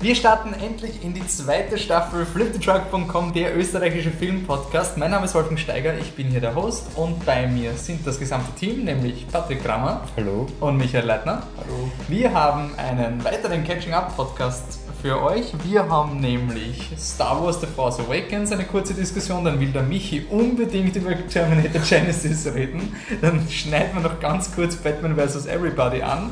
Wir starten endlich in die zweite Staffel fliptetruck.com, der österreichische Filmpodcast. Mein Name ist Wolfgang Steiger, ich bin hier der Host und bei mir sind das gesamte Team, nämlich Patrick Kramer Hallo. und Michael Leitner. Hallo. Wir haben einen weiteren Catching Up Podcast für euch. Wir haben nämlich Star Wars The Force Awakens, eine kurze Diskussion, dann will der Michi unbedingt über Terminator Genesis reden. Dann schneiden wir noch ganz kurz Batman vs. Everybody an.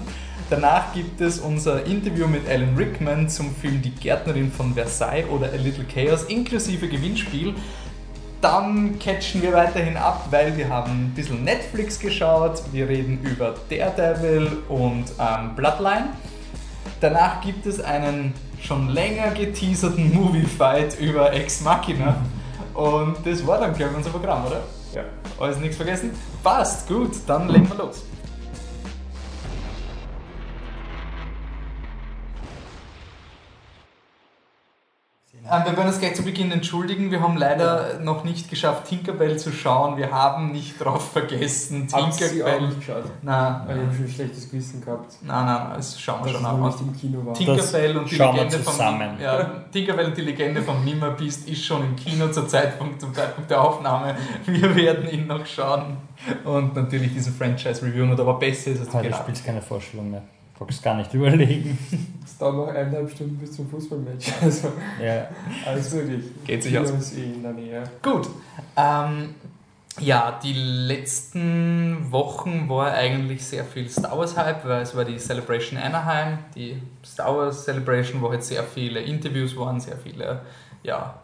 Danach gibt es unser Interview mit Alan Rickman zum Film Die Gärtnerin von Versailles oder A Little Chaos inklusive Gewinnspiel. Dann catchen wir weiterhin ab, weil wir haben ein bisschen Netflix geschaut. Wir reden über Daredevil und ähm, Bloodline. Danach gibt es einen schon länger geteaserten Movie-Fight über Ex Machina. Und das war dann, glaube ich, unser Programm, oder? Ja. Alles nichts vergessen? Passt, gut, dann legen wir los. Wir werden uns gleich zu Beginn entschuldigen. Wir haben leider noch nicht geschafft, Tinkerbell zu schauen. Wir haben nicht drauf vergessen, auch Tinkerbell. geschaut? Nein, Weil ich habe schon ein schlechtes Gewissen gehabt, nein, nein, das schauen wir dass schon an. im Kino war. Tinkerbell und die Legende vom zusammen. ja, Tinkerbell und die Legende vom Nimmerbeast ist schon im Kino zur Zeitpunkt, zum Zeitpunkt der Aufnahme. Wir werden ihn noch schauen und natürlich diesen Franchise reviewen, aber besser ist als Heute geraten. spielst keine Vorstellung mehr. Brauchst gar nicht überlegen. Es dauert noch eineinhalb Stunden bis zum Fußballmatch. Also Ja. alles möglich. Geht sich aus. ist eh in der Nähe. Gut. Ähm, ja, die letzten Wochen war eigentlich sehr viel Star Wars Hype, weil es war die Celebration Anaheim, die Star Wars Celebration, wo halt sehr viele Interviews waren, sehr viele, ja,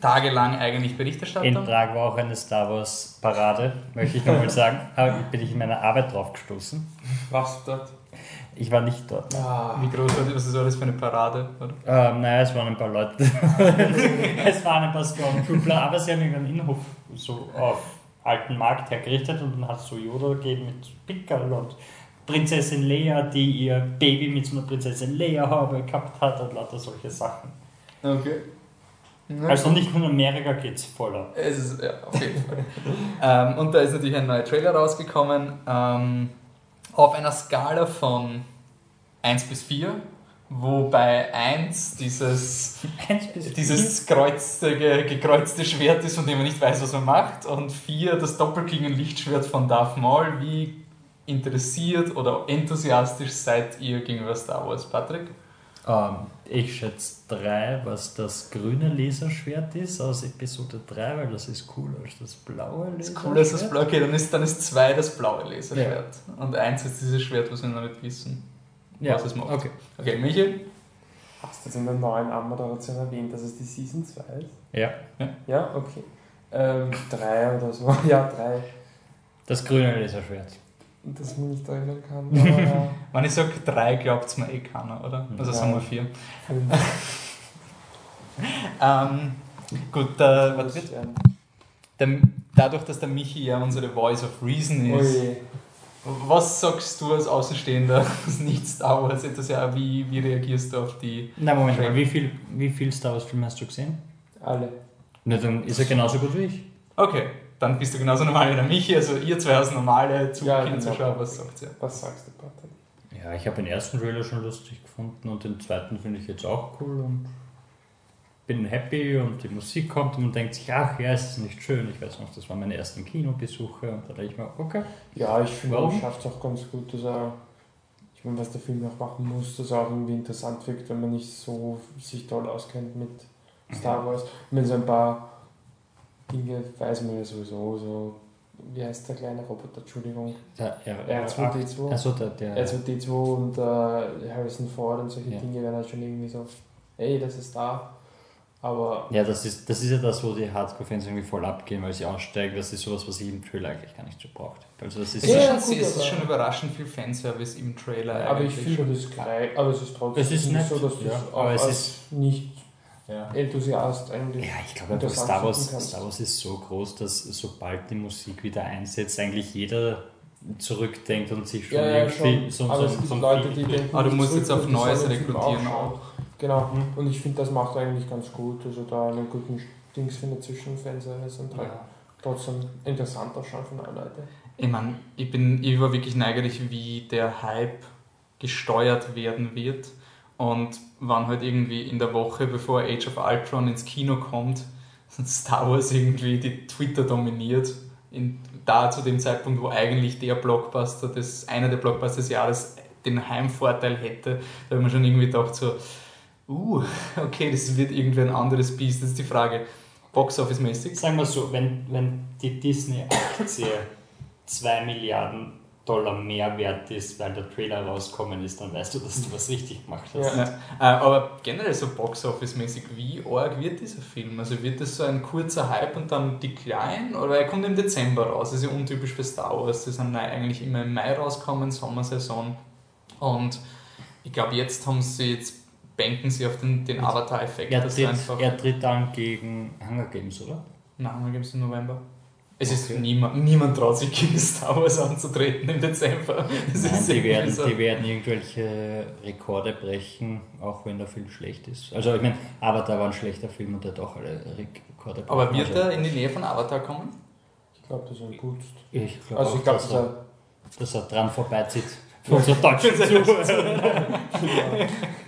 tagelang eigentlich Berichterstattung. In Prag war auch eine Star Wars Parade, möchte ich nochmal sagen. Aber bin ich in meiner Arbeit drauf gestoßen. Was dort? Ich war nicht dort. Ah, Wie groß war das? Was ist das für eine Parade? Ähm, naja, es waren ein paar Leute. es waren ein paar Stormtrooper, aber sie haben ihren Innenhof so auf alten Markt hergerichtet und dann hat es so Yoda gegeben mit Pickerl und Prinzessin Leia, die ihr Baby mit so einer Prinzessin Leia-Haube gehabt hat und lauter solche Sachen. okay. Also nicht nur in Amerika geht es voller. Es ist, ja, auf jeden Fall. ähm, und da ist natürlich ein neuer Trailer rausgekommen. Ähm, auf einer Skala von 1 bis 4, wobei 1 dieses, Eins bis dieses kreuzte, ge, gekreuzte Schwert ist, von dem man nicht weiß, was man macht, und 4 das Doppelklingen-Lichtschwert von Darth Maul. Wie interessiert oder enthusiastisch seid ihr gegenüber Star Wars, Patrick? Ähm, ich schätze 3, was das grüne Laserschwert ist aus Episode 3, weil das ist cooler als das blaue Das Laserschwert. Coole ist das blaue, okay, dann ist, dann ist 2 das blaue Laserschwert. Und 1 ist dieses Schwert, was wir noch nicht wissen. Ja, was es macht. okay. Okay, Michael? Hast du das in der neuen Anmoderation erwähnt, dass es die Season 2 ist? Ja, Ja, okay. Ähm, drei oder so. Ja, drei. das grüne Laserschwert. Das ich mich nicht erinnern kann. Aber ja. Wenn ich sage 3, glaubt es mir eh keiner, oder? Also Ja. sagen wir 4. fünf. Ähm, gut, der, was wird, der, dadurch, dass der Michi ja unsere Voice of Reason ist, Ui. was sagst du als Außenstehender, als nicht Star Wars, etwas, ja, wie, wie reagierst du auf die... Na, Moment mal, wie viel, wie viel Star Wars Filme hast du gesehen? Alle. Na, dann ist er genauso gut wie ich. Okay, dann bist du genauso normal wie der Michi, also ihr zwei als normale Ja, Kinderzuschauer, genau. was sagt ihr? Was sagst du, Patrick? Ja, ich habe den ersten Trailer schon lustig gefunden und den zweiten finde ich jetzt auch cool und bin happy und die Musik kommt und man denkt sich, ach ja, es ist nicht schön. Ich weiß noch, das waren meine ersten Kinobesuche und da dachte ich mir, okay. Ja, ich finde, er schafft es auch ganz gut, dass er, ich meine, was der Film auch machen muss, dass er auch irgendwie interessant wirkt, wenn man nicht so sich toll auskennt mit Star Wars. Ich meine, so ein paar Dinge weiß man ja sowieso, so, wie heißt der kleine Roboter, Entschuldigung, Der R2D2. Also der, der R2D2 und äh, Harrison Ford und solche Ja. Dinge werden halt schon irgendwie so, ey, das ist da. Aber Ja, das ist, das ist ja das, wo die Hardcore-Fans irgendwie voll abgehen, weil sie aussteigen. Das ist sowas, was ich im Trailer eigentlich gar nicht so braucht. Also das ist Es Ja, schon, gut, es ist schon überraschend viel Fanservice im Trailer Aber ich finde das gleich, aber es ist trotzdem Es ist nicht nett, so, dass du ja, es auch aber es als ist- nicht ja. Enthusiast eigentlich. Ja, ich glaube Star Wars. Star Wars ist so groß, dass sobald die Musik wieder einsetzt, eigentlich jeder zurückdenkt und sich schon Ja, ja, irgendwie schon. so, aber so, es gibt so Leute, die denken, Ah, du musst jetzt auf Neues rekrutieren auch. Genau. Mhm. Und ich finde, das macht er eigentlich ganz gut. Also da einen guten Dings findet zwischen Fanservice und halt Ja. trotzdem interessant ausschauen von alle Leute. Ich meine, ich, bin, ich war wirklich neugierig, wie der Hype gesteuert werden wird. Und wann halt irgendwie in der Woche, bevor Age of Ultron ins Kino kommt, Star Wars irgendwie die Twitter dominiert. In, da zu dem Zeitpunkt, wo eigentlich der Blockbuster, des, einer der Blockbuster des Jahres den Heimvorteil hätte, da habe ich schon irgendwie gedacht so, uh, okay, das wird irgendwie ein anderes Biest. Das ist die Frage, Box-Office-mäßig. Sagen wir so, wenn, wenn die Disney-Aktie 2 Milliarden Dollar mehr wert ist, weil der Trailer rausgekommen ist, dann weißt du, dass du was richtig gemacht hast. Ja. Äh, aber generell so Box-Office-mäßig, wie arg wird dieser Film? Also wird das so ein kurzer Hype und dann die kleinen? Oder er kommt im Dezember raus, das ist ja untypisch für Star Wars. Das sind eigentlich immer im Mai rauskommen, Sommersaison. Und ich glaube, jetzt haben sie, jetzt banken sie auf den, den Avatar-Effekt. Er, tritt, er tritt dann gegen Hunger Games, oder? Nein, Hunger Games im November. Es okay. ist niemand, niemand traut sich gegen Star Wars anzutreten im Dezember. Nein, die, werden, so. die werden irgendwelche Rekorde brechen, auch wenn der Film schlecht ist. Also ich meine, Avatar war ein schlechter Film und der hat auch alle Rekorde brechen. Aber wird er in die Nähe von Avatar kommen? Ich glaube, das ist ein gut. Ich glaube also glaub, dass, er, dass er dran vorbeizieht. Für unsere deutschen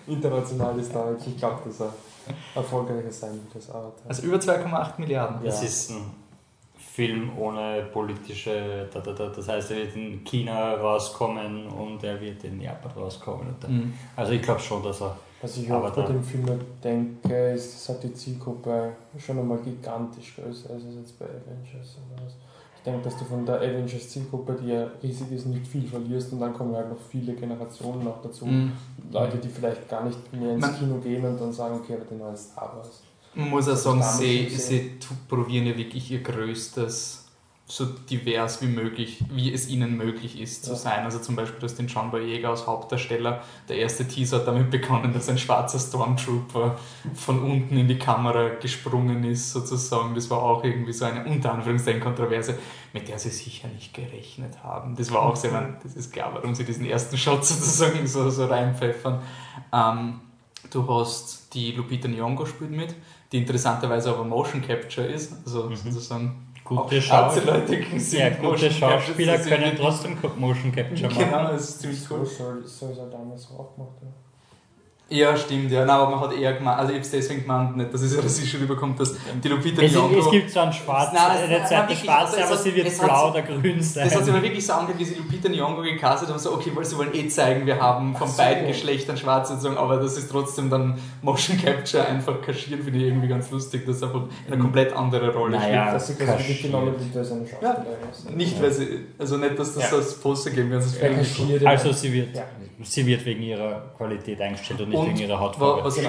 International ist da, ich glaube, dass er erfolgreicher sein wird als Avatar. Also über 2,8 Milliarden. Das ja. ist ein Film ohne politische, da, da, da, das heißt, er wird in China rauskommen und er wird in Japan rauskommen. Mhm. Also ich glaube schon, dass er. Was ich auch bei dem Film denke, ist, dass halt die Zielgruppe schon einmal gigantisch größer ist als jetzt bei Avengers. Ich denke, dass du von der Avengers Zielgruppe, die ja riesig ist, nicht viel verlierst und dann kommen halt noch viele Generationen noch dazu. Mhm. Leute, die vielleicht gar nicht mehr ins Man Kino gehen und dann sagen, okay, aber den neuen Star Wars. Man muss auch sagen, sie, sie probieren ja wirklich ihr Größtes so divers wie möglich, wie es ihnen möglich ist zu ja. sein. Also zum Beispiel, dass den John Boyega als Hauptdarsteller, der erste Teaser hat damit begonnen, dass ein schwarzer Stormtrooper von unten in die Kamera gesprungen ist, sozusagen. Das war auch irgendwie so eine unter Anführungszeichen Kontroverse, mit der sie sicher nicht gerechnet haben. Das war auch sehr, mhm. das ist klar, warum sie diesen ersten Shot sozusagen so, so reinpfeffern. Ähm, du hast die Lupita Nyong'o spielt mit, die interessanterweise aber Motion Capture ist, also mhm. sozusagen gute, Schau Leute ja, gute Schauspieler können trotzdem Motion Capture machen. Genau, das ist ziemlich cool. So soll es damals auch gemacht haben. Ja, stimmt, ja. Nein, aber man hat eher gemeint, also ich habe es deswegen gemeint, nicht, dass es rassistisch rüberkommt, dass die Lupita es, Nyong'o... Es gibt so einen schwarz, nein, eine Seite schwarz, aber sie wird blau oder grün sein. Das hat sich aber wirklich so angehört, wie sie Lupita Nyong'o gecastet haben, so, okay, weil sie wollen eh zeigen, wir haben von so. beiden Geschlechtern schwarz sozusagen, aber das ist trotzdem dann Motion Capture einfach kaschieren, finde ich irgendwie ganz lustig, dass er einfach eine komplett andere Rolle naja, spielt. Dass sie quasi genommen wird, weil sie eine Schauspielerin ja. Nicht, weil sie, also nicht, dass das ja. als Poster geben wird. Also sie wird, sie wird wegen ihrer Qualität eingestellt und nicht und wegen ihrer Hautfarbe was, ich,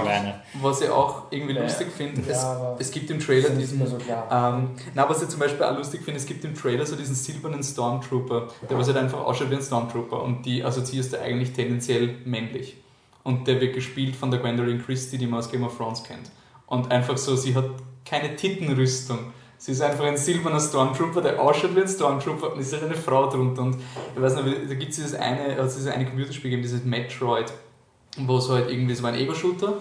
was ich auch irgendwie ja. lustig finde, ja, es, es, gibt im Trailer diesen. So ähm, na, was ich zum Beispiel auch lustig finde, es gibt im Trailer so diesen silbernen Stormtrooper, der was halt einfach ausschaut wie ein Stormtrooper und die assoziierst du eigentlich tendenziell männlich. Und der wird gespielt von der Gwendolyn Christie, die man aus Game of Thrones kennt. Und einfach so, sie hat keine Tittenrüstung. Sie ist einfach ein silberner Stormtrooper, der ausschaut wie ein Stormtrooper und ist halt eine Frau drunter. Und ich weiß nicht, da gibt es dieses eine, also dieses eine Computerspiel gegeben, dieses Metroid wo es halt irgendwie, so war ein Ego-Shooter,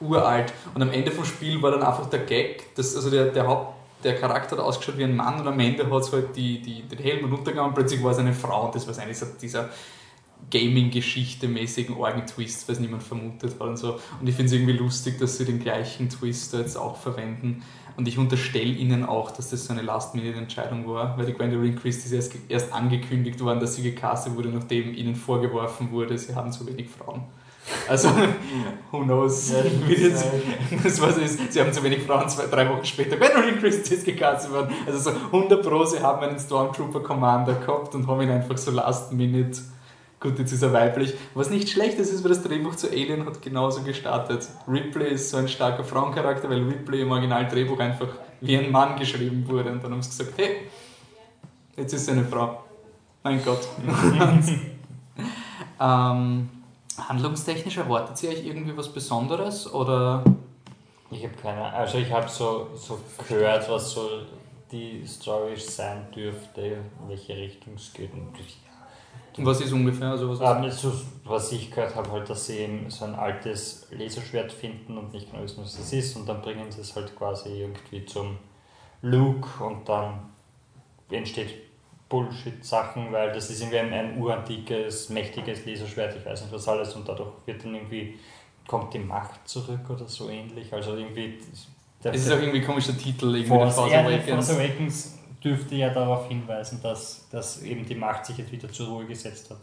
uralt. Und am Ende vom Spiel war dann einfach der Gag, dass, also der, der Haupt, der Charakter hat ausgeschaut wie ein Mann und am Ende hat es halt die, die, den Helm runtergegangen und plötzlich war es eine Frau und das war eigentlich so dieser Gaming-Geschichte-mäßigen Orgentwist, was niemand vermutet hat und so. Und ich finde es irgendwie lustig, dass sie den gleichen Twist jetzt auch verwenden. Und ich unterstelle ihnen auch, dass das so eine Last-Minute-Entscheidung war, weil die Gwendolyn Christie ist erst, erst angekündigt worden, dass sie gecastet wurde, nachdem ihnen vorgeworfen wurde, sie haben zu wenig Frauen. Also, who knows, ja, wie das, das was ist. Sie haben zu wenig Frauen, zwei, drei Wochen später Gwendolyn Christie ist gecastet worden. Also so 100 Pro, sie haben einen Stormtrooper Commander gehabt und haben ihn einfach so last minute Gut, jetzt ist er weiblich. Was nicht schlecht ist, ist, weil das Drehbuch zu Alien hat genauso gestartet. Ripley ist so ein starker Frauencharakter, weil Ripley im Originaldrehbuch einfach wie ein Mann geschrieben wurde. Und dann haben sie gesagt, hey, jetzt ist sie eine Frau. Mein Gott. ähm, Handlungstechnisch erwartet ihr euch irgendwie was Besonderes oder? Ich habe keine Ahnung. Also ich habe so, so gehört, was so die Story sein dürfte, in welche Richtung es geht. Und. Was ist ungefähr? Also was, ähm, so, was ich gehört habe, halt, dass sie eben so ein altes Laserschwert finden und nicht genau wissen, was das ist. Und dann bringen sie es halt quasi irgendwie zum Luke und dann entsteht Bullshit-Sachen, weil das ist irgendwie ein, ein urantikes, mächtiges Laserschwert, ich weiß nicht was alles, und dadurch wird dann irgendwie kommt die Macht zurück oder so ähnlich. Also irgendwie. der- Es ist auch irgendwie ein komischer Titel, irgendwie Force, Force Awakens. Force Awakens dürfte ja darauf hinweisen, dass, dass eben die Macht sich jetzt wieder zur Ruhe gesetzt hat.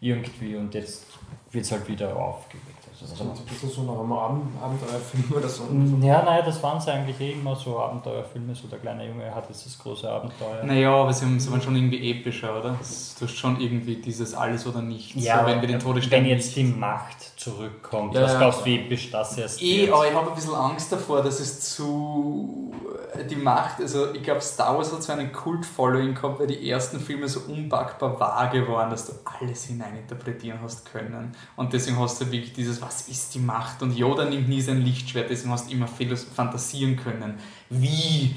Irgendwie und jetzt wird es halt wieder aufgeweckt. Das Also, ein bisschen so nach einem Abend Abenteuerfilm oder so. ja, nein, das waren es eigentlich eh immer so Abenteuerfilme. So der kleine Junge hat jetzt das große Abenteuer. Naja, aber sie, haben, sie waren schon irgendwie epischer, oder? Das- Du hast schon irgendwie dieses Alles oder Nichts. Ja, so, wenn wir den wenn Todesstern jetzt die Macht zurückkommt, Ja, was glaubst du, wie episch das erst Eh, aber ich habe ein bisschen Angst davor, dass es zu. Die Macht, also ich glaube, Star Wars hat so einen Kult-Following gehabt, weil die ersten Filme so unpackbar vage waren, dass du alles hineininterpretieren hast können. Und deswegen hast du wirklich dieses, was ist die Macht? Und Yoda nimmt nie sein Lichtschwert, deswegen hast du immer fantasieren können. Wie?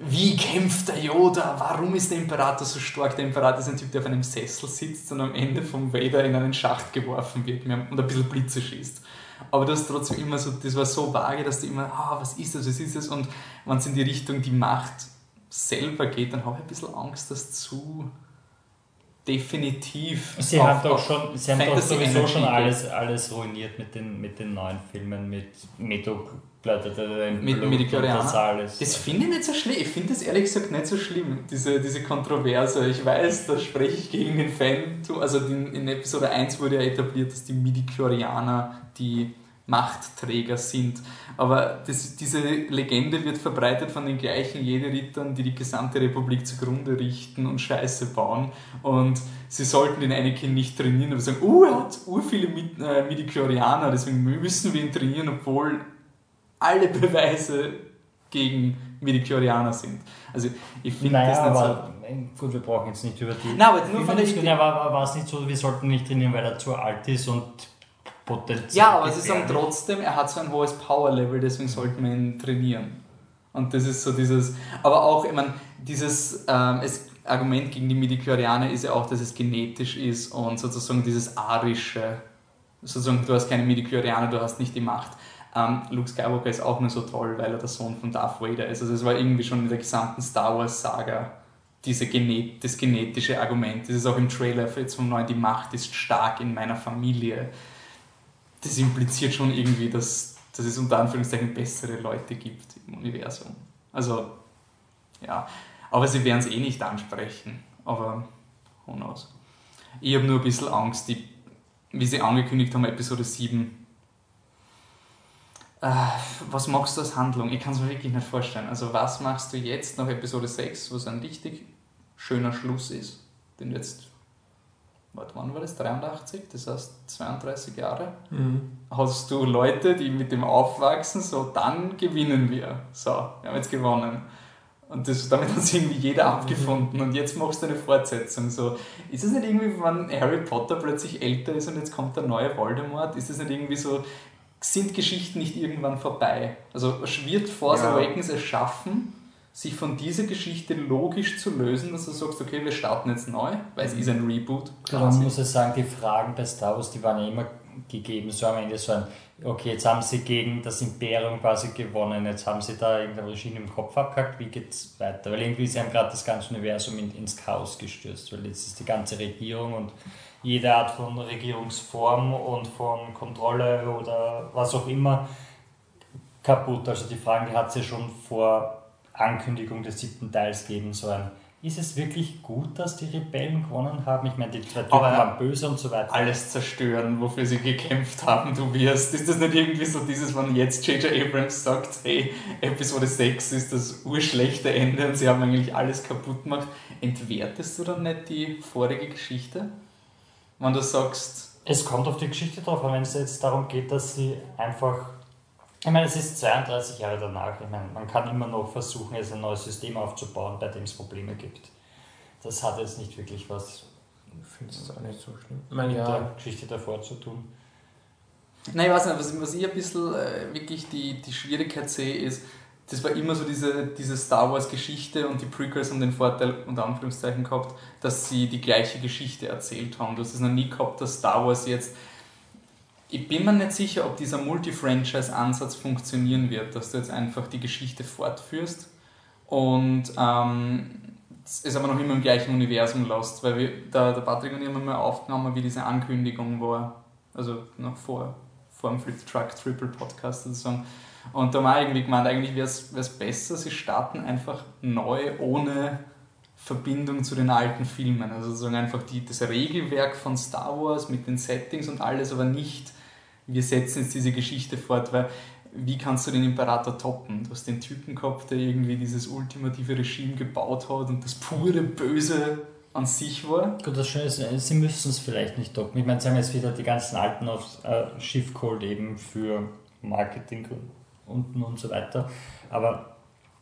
Wie kämpft der Yoda? Warum ist der Imperator so stark? Der Imperator ist ein Typ, der auf einem Sessel sitzt und am Ende vom Vader in einen Schacht geworfen wird und ein bisschen Blitze schießt. Aber du hast trotzdem immer so, das war so vage, dass du immer, ah, was ist das, was ist das? Und wenn es in die Richtung die Macht selber geht, dann habe ich ein bisschen Angst, dass zu definitiv. Sie auf- haben doch schon, sie haben doch sowieso Energy schon alles, alles ruiniert mit den, mit den neuen Filmen, mit Metoblätter, Mit das alles. Das finde ich nicht so schlimm. Ich finde das ehrlich gesagt nicht so schlimm, diese, diese Kontroverse. Ich weiß, da spreche ich gegen den Fan. Also in, in Episode 1 wurde ja etabliert, dass die Midichlorianer die Machtträger sind. Aber das, diese Legende wird verbreitet von den gleichen Jedi-Rittern, die die gesamte Republik zugrunde richten und Scheiße bauen. Und sie sollten den Anakin nicht trainieren, aber sagen, oh, er hat ur viele Mid- äh, Midichlorianer, deswegen müssen wir ihn trainieren, obwohl alle Beweise gegen Midichlorianer sind. Also ich finde naja, das nicht aber gut, wir brauchen jetzt nicht über die. so. Nein, aber nur von der aber war es nicht so, wir sollten nicht trainieren, weil er zu alt ist und potenziell. Ja, aber sie sagen trotzdem, er hat so ein hohes Power-Level, deswegen sollten wir ihn trainieren. Und das ist so dieses, aber auch, ich meine, dieses ähm, es, Argument gegen die Midichlorianer ist ja auch, dass es genetisch ist und sozusagen dieses arische, sozusagen du hast keine Midichlorianer, du hast nicht die Macht. Ähm, Luke Skywalker ist auch nur so toll, weil er der Sohn von Darth Vader ist. Also es war irgendwie schon in der gesamten Star Wars-Saga diese Genet das genetische Argument. Das ist auch im Trailer für jetzt vom neuen, die Macht ist stark in meiner Familie das impliziert schon irgendwie, dass, dass es unter Anführungszeichen bessere Leute gibt im Universum. Also, ja. Aber sie werden es eh nicht ansprechen. Aber, who knows. Ich habe nur ein bisschen Angst, die, wie sie angekündigt haben, Episode 7. Äh, was machst du als Handlung? Ich kann es mir wirklich nicht vorstellen. Also, was machst du jetzt nach Episode 6, was ein richtig schöner Schluss ist, den du jetzt warte, wann war das? 83? Das heißt 32 Jahre. Mhm. Hast du Leute, die mit dem aufwachsen, so dann gewinnen wir. So, wir haben jetzt gewonnen. Und das, damit hat sich irgendwie jeder abgefunden und jetzt machst du eine Fortsetzung. So, ist es nicht irgendwie, wenn Harry Potter plötzlich älter ist und jetzt kommt der neue Voldemort, ist es nicht irgendwie so, sind Geschichten nicht irgendwann vorbei? Also wird Force Ja. Awakens es schaffen, sich von dieser Geschichte logisch zu lösen, dass du sagst, okay, wir starten jetzt neu, weil es ist ein Reboot. Man quasi. muss ja sagen, die Fragen bei Star Wars, die waren ja immer gegeben, so am Ende so ein, okay, jetzt haben sie gegen das Imperium quasi gewonnen, jetzt haben sie da irgendein Regime im Kopf abgehackt, wie geht's weiter? Weil irgendwie sie haben gerade das ganze Universum in, ins Chaos gestürzt, weil jetzt ist die ganze Regierung und jede Art von Regierungsform und von Kontrolle oder was auch immer kaputt. Also die Fragen, die hat ja schon vor Ankündigung des siebten Teils gegeben, so ein ist es wirklich gut, dass die Rebellen gewonnen haben? Ich meine, die zwei Typen waren böse und so weiter. alles zerstören, wofür sie gekämpft haben, du wirst. Ist das nicht irgendwie so dieses, wenn jetzt J.J. Abrams sagt, hey, Episode 6 ist das urschlechte Ende und sie haben eigentlich alles kaputt gemacht, entwertest du dann nicht die vorige Geschichte? Wenn du sagst, Es kommt auf die Geschichte drauf an, wenn es jetzt darum geht, dass sie einfach. Ich meine, es ist 32 Jahre danach. Ich meine, man kann immer noch versuchen, jetzt ein neues System aufzubauen, bei dem es Probleme gibt. Das hat jetzt nicht wirklich was Ich finde es auch nicht so schlimm. Meine, der ja, Geschichte davor zu tun. nein, ich weiß nicht, was, was ich ein bisschen äh, wirklich die, die Schwierigkeit sehe, ist, das war immer so diese, diese Star Wars Geschichte und die Prequels haben den Vorteil, unter Anführungszeichen gehabt, dass sie die gleiche Geschichte erzählt haben. Du hast es noch nie gehabt, dass Star Wars jetzt ich bin mir nicht sicher, ob dieser Multi-Franchise-Ansatz funktionieren wird, dass du jetzt einfach die Geschichte fortführst und ähm, es aber noch immer im gleichen Universum lässt, weil wir, der, der Patrick und ich haben mal aufgenommen, wie diese Ankündigung war, also noch vor vor dem Flip Truck Triple Podcast sozusagen. Und da wir irgendwie gemeint, eigentlich wäre es besser, sie starten einfach neu ohne Verbindung zu den alten Filmen. Also sozusagen einfach die, das Regelwerk von Star Wars mit den Settings und alles, aber nicht, wir setzen jetzt diese Geschichte fort, weil wie kannst du den Imperator toppen? Du hast den Typen gehabt, der irgendwie dieses ultimative Regime gebaut hat und das pure Böse an sich war. Gut, das Schöne ist, sie müssen es vielleicht nicht toppen. Ich meine, sie haben jetzt wieder die ganzen alten aufs äh, Schiff geholt, eben für Marketing unten und so weiter. Aber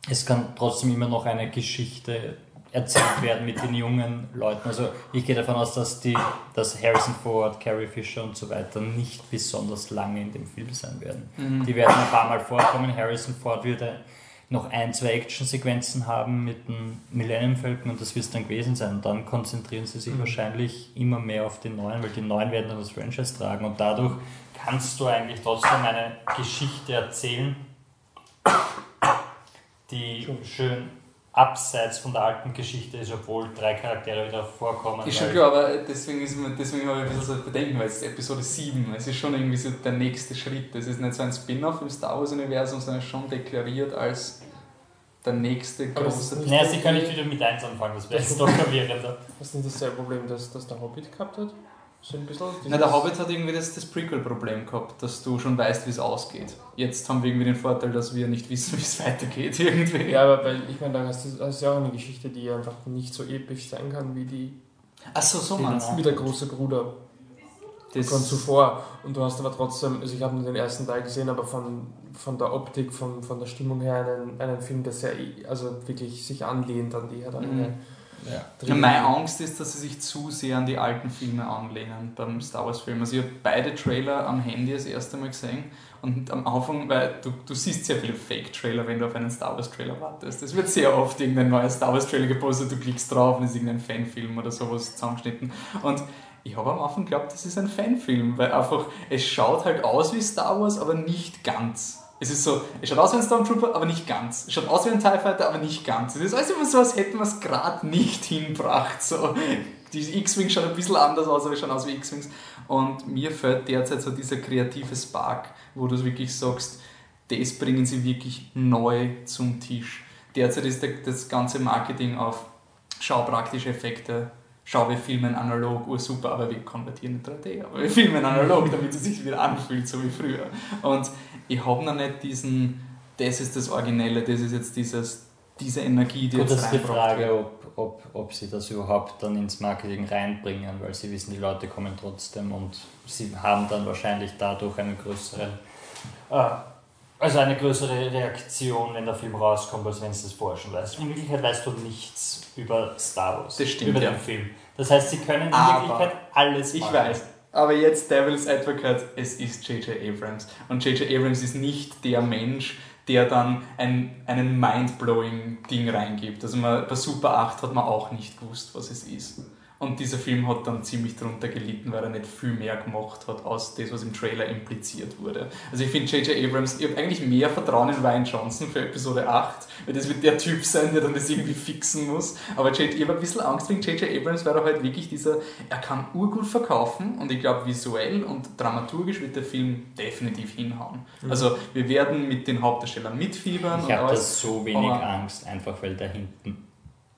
es kann trotzdem immer noch eine Geschichte erzählt werden mit den jungen Leuten. Also ich gehe davon aus, dass, die, dass Harrison Ford, Carrie Fisher und so weiter nicht besonders lange in dem Film sein werden. Mhm. Die werden ein paar Mal vorkommen. Harrison Ford wird noch ein, zwei Actionsequenzen haben mit den Millennium Falcon und das wird es dann gewesen sein. Und dann konzentrieren sie sich mhm. wahrscheinlich immer mehr auf die neuen, weil die neuen werden dann das Franchise tragen und dadurch kannst du eigentlich trotzdem eine Geschichte erzählen, die schön abseits von der alten Geschichte ist, obwohl drei Charaktere wieder vorkommen. Ist schon klar, aber deswegen, ist man, deswegen habe ich ein bisschen so bedenken, weil es ist Episode 7, es ist schon irgendwie so der nächste Schritt. Es ist nicht so ein Spin-off im Star Wars-Universum, sondern schon deklariert als der nächste große... Naja, sie können nicht wieder mit 1 anfangen, das wäre jetzt doch verwirrender. Was ist denn dasselbe Problem, das, das der Hobbit gehabt hat? So ein bisschen Na, der Hobbit hat irgendwie das, das Prequel-Problem gehabt, dass du schon weißt, wie es ausgeht. Jetzt haben wir irgendwie den Vorteil, dass wir nicht wissen, wie es weitergeht. Irgendwie. Ja, aber weil, ich meine, da hast du hast ja auch eine Geschichte, die einfach nicht so episch sein kann wie die. Ach so, so du? Wie der große Bruder das von zuvor. Und du hast aber trotzdem, also ich habe nur den ersten Teil gesehen, aber von, von der Optik, von, von der Stimmung her einen, einen Film, der sehr, also wirklich sich anlehnt an die Herr mhm. Ja. Meine Angst ist, dass sie sich zu sehr an die alten Filme anlehnen beim Star Wars Film. Also ich habe beide Trailer am Handy das erste Mal gesehen und am Anfang, weil du, du siehst sehr viele Fake-Trailer, wenn du auf einen Star Wars Trailer wartest. Es wird sehr oft irgendein neuer Star Wars Trailer gepostet, du klickst drauf und es ist irgendein Fanfilm oder sowas zusammengeschnitten. Und ich habe am Anfang geglaubt, das ist ein Fanfilm, weil einfach es schaut halt aus wie Star Wars, aber nicht ganz. Es ist so, es schaut aus wie ein Stormtrooper, aber nicht ganz. Es schaut aus wie ein TIE Fighter, aber nicht ganz. Es ist alles immer so, als hätten wir es gerade nicht hinbracht. So, die X-Wings schauen ein bisschen anders aus, aber schauen aus wie X-Wings. Und mir fällt derzeit so dieser kreative Spark, wo du wirklich sagst, das bringen sie wirklich neu zum Tisch. Derzeit ist das ganze Marketing auf schau praktische Effekte, schau, wir filmen analog, oh super, aber wir konvertieren in 3D, aber wir filmen analog, damit es sich wieder anfühlt, so wie früher. Und ich habe noch nicht diesen, das ist das Originelle, das ist jetzt dieses, diese Energie, die Gut, jetzt das ist die Frage, ob, ob, ob sie das überhaupt dann ins Marketing reinbringen, weil sie wissen, die Leute kommen trotzdem und sie haben dann wahrscheinlich dadurch einen größeren, äh, also eine größere Reaktion, wenn der Film rauskommt, als wenn es vorher schon weißt. In Wirklichkeit weißt du nichts über Star Wars, das stimmt, über ja. den Film. Das heißt, sie können in Aber Wirklichkeit alles machen. Ich weiß. Aber jetzt Devil's Advocate, es ist J.J. Abrams. Und J.J. Abrams ist nicht der Mensch, der dann ein, einen mind-blowing Ding reingibt. Also man, bei Super 8 hat man auch nicht gewusst, was es ist. Und dieser Film hat dann ziemlich darunter gelitten, weil er nicht viel mehr gemacht hat, als das, was im Trailer impliziert wurde. Also ich finde J.J. Abrams, ich habe eigentlich mehr Vertrauen in Ryan Johnson für Episode 8, weil das wird der Typ sein, der dann das irgendwie fixen muss. Aber ich habe ein bisschen Angst wegen J.J. Abrams, weil er halt wirklich dieser, er kann urgut verkaufen und ich glaube visuell und dramaturgisch wird der Film definitiv hinhauen. Mhm. Also wir werden mit den Hauptdarstellern mitfiebern. Ich habe da so wenig Angst, einfach weil da hinten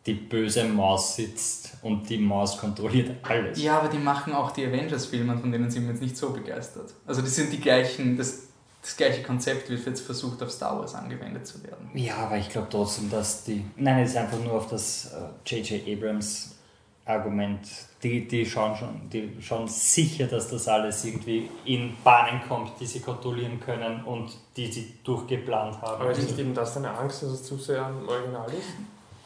die böse Maus sitzt und die Maus kontrolliert alles. Ja, aber die machen auch die Avengers-Filme, von denen sind wir jetzt nicht so begeistert. Also die sind die gleichen, das, das gleiche Konzept wird jetzt versucht auf Star Wars angewendet zu werden. Ja, aber ich glaube trotzdem, dass die. Nein, es ist einfach nur auf das J.J. Äh, Abrams Argument. Die, die schauen schon, die schauen sicher, dass das alles irgendwie in Bahnen kommt, die sie kontrollieren können und die sie durchgeplant haben. Aber ist nicht eben das deine Angst, dass es zu sehr ein Original ist?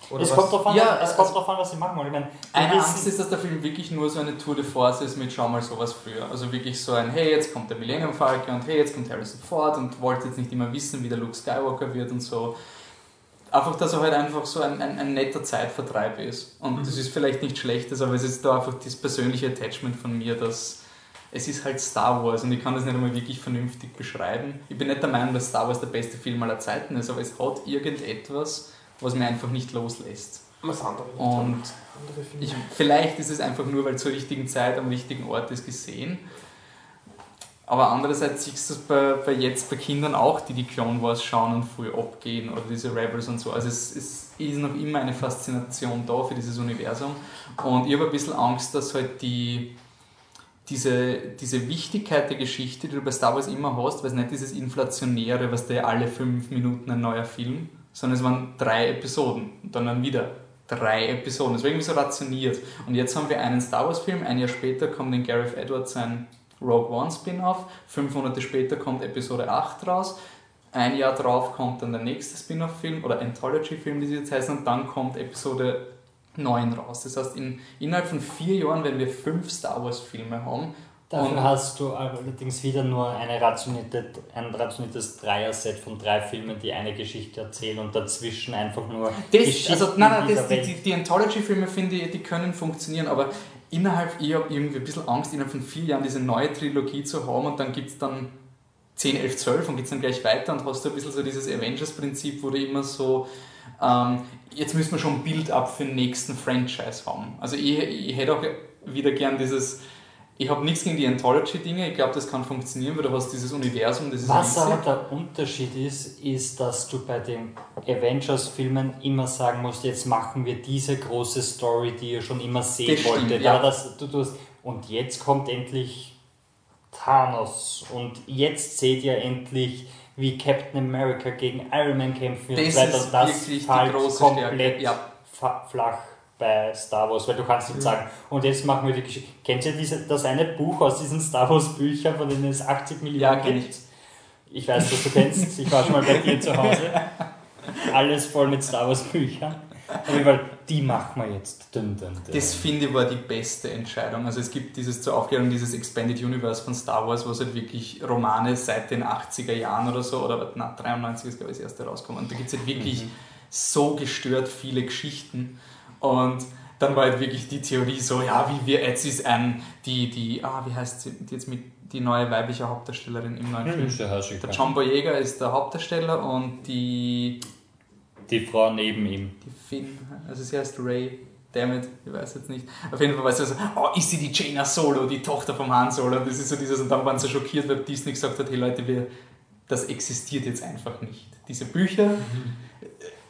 Oder es, kommt drauf an, ja, es kommt darauf an, was sie machen wollen. Ich meine, eine Angst ist, dass der Film wirklich nur so eine Tour de Force ist mit schau mal sowas früher. Also wirklich so ein, hey, jetzt kommt der Millennium Falcon und hey, jetzt kommt Harrison Ford und wollte jetzt nicht immer wissen, wie der Luke Skywalker wird und so. Einfach, dass er halt einfach so ein, ein, ein netter Zeitvertreib ist. Und mhm. das ist vielleicht nicht schlechtes, aber es ist da einfach das persönliche Attachment von mir, dass es ist halt Star Wars und ich kann das nicht einmal wirklich vernünftig beschreiben. Ich bin nicht der Meinung, dass Star Wars der beste Film aller Zeiten ist, aber es hat irgendetwas, was mir einfach nicht loslässt. Was andere Und ich, vielleicht ist es einfach nur, weil zur richtigen Zeit am richtigen Ort ist gesehen. Aber andererseits siehst du es bei, bei jetzt bei Kindern auch, die die Clone Wars schauen und früh abgehen oder diese Rebels und so. Also es, es ist noch immer eine Faszination da für dieses Universum. Und ich habe ein bisschen Angst, dass halt die, diese, diese Wichtigkeit der Geschichte, die du bei Star Wars immer hast, weil es nicht dieses Inflationäre, was der alle fünf Minuten ein neuer Film, sondern es waren drei Episoden und dann, dann wieder drei Episoden. Es war irgendwie so rationiert. Und jetzt haben wir einen Star Wars Film, ein Jahr später kommt in Gareth Edwards sein Rogue One Spin-off, fünf Monate später kommt Episode 8 raus, ein Jahr drauf kommt dann der nächste Spin-off-Film oder Anthology-Film, wie sie jetzt heißen, und dann kommt Episode 9 raus. Das heißt, in, innerhalb von vier Jahren werden wir fünf Star Wars-Filme haben. Dafür Und- hast du allerdings wieder nur eine rationierte, ein rationiertes Dreier-Set von drei Filmen, die eine Geschichte erzählen und dazwischen einfach nur Das, Geschichten also, nein, nein, das, die, die, die Anthology-Filme finde ich, die können funktionieren, aber innerhalb, ich habe irgendwie ein bisschen Angst, innerhalb von vier Jahren diese neue Trilogie zu haben und dann gibt es dann 10, 11, 12 und geht es dann gleich weiter und hast du ein bisschen so dieses Avengers-Prinzip, wo du immer so, ähm, jetzt müssen wir schon ein Build-up für den nächsten Franchise haben. Also ich, ich hätte auch wieder gern dieses, ich habe nichts gegen die Anthology-Dinge, ich glaube, das kann funktionieren, weil du hast dieses Universum, das ist Was aber der Unterschied ist, ist, dass du bei den Avengers-Filmen immer sagen musst, jetzt machen wir diese große Story, die ihr schon immer sehen Das stimmt, wolltet. ja. Aber das, du, du hast, und jetzt kommt endlich Thanos und jetzt seht ihr endlich, wie Captain America gegen Iron Man kämpfen wird. Das weiter. ist das wirklich die große komplett Stärke, ja. flach bei Star Wars, weil du kannst nicht sagen, und jetzt machen wir die Geschichte. Kennt ihr diese, das eine Buch aus diesen Star Wars Büchern, von denen es 80 Millionen Ja, gibt? Ich weiß, dass du kennst. Ich war schon mal bei dir zu Hause. Alles voll mit Star Wars Büchern. Jeden Fall, die machen wir jetzt. Dun, dun, dun. Das finde ich war die beste Entscheidung. Also es gibt dieses zur Aufklärung dieses Expanded Universe von Star Wars, wo es halt wirklich Romane seit den 80er Jahren oder so, oder na, 93 ist glaube ich das erste rausgekommen. Und da gibt es halt wirklich so gestört viele Geschichten. Und dann war halt wirklich die Theorie so, ja, wie wir, jetzt ist ein, die, die, ah, wie heißt sie, jetzt mit, die neue weibliche Hauptdarstellerin im neuen Film. Hm, hässlich, Der. John Boyega ist der Hauptdarsteller und die, Die Frau neben ihm. die Finn, also sie heißt Ray, Dammit, ich weiß jetzt nicht. Auf jeden Fall war sie so, oh, ist sie die Jaina Solo, die Tochter vom Han Solo? Und das ist so dieses, und dann waren sie schockiert, weil Disney gesagt hat, hey Leute, wir, das existiert jetzt einfach nicht. Diese Bücher,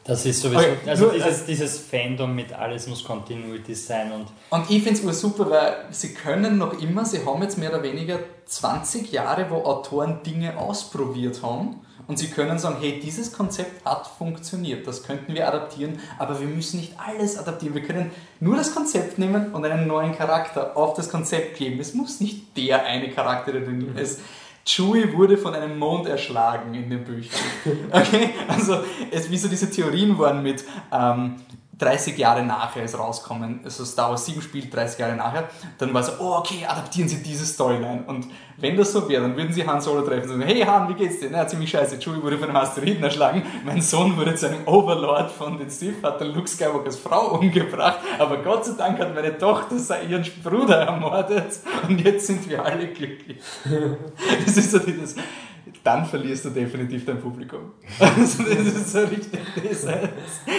Das ist sowieso. Okay, Also nur- dieses, dieses Fandom mit alles muss Continuity sein und Und ich finde es super, weil sie können noch immer, sie haben jetzt mehr oder weniger 20 Jahre, wo Autoren Dinge ausprobiert haben und sie können sagen, hey, dieses Konzept hat funktioniert, das könnten wir adaptieren, aber wir müssen nicht alles adaptieren. Wir können nur das Konzept nehmen und einen neuen Charakter auf das Konzept geben. Es muss nicht der eine Charakter, der drin ist. Chewie wurde von einem Mond erschlagen in den Büchern. Okay? Also, es, wie so diese Theorien waren mit ähm, 30 Jahre nachher ist rauskommen, also Star Wars 7 spielt 30 Jahre nachher, dann war so, oh okay, adaptieren Sie diese Storyline. Und wenn das so wäre, dann würden Sie Han Solo treffen und sagen, hey Han, wie geht's dir? Na, ziemlich scheiße, Chewie wurde von einem Asteroiden erschlagen, mein Sohn wurde zu einem Overlord von den Sith, hat dann Luke Skywalkers Frau umgebracht, aber Gott sei Dank hat meine Tochter ihren Bruder ermordet und jetzt sind wir alle glücklich. Das ist so dieses, dann verlierst du definitiv dein Publikum. Also das ist so richtig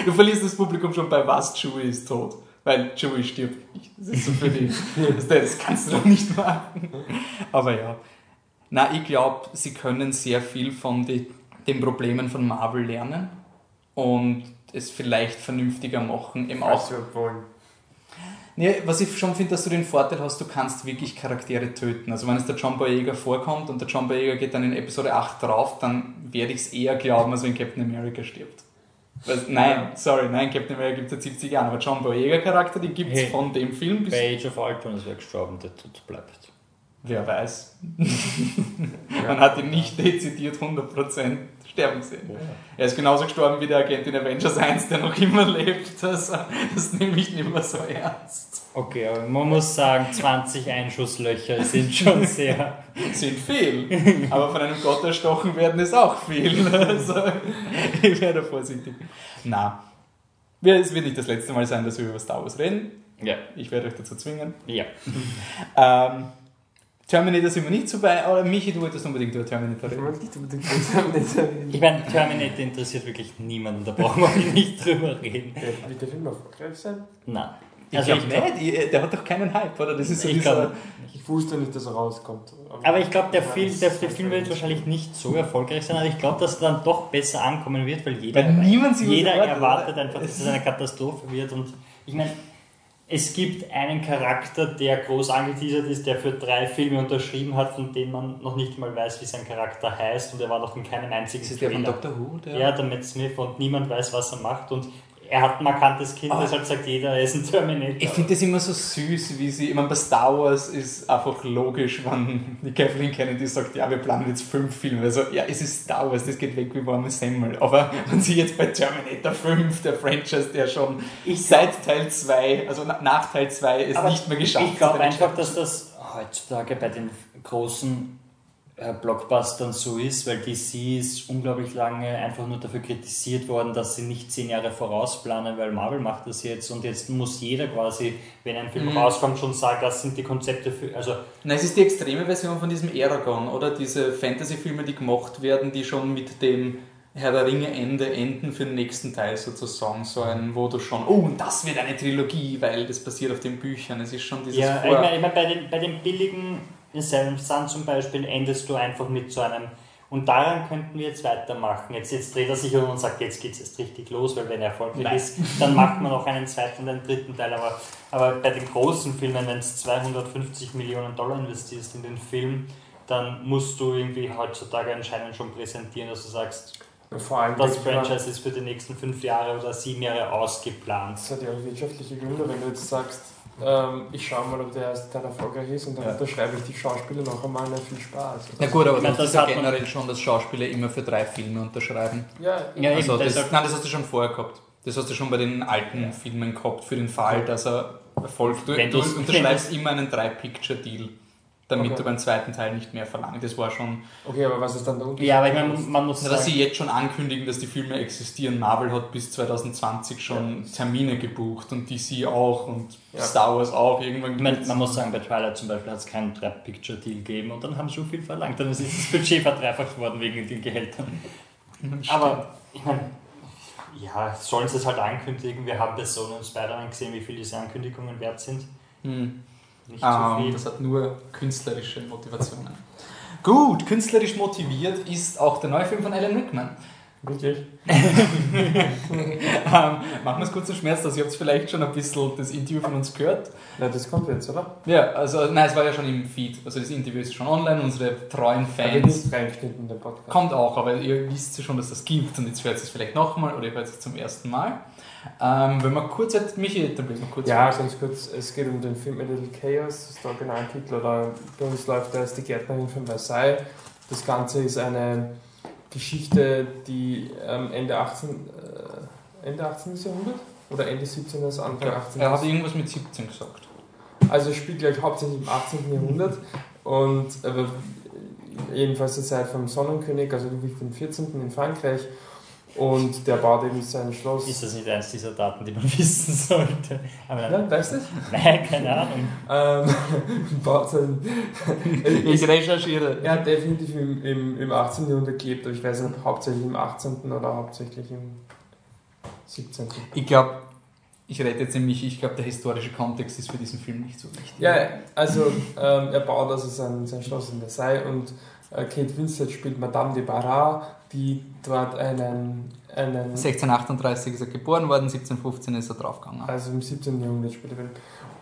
Du verlierst das Publikum schon bei was Chewie ist tot. Weil Chewie stirbt nicht. Das ist so für die. Das, kannst du doch nicht machen. Aber ja. Na, ich glaube, sie können sehr viel von die, den Problemen von Marvel lernen und es vielleicht vernünftiger machen. Eben auch wollen. Nee, was ich schon finde, dass du den Vorteil hast, du kannst wirklich Charaktere töten. Also wenn es der John Boyega vorkommt und der John Boyega geht dann in Episode 8 drauf, dann werde ich es eher glauben, als wenn Captain America stirbt. Weil, nein, sorry, nein, Captain America gibt es seit 70 Jahren, aber John Boyega Charakter, die gibt es Hey. von dem Film bis... bei Age of Ultron ist er gestorben, der tut bleibt. Wer weiß. Man hat ihn nicht dezidiert 100% sterben sehen. Er ist genauso gestorben wie der Agent in Avengers 1, der noch immer lebt. Also, das nehme ich nicht mehr so ernst. Okay, aber man muss sagen, 20 Einschusslöcher sind schon sehr. sind viel. Aber von einem Gott erstochen werden ist auch viel. Also, ich werde vorsichtig. Na, es wird nicht das letzte Mal sein, dass wir über Star Wars reden. Ja. Ich werde euch dazu zwingen. Ja. Ähm, Terminator sind wir nicht so bei, aber Michi, du wolltest unbedingt über Terminator Ich reden. wollte nicht unbedingt Terminator reden. Ich meine, Terminator interessiert wirklich niemanden, da brauchen wir nicht drüber reden. Wird der Film erfolgreich sein? Nein. Ich Also glaube ich glaub- nicht, ich- der hat doch keinen Hype, oder? Das ist so Ich dieser- glaube, Ich wusste nicht, dass er rauskommt. aber ich glaube, der, Film, der, der Film wird wahrscheinlich nicht so erfolgreich sein, aber ich glaube, dass er dann doch besser ankommen wird, weil jeder, Weil jeder erwartet, einfach, dass es eine Katastrophe wird. Und ich meine, es gibt einen Charakter, der groß angeteasert ist, der für drei Filme unterschrieben hat, von denen man noch nicht mal weiß, wie sein Charakter heißt und er war noch in keinem einzigen Ist das der von. Doctor Who? Der? Ja, der Matt Smith und niemand weiß, was er macht und er hat ein markantes Kind, Ah. deshalb sagt jeder, er ist ein Terminator. Ich finde das immer so süß, wie sie, ich meine, bei Star Wars ist einfach logisch, wenn die Kathleen Kennedy sagt, ja, wir planen jetzt fünf Filme. Also, ja, es ist Star Wars, das geht weg wie warme Semmel. Aber wenn sie jetzt bei Terminator 5, der Franchise, der schon Ich seit Teil 2, also na- nach Teil 2, es nicht mehr geschafft Ich glaube hat, einfach, dass das heutzutage bei den großen Blockbustern so ist, weil DC ist unglaublich lange einfach nur dafür kritisiert worden, dass sie nicht zehn Jahre vorausplanen, weil Marvel macht das jetzt und jetzt muss jeder quasi, wenn ein Film Mhm. rauskommt, schon sagen, das sind die Konzepte für, also Nein, es ist die extreme Version von diesem Aragon, oder? Diese Fantasy-Filme, die gemacht werden, die schon mit dem Herr der Ringe Ende enden für den nächsten Teil sozusagen. So ein, wo du schon, oh, und das wird eine Trilogie, weil das basiert auf den Büchern. Es ist schon dieses Ja, Vor- ich meine, ich mein, bei, den, bei den billigen Seven Sun zum Beispiel endest du einfach mit so einem und daran könnten wir jetzt weitermachen. Jetzt, jetzt dreht er sich um und sagt, jetzt geht es erst richtig los, weil wenn er erfolgreich Nein. ist, dann macht man noch einen zweiten und einen dritten Teil. Aber, aber bei den großen Filmen, wenn du 250 Millionen Dollar investierst in den Film, dann musst du irgendwie heutzutage anscheinend schon präsentieren, dass du sagst, Vor allem das man, Franchise ist für die nächsten fünf Jahre oder sieben Jahre ausgeplant. Das hat ja auch wirtschaftliche Gründe, wenn du jetzt sagst, ähm, ich schaue mal, ob der erste Teil erfolgreich ist und dann Ja. unterschreibe ich die Schauspieler noch einmal, na viel Spaß. Na gut, aber das das ist ja generell schon, dass Schauspieler immer für drei Filme unterschreiben. Ja, Ja, Also eben, das, deshalb- nein, das hast du schon vorher gehabt. Das hast du schon bei den alten Filmen gehabt, für den Fall, dass er erfolgt. Du, du unterschreibst immer einen Drei-Picture-Deal, damit Okay. du beim zweiten Teil nicht mehr verlangst. Das war schon, okay, aber was ist dann der Unterschied? Ja, aber ich meine, man muss dass sagen, sie jetzt schon ankündigen, dass die Filme existieren. Marvel hat bis 2020 schon Termine gebucht und DC auch und Ja. Star Wars auch. Irgendwann Ich meine, man muss sagen, bei Twilight zum Beispiel hat es keinen Drei-Picture-Deal gegeben und dann haben sie so viel verlangt. Dann ist das Budget verdreifacht worden wegen den Gehältern. Aber ich meine, ja, sollen sie es halt ankündigen. Wir haben bei Sony und Spider-Man gesehen, wie viel diese Ankündigungen wert sind. Hm. Nicht Ähm, so viel. das hat nur künstlerische Motivationen. Gut, künstlerisch motiviert ist auch der neue Film von Alan Rickman. Wirklich? ähm, machen wir es kurz zum Schmerz, dass ihr habt vielleicht schon ein bisschen das Interview von uns gehört. Na, das kommt jetzt, oder? Ja, also nein, es war ja schon im Feed. Also das Interview ist schon online, unsere treuen Fans. nicht reingeschnitten in den Podcast. Kommt auch, aber ihr wisst ja schon, dass das gibt und jetzt hört es vielleicht nochmal oder ihr hört es zum ersten Mal. Ähm, wenn man kurz hat, Michi, etabliert mal kurz. Ja, ganz kurz, es geht um den Film A Little Chaos, das ist der Originaltitel, oder bei uns läuft der als die Gärtnerin von Versailles. Das Ganze ist eine Geschichte, die ähm, Ende 18. Äh, Ende 18. Jahrhundert? Oder Ende 17. bis Anfang Ja, 18. er hat irgendwas mit 17 gesagt. Also es spielt gleich hauptsächlich im 18. Jahrhundert und aber jedenfalls zur Zeit vom Sonnenkönig, also Ludwig XIV. in Frankreich. Und der baut eben sein Schloss. Ist das nicht eins dieser Daten, die man wissen sollte? Aber Ja, weißt du? Nein, keine Ahnung. Ähm, baut sein, Ich recherchiere. er hat definitiv im, im, im 18. Jahrhundert gelebt, aber ich weiß nicht, ob hauptsächlich im 18. oder hauptsächlich im 17. Ich glaube, ich rede jetzt nämlich, ich glaube, der historische Kontext ist für diesen Film nicht so wichtig. Ja, also ähm, er baut also sein, sein Schloss in Versailles und äh, Kate Winslet spielt Madame de Barras, die dort einen, einen 1638 ist er geboren worden, 1715 ist er draufgegangen. also im 17. Jahrhundert spielt er Film.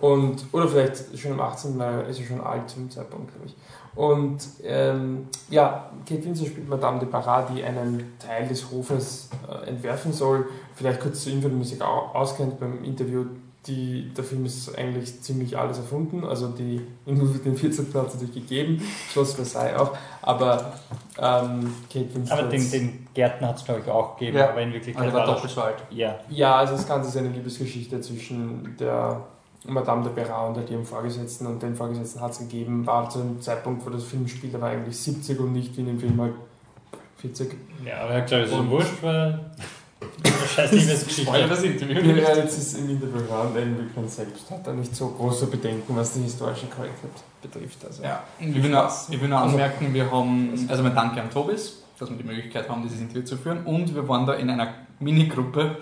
Und, oder vielleicht schon im 18. weil er ist ja schon alt zum Zeitpunkt, glaube ich. Und ähm, ja, Kate Winslet spielt Madame de Barras, die einen Teil des Hofes äh, entwerfen soll. Vielleicht kurz zur Info, die Musik au- auskennt beim Interview. Die, der Film ist eigentlich ziemlich alles erfunden, also die Ludwig den 14. hat es natürlich gegeben, Schloss Versailles auch, aber ähm, Kate Winslet... Aber den, den Gärtner hat es, glaube ich, auch gegeben. Ja. Aber in Wirklichkeit Also war doppelt so alt. Ja. Ja, also das Ganze ist eine Liebesgeschichte zwischen der Madame de Perrat und ihrem Vorgesetzten und den Vorgesetzten hat es gegeben, war zu dem Zeitpunkt, wo das Film spielt, er war eigentlich 70 und nicht wie in dem Film halt 40. Ja, aber er hat gesagt, es ist wurscht, weil. Scheiß Liebesgeschichte. das Interview. Wir werden jetzt das im Interview hören, denn Wickman selbst hat da nicht so große Bedenken, was die historische Korrektheit betrifft. Also. Ja, ich will, nur, ich will nur anmerken, wir haben, also mein Danke an Tobis, dass wir die Möglichkeit haben, dieses Interview zu führen und wir waren da in einer Minigruppe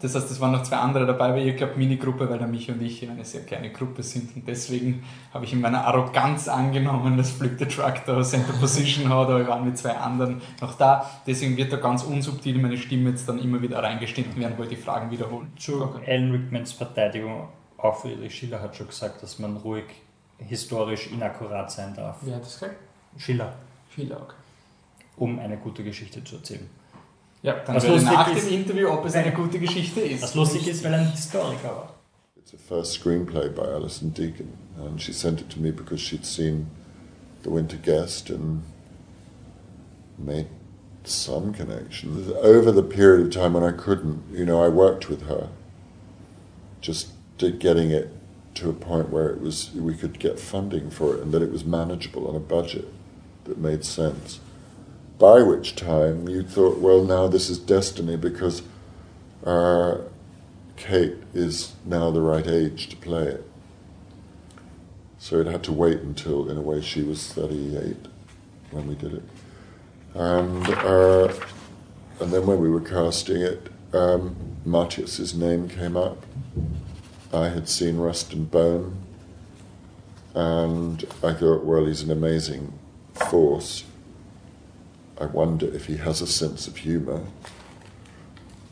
Das heißt, es waren noch zwei andere dabei bei ihr, glaube Minigruppe, weil der Michi und ich eine sehr kleine Gruppe sind. Und deswegen habe ich in meiner Arroganz angenommen, dass Flip the Truck da Center Position hat, aber wir waren mit zwei anderen noch da. Deswegen wird da ganz unsubtil meine Stimme jetzt dann immer wieder reingeschnitten werden, wo ich die Fragen wiederholen. Zu okay. Alan Rickmans Verteidigung, auch Friedrich Schiller hat schon gesagt, dass man ruhig historisch inakkurat sein darf. Wer hat das gesagt? Schiller. Schiller, okay. Um eine gute Geschichte zu erzählen. Ja, dann was lustig nach dem Interview, ob es eine gute Geschichte ist. Was lustig ist, weil er ein Historiker war. It's a first screenplay by Alison Deacon, and she sent it to me because she'd seen The Winter Guest and made some connections. Over the period of time when I couldn't, you know, I worked with her, just getting it to a point where it was we could get funding for it and that it was manageable on a budget that made sense by which time you thought, well, now this is destiny because uh, Kate is now the right age to play it. So it had to wait until, in a way, she was 38 when we did it. And, uh, and then when we were casting it, um, Matthias's name came up. I had seen Rust and Bone, and I thought, well, he's an amazing force I wonder if he has a sense of humour.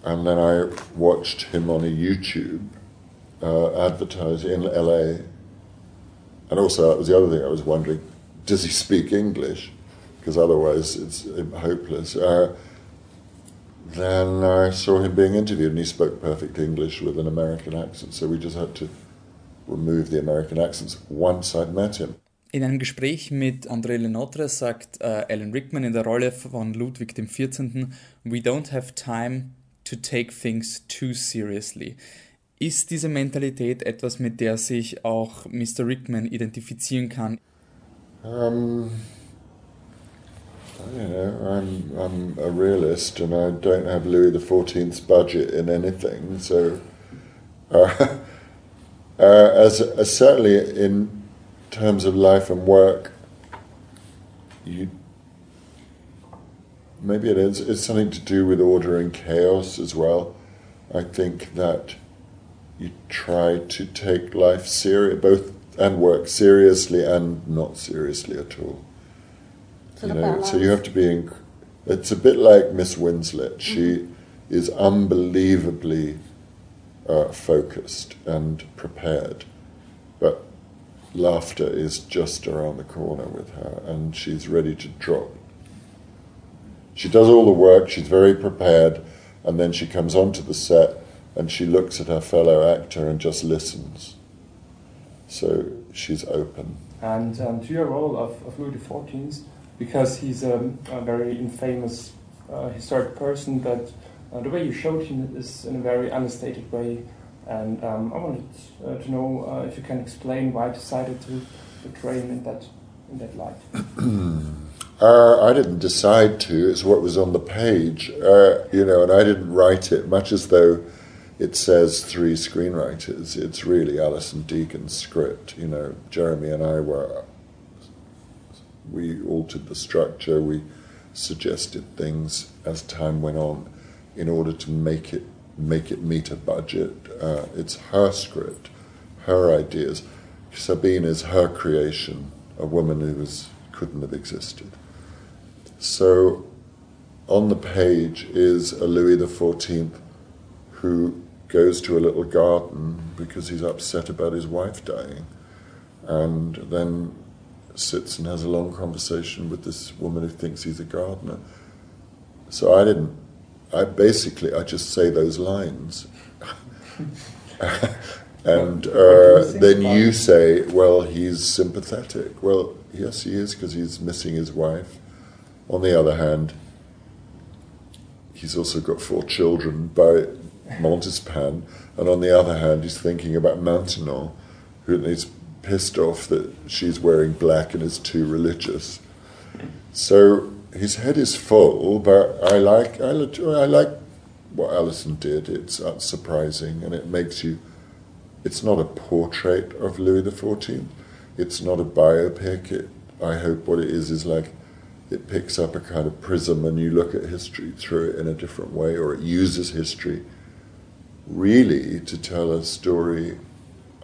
And then I watched him on a YouTube uh, in LA. And also, that was the other thing I was wondering does he speak English? Because otherwise, it's hopeless. Uh, then I saw him being interviewed, and he spoke perfect English with an American accent. So we just had to remove the American accents once I'd met him. In einem Gespräch mit André Lenotre sagt äh, Alan Rickman in der Rolle von Ludwig XIV. We don't have time to take things too seriously. Ist diese Mentalität etwas, mit der sich auch Mr. Rickman identifizieren kann? Um, you know, I'm, I'm a realist and I don't have Louis XIV's budget in anything, so uh, uh, as, as certainly in terms of life and work, you maybe it is it's something to do with order and chaos as well. I think that you try to take life serious, both and work seriously and not seriously at all. So you know, so you have to be. Inc- it's a bit like Miss Winslet. She mm-hmm. is unbelievably uh, focused and prepared, but laughter is just around the corner with her and she's ready to drop. She does all the work, she's very prepared, and then she comes onto the set and she looks at her fellow actor and just listens. So she's open. And um, to your role of, of Louis XIV, because he's a, a very infamous uh, historic person, but uh, the way you showed him is in a very understated way and um, I wanted uh, to know uh, if you can explain why I decided to portray him in that in that light. uh, I didn't decide to. It's what was on the page, uh, you know, and I didn't write it. Much as though it says three screenwriters, it's really Alison Deacon's script. You know, Jeremy and I were. We altered the structure. We suggested things as time went on, in order to make it make it meet a budget. Uh, it's her script, her ideas. Sabine is her creation, a woman who was, couldn't have existed. So on the page is a Louis XIV who goes to a little garden because he's upset about his wife dying, and then sits and has a long conversation with this woman who thinks he's a gardener. So I didn't I basically I just say those lines, and uh, then you say, "Well, he's sympathetic." Well, yes, he is because he's missing his wife. On the other hand, he's also got four children by Montespan, and on the other hand, he's thinking about Maintenon, who is pissed off that she's wearing black and is too religious. So his head is full, but I like I, I like what Alison did. It's surprising, and it makes you. It's not a portrait of Louis XIV. It's not a biopic. It, I hope what it is is like it picks up a kind of prism, and you look at history through it in a different way, or it uses history really to tell a story,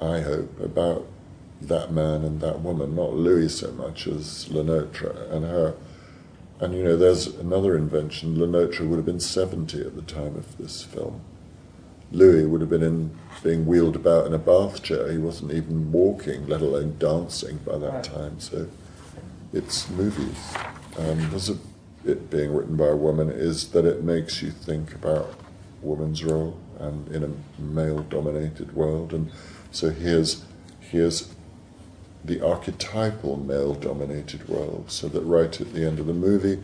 I hope, about that man and that woman, not Louis so much as Lenotre and her. And you know, there's another invention. Lenotre would have been 70 at the time of this film. Louis would have been in, being wheeled about in a bath chair. He wasn't even walking, let alone dancing by that Right. time. So it's movies. Um, there's a, it being written by a woman is that it makes you think about woman's role and in a male-dominated world. And so here's here's the archetypal male-dominated world. So that right at the end of the movie,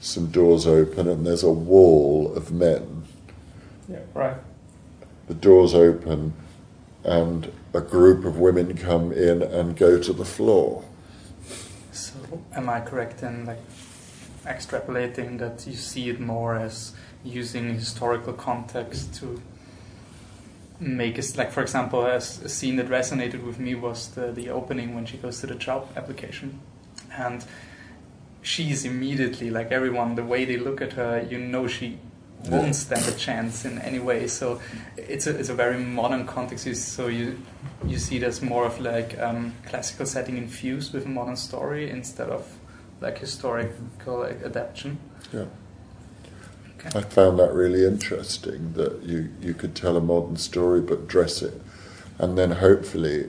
some doors open and there's a wall of men. Yeah, right. The doors open, and a group of women come in and go to the floor. So, am I correct in like extrapolating that you see it more as using historical context to make us like, for example, as a scene that resonated with me was the the opening when she goes to the job application, and she's immediately like everyone. The way they look at her, you know she won't stand a chance in any way. So it's a it's a very modern context. You- So you you see it as more of like um, classical setting infused with a modern story instead of like historical like, adaptation. Yeah. Okay. I found that really interesting that you, you could tell a modern story but dress it. And then hopefully,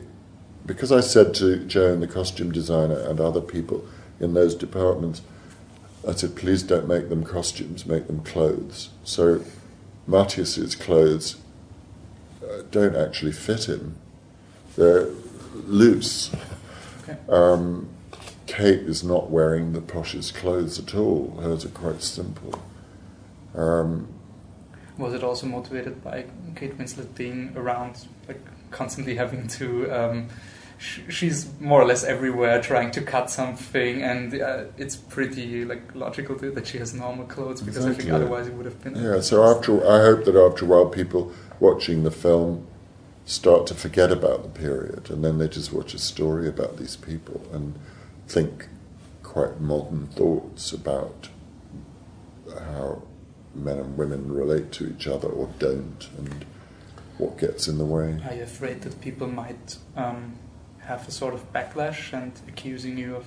because I said to Joan, the costume designer, and other people in those departments, I said, please don't make them costumes, make them clothes. So Matthias's clothes uh, don't actually fit him, they're loose. Okay. Um, Kate is not wearing the poshest clothes at all, hers are quite simple. Um, Was it also motivated by Kate Winslet being around, like constantly having to? Um, sh- she's more or less everywhere trying to cut something, and uh, it's pretty like logical to, that she has normal clothes because I think otherwise it would have been. Yeah, so after I hope that after a while people watching the film start to forget about the period and then they just watch a story about these people and think quite modern thoughts about how men and women relate to each other or don't and what gets in the way. Are you afraid that people might um, have a sort of backlash and accusing you of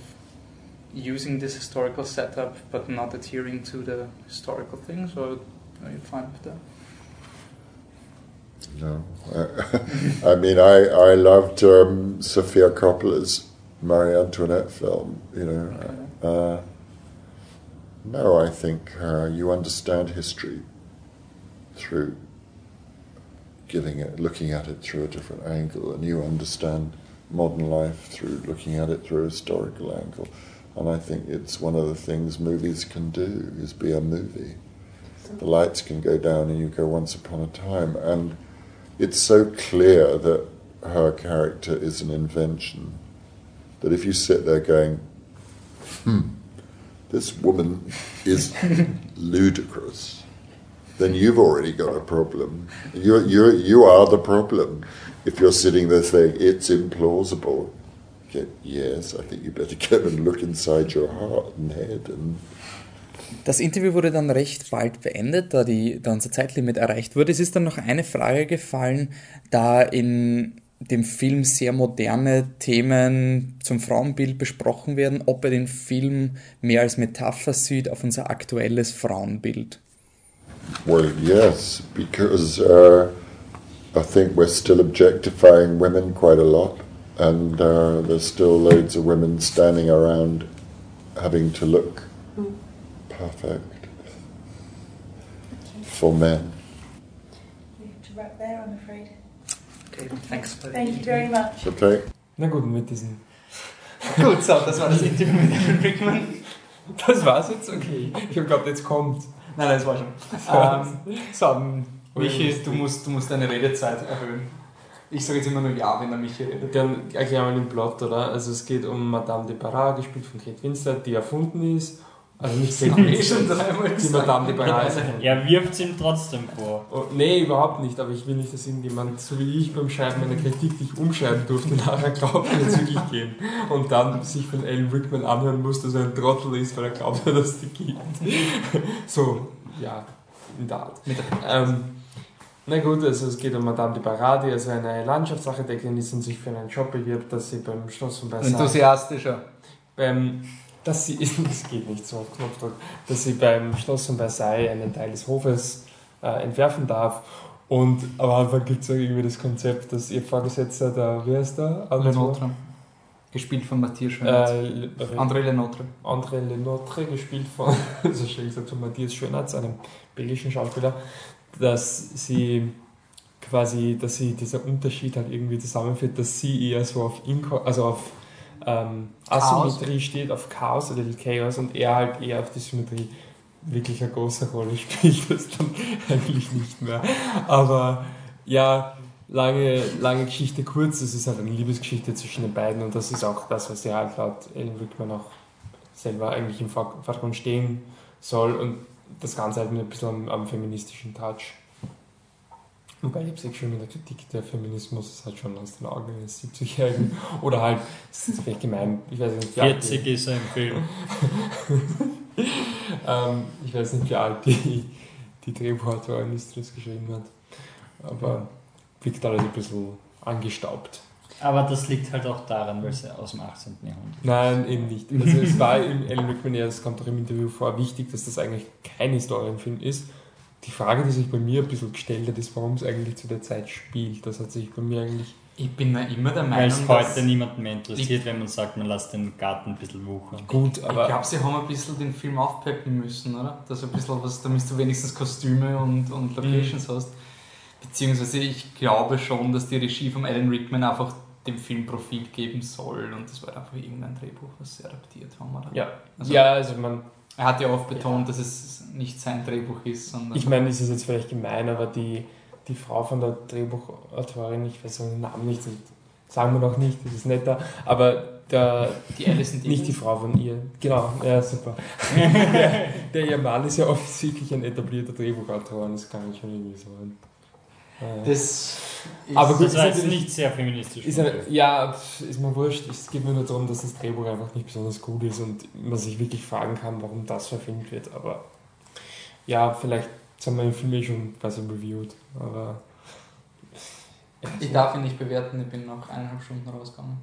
using this historical setup but not adhering to the historical things, or are you fine with that? No, I, I mean, I I loved um, Sofia Coppola's Marie Antoinette film. You know, uh, no, I think uh, you understand history through giving it, looking at it through a different angle, and you understand modern life through looking at it through a historical angle. And I think it's one of the things movies can do is be a movie. The lights can go down and you go once upon a time, and it's so clear that her character is an invention that if you sit there going, hmm, this woman is ludicrous, then you've already got a problem. You're, you're, you are the problem. If you're sitting there saying, it's implausible, okay, yes, I think you better go and look inside your heart and head and Das Interview wurde dann recht bald beendet, da, die, da unser Zeitlimit erreicht wurde. Es ist dann noch eine Frage gefallen, da in dem Film sehr moderne Themen zum Frauenbild besprochen werden, ob er den Film mehr als Metapher sieht auf unser aktuelles Frauenbild. Well, yes, because uh, I think we're still objectifying women quite a lot, and uh, there's still loads of women standing around having to look perfect for men. We have to wrap there, I'm afraid. Okay, thanks for the Thank you very much. Okay. Na gut, mit diesen. Gut, so, das war das Interview mit Alan Rickman. Das war's jetzt? Okay. Ich habe geglaubt, jetzt kommt. Nein, nein, das war schon. Ähm, so, Michi, du musst, du musst deine Redezeit erhöhen. Ich sage jetzt immer nur Ja, wenn der Michi redet. Dann erklär mal den Plot, oder? Also es geht um Madame de Barras, gespielt von Kate Winslet, die erfunden ist. Also nicht Kate Hab ich schon dreimal die. Madame de Barras ist. Er wirft es ihm trotzdem vor. Oh, nee, überhaupt nicht, aber ich will nicht, dass irgendjemand, so wie ich beim Schreiben meiner Kritik dich umschreiben durfte, nachher glaubt, jetzt wirklich gehen. Und dann sich von Alan Rickman anhören muss, dass er ein Trottel ist, weil er glaubt, dass es die gibt. So, ja, in der Art. Ähm, Na gut, also es geht um Madame de Baradi, also eine Landschaftsarchitektin, die sich für einen Job bewirbt, dass sie beim Schloss von Versailles Enthusiastischer. beim, dass sie, es geht nicht so auf Knopfdruck, dass sie beim Schloss von Versailles einen Teil des Hofes äh, entwerfen darf. Und am Anfang gibt es irgendwie das Konzept, dass ihr Vorgesetzter, der, wer ist der? Lenotre. Gespielt von Matthias Schönherz. Äh, Le- André Lenotre. André Lenotre, gespielt von, also schön gesagt, von Matthias Schönherz, einem belgischen Schauspieler, dass sie quasi, dass sie dieser Unterschied halt irgendwie zusammenführt, dass sie eher so auf Inko also auf ähm, Asymmetrie steht, auf Chaos oder Chaos und er halt eher auf die Symmetrie wirklich eine große Rolle spielt, das dann eigentlich nicht mehr. Aber ja, lange, lange Geschichte kurz, es ist halt eine Liebesgeschichte zwischen den beiden und das ist auch das, was ja halt laut Ellen Rickman auch selber eigentlich im Vor- Vordergrund stehen soll und das Ganze halt mit ein bisschen am, am feministischen Touch. Wobei ich habe es eh schon in der Kritik, der Feminismus ist halt schon aus den Augen eines 70-Jährigen oder halt, das ist vielleicht gemein, ich weiß nicht, wie alt die- 40 ist er im Film. ähm, ich weiß nicht, wie alt die, die Drehbuchautorin ist, die das geschrieben hat. Aber wirkt alles ein bisschen angestaubt. Aber das liegt halt auch daran, weil sie aus dem 18. Jahrhundert Nein, eben nicht. Also es war Alan Rickman ja, das kommt auch im Interview vor, wichtig, dass das eigentlich kein Historienfilm ist. Die Frage, die sich bei mir ein bisschen gestellt hat, ist, warum es eigentlich zu der Zeit spielt. Das hat sich bei mir eigentlich... Ich bin ja immer der Weil Meinung, es dass... heute niemanden mehr interessiert, wenn man sagt, man lässt den Garten ein bisschen wuchern. Gut, Ich aber... glaube, sie haben ein bisschen den Film aufpeppen müssen, oder? Dass ein bisschen was, damit du wenigstens Kostüme und, und Locations hast. Beziehungsweise ich glaube schon, dass die Regie von Alan Rickman einfach dem Film Profit geben soll und das war einfach irgendein Drehbuch, was sie adaptiert haben, oder? ja. Also, ja, also man... Er hat ja oft betont, dass es nicht sein Drehbuch ist, sondern... Ich meine, das ist jetzt vielleicht gemein, aber die, die Frau von der Drehbuchautorin, ich weiß den Namen nicht, sagen wir noch nicht, das ist netter, aber der, die Alison nicht die Frau von ihr, genau, ja, super. der, der ihr Mann ist ja offensichtlich ein etablierter Drehbuchautor, das kann ich schon irgendwie sagen. Das ist, Aber gut, Das war ist jetzt nicht sehr feministisch. ist eine, ja, ist mir wurscht. Es geht mir nur darum, dass das Drehbuch einfach nicht besonders gut ist und man sich wirklich fragen kann, warum das verfilmt wird. Aber ja, vielleicht haben wir den Film schon quasi reviewed. Aber ich darf ihn nicht bewerten, ich bin nach eineinhalb Stunden rausgegangen.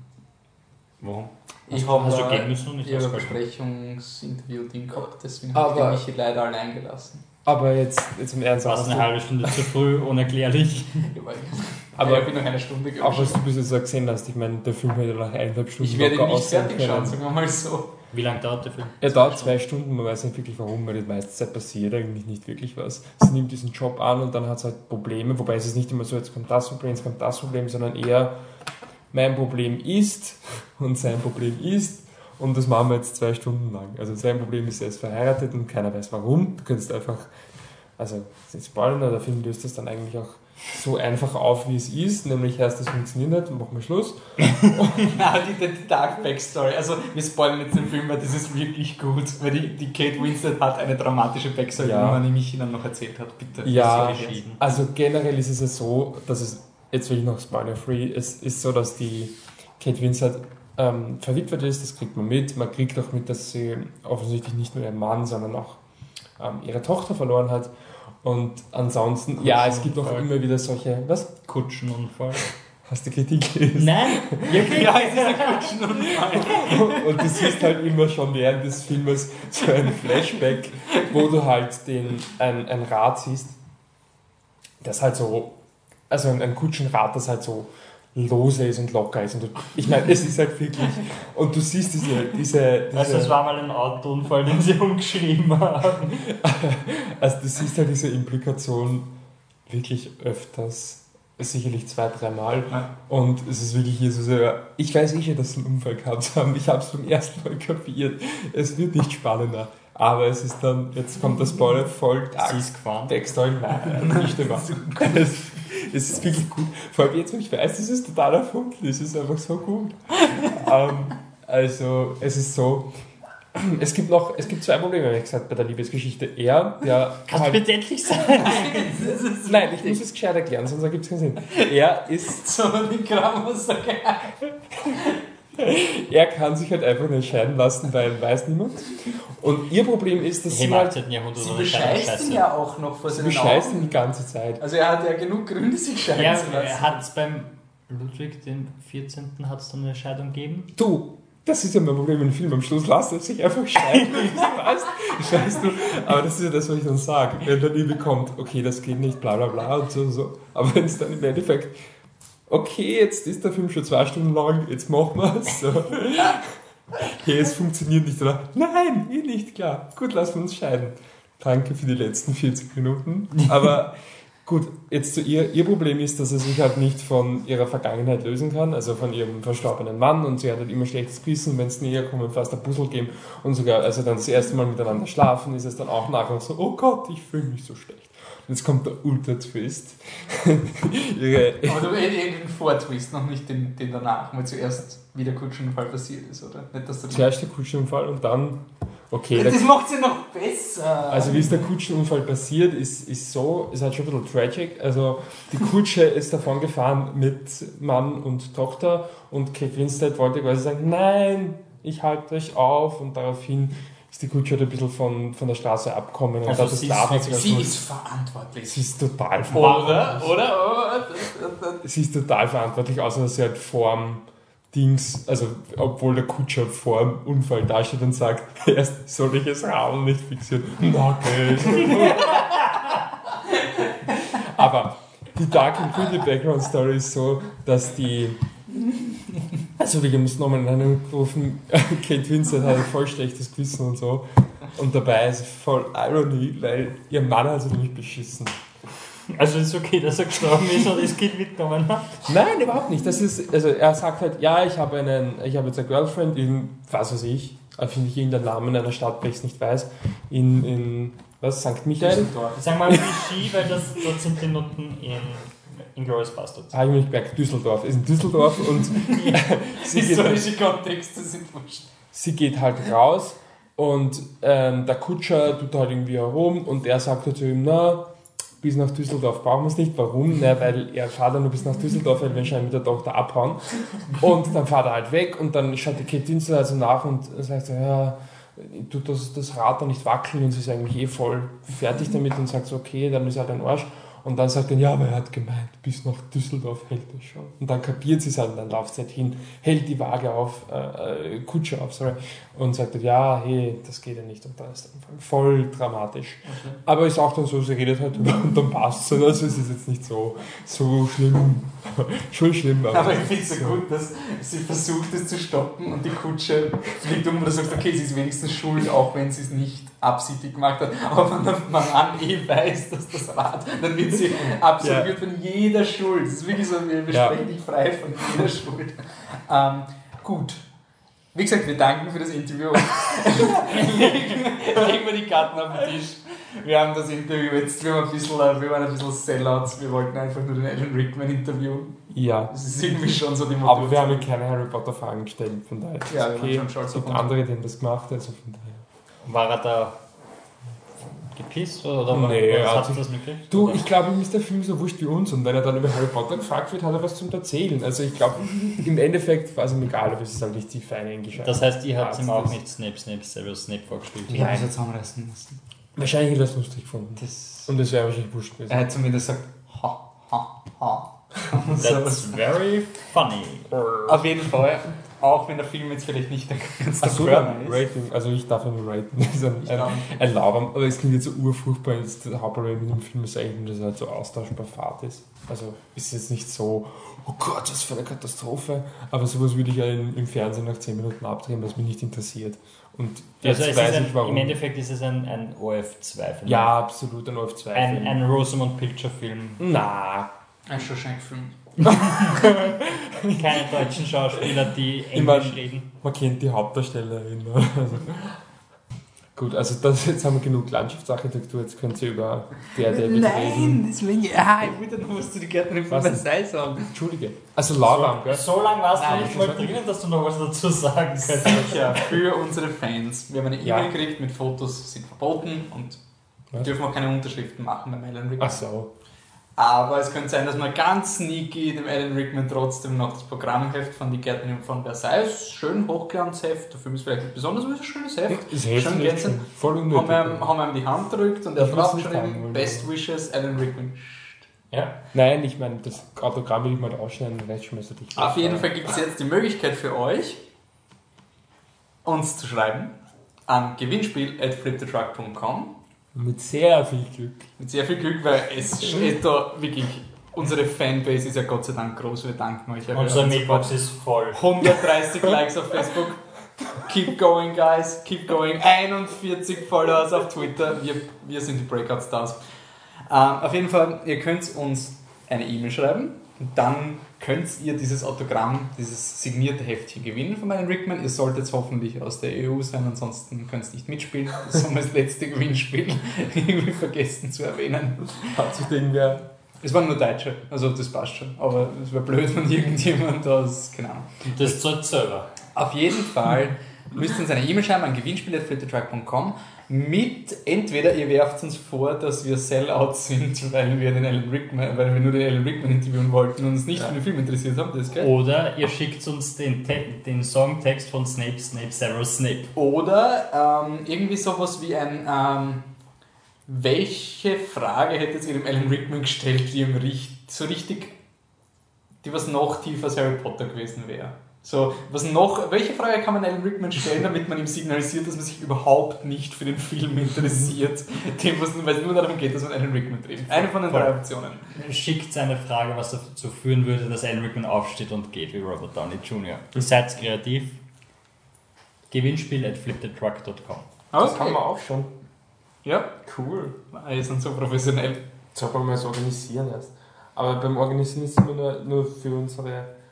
Warum? Ich habe ausgehalten? Besprechungsinterview-Ding gehabt, deswegen habe ich die Michi leider alle eingelassen. Aber jetzt, jetzt im Ernst. Warst eine halbe Stunde zu früh, unerklärlich. Aber, ich bin noch eine Stunde Auch was du bis jetzt so gesehen hast, ich meine, der Film hätte nach eineinhalb Stunden Ich werde ihn nicht fertig schauen, können. sagen wir mal so. Wie lange dauert der Film? Er dauert zwei Stunden, man weiß nicht wirklich warum, weil die meiste Zeit passiert eigentlich nicht wirklich was. Sie nimmt diesen Job an und dann hat es halt Probleme, wobei es ist nicht immer so, jetzt kommt das Problem, jetzt kommt das Problem, sondern eher, mein Problem ist und sein Problem ist und das machen wir jetzt zwei Stunden lang. Also sein Problem ist, er ist verheiratet und keiner weiß warum. Du kannst einfach, also nicht spoilern, der Film löst das dann eigentlich auch so einfach auf, wie es ist, nämlich erst das funktioniert nicht und machen wir Schluss. Nein, die, die Dark Backstory. Also, wir spoilern jetzt den Film, weil das ist wirklich gut. Weil die, die Kate Winslet hat eine dramatische Backstory, Ja. die man nämlich dann noch erzählt hat. Bitte. Ja, jetzt. also generell ist es ja so, dass es, jetzt will ich noch spoiler-free, es ist so, dass die Kate Winslet ähm, verwitwet ist, das kriegt man mit. Man kriegt auch mit, dass sie offensichtlich nicht nur ihren Mann, sondern auch ähm, ihre Tochter verloren hat. Und ansonsten, ja, es gibt auch immer wieder solche, was? Kutschenunfall. Hast du Kritik gelesen? Nein? Ja, es ist ein Kutschenunfall. Und du siehst halt immer schon während des Filmes so ein Flashback, wo du halt den, ein, ein Rad siehst, das halt so, also ein, ein Kutschenrad, das halt so lose ist und locker ist. Und du, ich meine, es ist halt wirklich, und du siehst diese, diese, diese Also es war mal ein Autounfall, den sie umgeschrieben haben. also du siehst halt diese Implikation wirklich öfters, sicherlich zwei, dreimal. Ja. Und es ist wirklich hier so sehr, ich weiß eh schon, dass sie einen Unfall gehabt haben. Ich habe es beim ersten Mal kapiert. Es wird nicht spannender. Aber es ist dann, jetzt kommt das Spoiler, voll Sie ist gefahren. Backstory. Nein, nicht immer. Es, ist wirklich gut. Vor allem jetzt, wo ich weiß, es ist total erfunden. Es ist einfach so gut. ähm, also, es ist so. Es gibt noch, es gibt zwei Probleme, wie gesagt, bei der Liebesgeschichte. Er, der Kannst du halt, bitte endlich sein? Nein, ich muss es gescheit erklären, sonst ergibt es keinen Sinn. Er ist So, die Grammar so geil. er kann sich halt einfach nicht entscheiden lassen, weil weiß niemand. Und ihr Problem ist, dass Hey, sie halt 18. Jahrhundert Sie bescheißt ihn ja auch noch vor sie seinen bescheißen Augen. die ganze Zeit. Also er hat ja genug Gründe, sich scheiden Ja, zu lassen. er hat es beim Ludwig den 14. hat es dann eine Scheidung gegeben. Du, das ist ja mein Problem im Film. Am Schluss lässt er sich einfach scheiden. weißt, weißt du? Aber das ist ja das, was ich dann sage. Wenn dann irgendwie kommt, okay, das geht nicht, bla bla bla und so und so. Aber wenn es dann im Endeffekt, okay, jetzt ist der Film schon zwei Stunden lang, jetzt machen wir es. So. Hey, es funktioniert nicht, oder? Nein, eh nicht, klar. Gut, lassen wir uns scheiden. Danke für die letzten 40 Minuten. Aber gut, jetzt zu ihr. Ihr Problem ist, dass sie sich halt nicht von ihrer Vergangenheit lösen kann, also von ihrem verstorbenen Mann und sie hat halt immer schlechtes Gewissen, wenn es näher kommen, fast ein Puzzle geben und sogar, also dann das erste Mal miteinander schlafen, ist es dann auch nachher so, oh Gott, ich fühle mich so schlecht. Jetzt kommt der Ultra-Twist. ihre, Aber du hättest irgendwie den Vortwist, noch nicht den, den danach, weil zuerst wie der Kutschenfall passiert ist, oder? Nicht, dass zuerst der Kutschenunfall und dann, okay, das macht sie noch besser. Also wie es der Kutschenunfall passiert, ist, ist so, ist halt schon ein bisschen tragic. Also die Kutsche ist davon gefahren mit Mann und Tochter und Kate Winslet wollte quasi sagen, nein, ich halte euch auf und daraufhin ist die Kutsche ein bisschen von, von der Straße abgekommen und Also das sie Lava ist sie ist verantwortlich. sie ist total verantwortlich. Oder? Oder? Sie ist total verantwortlich, außer dass sie halt vorm Dings, also obwohl der Kutscher vor dem Unfall dasteht und sagt, erst soll ich das Radl nicht fixieren. Na, okay. Aber die Dark and Pretty Background Story ist so, dass die. Also, wir es nochmal in einen gerufen. Kate Winslet hat ein voll schlechtes Gewissen und so. Und dabei ist voll Irony, weil ihr Mann hat sie nämlich beschissen. Also ist okay, dass er gestorben ist und das Kind mitgenommen hat. Nein, überhaupt nicht. Das ist, also er sagt halt, ja, ich habe einen, ich habe jetzt eine Girlfriend in, was weiß ich, finde ich irgendeinen Namen einer Stadt, weil ich es nicht weiß, in, in was, St. Michael. Sag mal Vichy, weil das, dort sind die Noten in Inglourious Bastards. Mich gemerkt, Düsseldorf. Ist in Düsseldorf und sie, geht halt, Historische Kontexte sind wurscht. sie geht halt raus und ähm, der Kutscher tut halt irgendwie herum und er sagt halt zu ihm, na, bis nach Düsseldorf brauchen wir es nicht. Warum? Na, weil er fährt dann nur bis nach Düsseldorf, weil wir wahrscheinlich mit der Tochter abhauen. Und dann fährt er halt weg und dann schaut die Kate Winslet also nach und sagt so, ja, tut das, das Rad da nicht wackeln und sie ist eigentlich eh voll fertig damit und sagt so, okay, dann ist er halt ein Arsch. Und dann sagt er, ja, aber er hat gemeint, bis nach Düsseldorf hält er schon. Und dann kapiert sie es halt, dann läuft sie halt hin, hält die Waage auf, äh, äh, Kutsche auf, sorry, und sagt, ja, hey, das geht ja nicht. Und dann ist dann voll dramatisch. Aber ist auch dann so, sie redet halt drüber und dann passt es. Also es ist jetzt nicht so, so schlimm. Schon schlimm, aber, Aber ich finde es so gut, dass sie versucht es zu stoppen und die Kutsche fliegt um und sagt, okay, sie ist wenigstens schuld, auch wenn sie es nicht absichtlich gemacht hat. Aber wenn der Mann eh weiß, dass das Rad, dann wird sie absolviert von jeder Schuld. Das ist wirklich so, wir, wir Ja. sprechen dich frei von jeder Schuld. Ähm, gut. Wie gesagt, wir danken für das Interview. Legen wir die Karten auf den Tisch. Wir haben das Interview jetzt, wir waren ein bisschen, wir waren ein bisschen Sellouts, wir wollten einfach nur den Alan Rickman interviewen. ja. Das ist irgendwie schon so die Aber wir haben keine Harry Potter Fragen gestellt, von daher Ja, wir okay. waren schon stolz auf andere, die haben das gemacht, also von daher. War er da gepisst oder war, Nee, er was hat sich- das mitgekriegt? Du, ich glaube, ihm ist der Film so wurscht wie uns und wenn er dann über Harry Potter gefragt wird, hat er was zum Erzählen. Also ich glaube, im Endeffekt war es ihm egal, aber es ist halt nicht die feine eingeschaltet. Das heißt, ihr habt Arzt ihm auch nicht Snape, Snape, Severus Snape vorgespielt. Es jetzt zusammenreißen müssen. Wahrscheinlich hat er es lustig gefunden. Das, Und es wäre wahrscheinlich wurscht gewesen. er hat zumindest gesagt, ha, ha, ha. That's very funny. auf jeden Fall, auch wenn der Film jetzt vielleicht nicht der ganz der Achso, Burner ist. Rating. Also ich darf ihn raten. Ist ein, Laubarm. Aber es klingt jetzt so urfurchtbar. Jetzt Der Hauptproblem mit dem Film ist eigentlich, dass er halt so austauschbar fad ist. Also ist jetzt nicht so, oh Gott, was für eine Katastrophe. Aber sowas würde ich ja im, im Fernsehen nach 10 Minuten abdrehen, was mich nicht interessiert. Und jetzt Also es weiß ein, ich warum. Im Endeffekt ist es ein, ein OF2-Film. ja, absolut, ein OF2 Ein, ein Rosamund Picture-Film. Na, Ein Shawshank-Film. Keine deutschen Schauspieler, die Ich mein- Englisch reden. man kennt die Hauptdarstellerin. ne? Also, gut, also das, jetzt haben wir genug Landschaftsarchitektur, jetzt könnt ihr über der David reden. deswegen, ja, ich wollte noch was zu die Gärtnerin von? Versailles sagen. Entschuldige. Also Laubarm, gell? So lange warst du Nein, nicht ich mal drinnen, dass du noch was dazu sagen könntest. Sicher, für unsere Fans. Wir haben eine Ja. E-Mail gekriegt mit Fotos, sind verboten und wir Was? dürfen auch keine Unterschriften machen bei Alan Rickman. Ach so. Aber es könnte sein, dass man ganz sneaky dem Alan Rickman trotzdem noch das Programmheft von Die Gärtnerin von Versailles, schön Hochglanzheft, der Film ist vielleicht nicht besonders, aber ist ein schönes Heft. Das Heft Schön glänzend. voll Haben unnötig. wir, ihm- haben wir ihm die Hand gedrückt und er haben draufgeschrieben. Best Wishes, Alan Rickman. Ja. Nein, ich meine, das Autogramm will ich mal ausschneiden, du dich Auf jeden Fall gibt es jetzt die Möglichkeit für euch, uns zu schreiben an gewinnspiel.fliptetruck.com Mit sehr viel Glück. mit sehr viel Glück, weil es steht da wirklich, unsere Fanbase ist ja Gott sei Dank groß, wir danken euch. ja Unsere Mailbox ist voll. 130 Likes auf Facebook. Keep going, guys. Keep going. 41 Followers auf Twitter. Wir, wir sind die Breakout Stars. Ähm, auf jeden Fall, ihr könnt uns eine E-Mail schreiben. Und dann könnt ihr dieses Autogramm, dieses signierte Heftchen gewinnen von meinem Rickman. Ihr solltet hoffentlich aus der EU sein, ansonsten könnt ihr nicht mitspielen. Das wir das letzte Gewinnspiel irgendwie vergessen zu erwähnen. Hat sich irgendwer. Es waren nur Deutsche, also das passt schon. Aber es wäre blöd, wenn irgendjemand aus, keine Ahnung. Das zahlt selber. Auf jeden Fall müsst ihr uns eine E-Mail schreiben an gewinnspiel.flittertruck.com mit entweder ihr werft uns vor, dass wir Sellouts sind, weil wir den Alan Rickman, weil wir nur den Alan Rickman interviewen wollten und uns nicht für den Film interessiert haben, das ist geil. Oder ihr schickt uns den, Te den Songtext von Snape, Snape, Severus Snape. Oder ähm, irgendwie sowas wie ein ähm, welche Frage hättet ihr dem Alan Rickman gestellt, die ihm richt, so richtig, die was noch tiefer als Harry Potter gewesen wäre? So, was noch, welche Frage kann man Alan Rickman stellen, damit man ihm signalisiert, dass man sich überhaupt nicht für den Film interessiert, dem, was, weil es nur darum geht, dass man Alan Rickman trifft. Eine von den Voll. drei Optionen. Schickt eine Frage, was dazu führen würde, dass Alan Rickman aufsteht und geht wie Robert Downey Jr. Seid kreativ. Gewinnspiel at flipthetruck.com. Das kann man auch schon. Ja, Cool. wir sind so professionell. Sollte man mal so organisieren erst. Aber beim Organisieren ist immer nur, nur für unsere.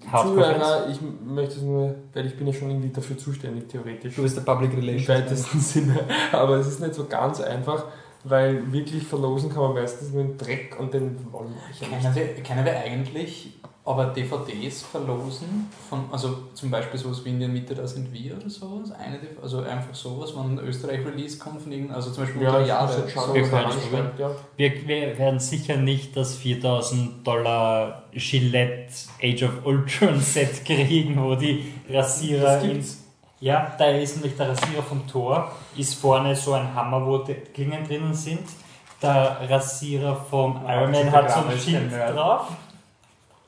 Zuhörer. Ich möchte es nur, weil ich bin ja schon irgendwie dafür zuständig, theoretisch. Du bist der Public Im Relations. weitesten Sinne. Aber es ist nicht so ganz einfach, weil wirklich verlosen kann man meistens nur den Dreck und den wollen wir nicht. Können wir, können wir eigentlich aber DVDs verlosen? Von, also zum Beispiel sowas wie in der Mitte, da sind wir oder sowas? Eine, also einfach sowas, wenn Österreich Release kommt von irgendeinem, also zum Beispiel Ja, unter Jahre. so. Wir können ja. Wir, wir werden sicher nicht das 4000 Dollar Gillette Age of Ultron Set kriegen, wo die Rasierer Das in, gibt's. Ja, da ist nämlich der Rasierer vom Tor, ist vorne so ein Hammer, wo die Klingen drinnen sind. Der Rasierer vom Iron Man hat so ein Schild Nerd.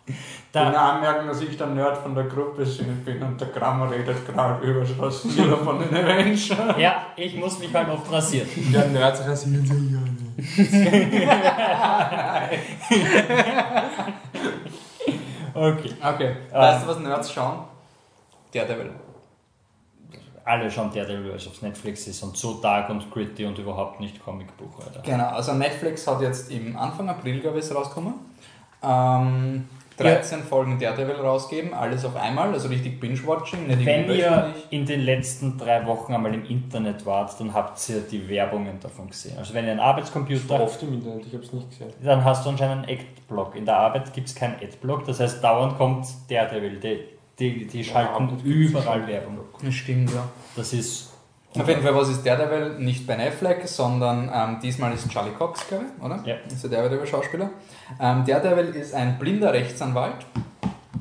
Drauf. Ich Da, anmerken, dass ich der Nerd von der Gruppe bin und der Grammar redet gerade über das von den Avengers. ja, ich muss mich halt oft rasieren. Ja, Nerds rasieren sich ja nicht. Okay. Okay, Ähm. weißt du, was Nerds schauen? Daredevil. Alle schauen Daredevil, weil es auf Netflix ist und so dark und gritty und überhaupt nicht Comicbuch, Alter. Genau, also Netflix hat jetzt im Anfang April, glaube ich, rausgekommen. Ähm, 13 Folgen Daredevil rausgeben, alles auf einmal, also richtig Binge-Watching. nicht Wenn ihr in den letzten drei Wochen einmal im Internet wart, dann habt ihr die Werbungen davon gesehen. Also wenn ihr einen Ich war Arbeitscomputer oft im Internet, ich habe es nicht gesehen. dann hast du anscheinend einen Adblock. In der Arbeit gibt es keinen Adblock, das heißt dauernd kommt Daredevil. Die, die, die schalten gibt's überall. Werbung. Das stimmt, ja. Das ist. Auf jeden Fall, was ist Daredevil? Nicht Ben Affleck, sondern ähm, diesmal ist Charlie Cox, glaube ich, oder? Ja. ist der Daredevil-Schauspieler. Ähm, Daredevil ist ein blinder Rechtsanwalt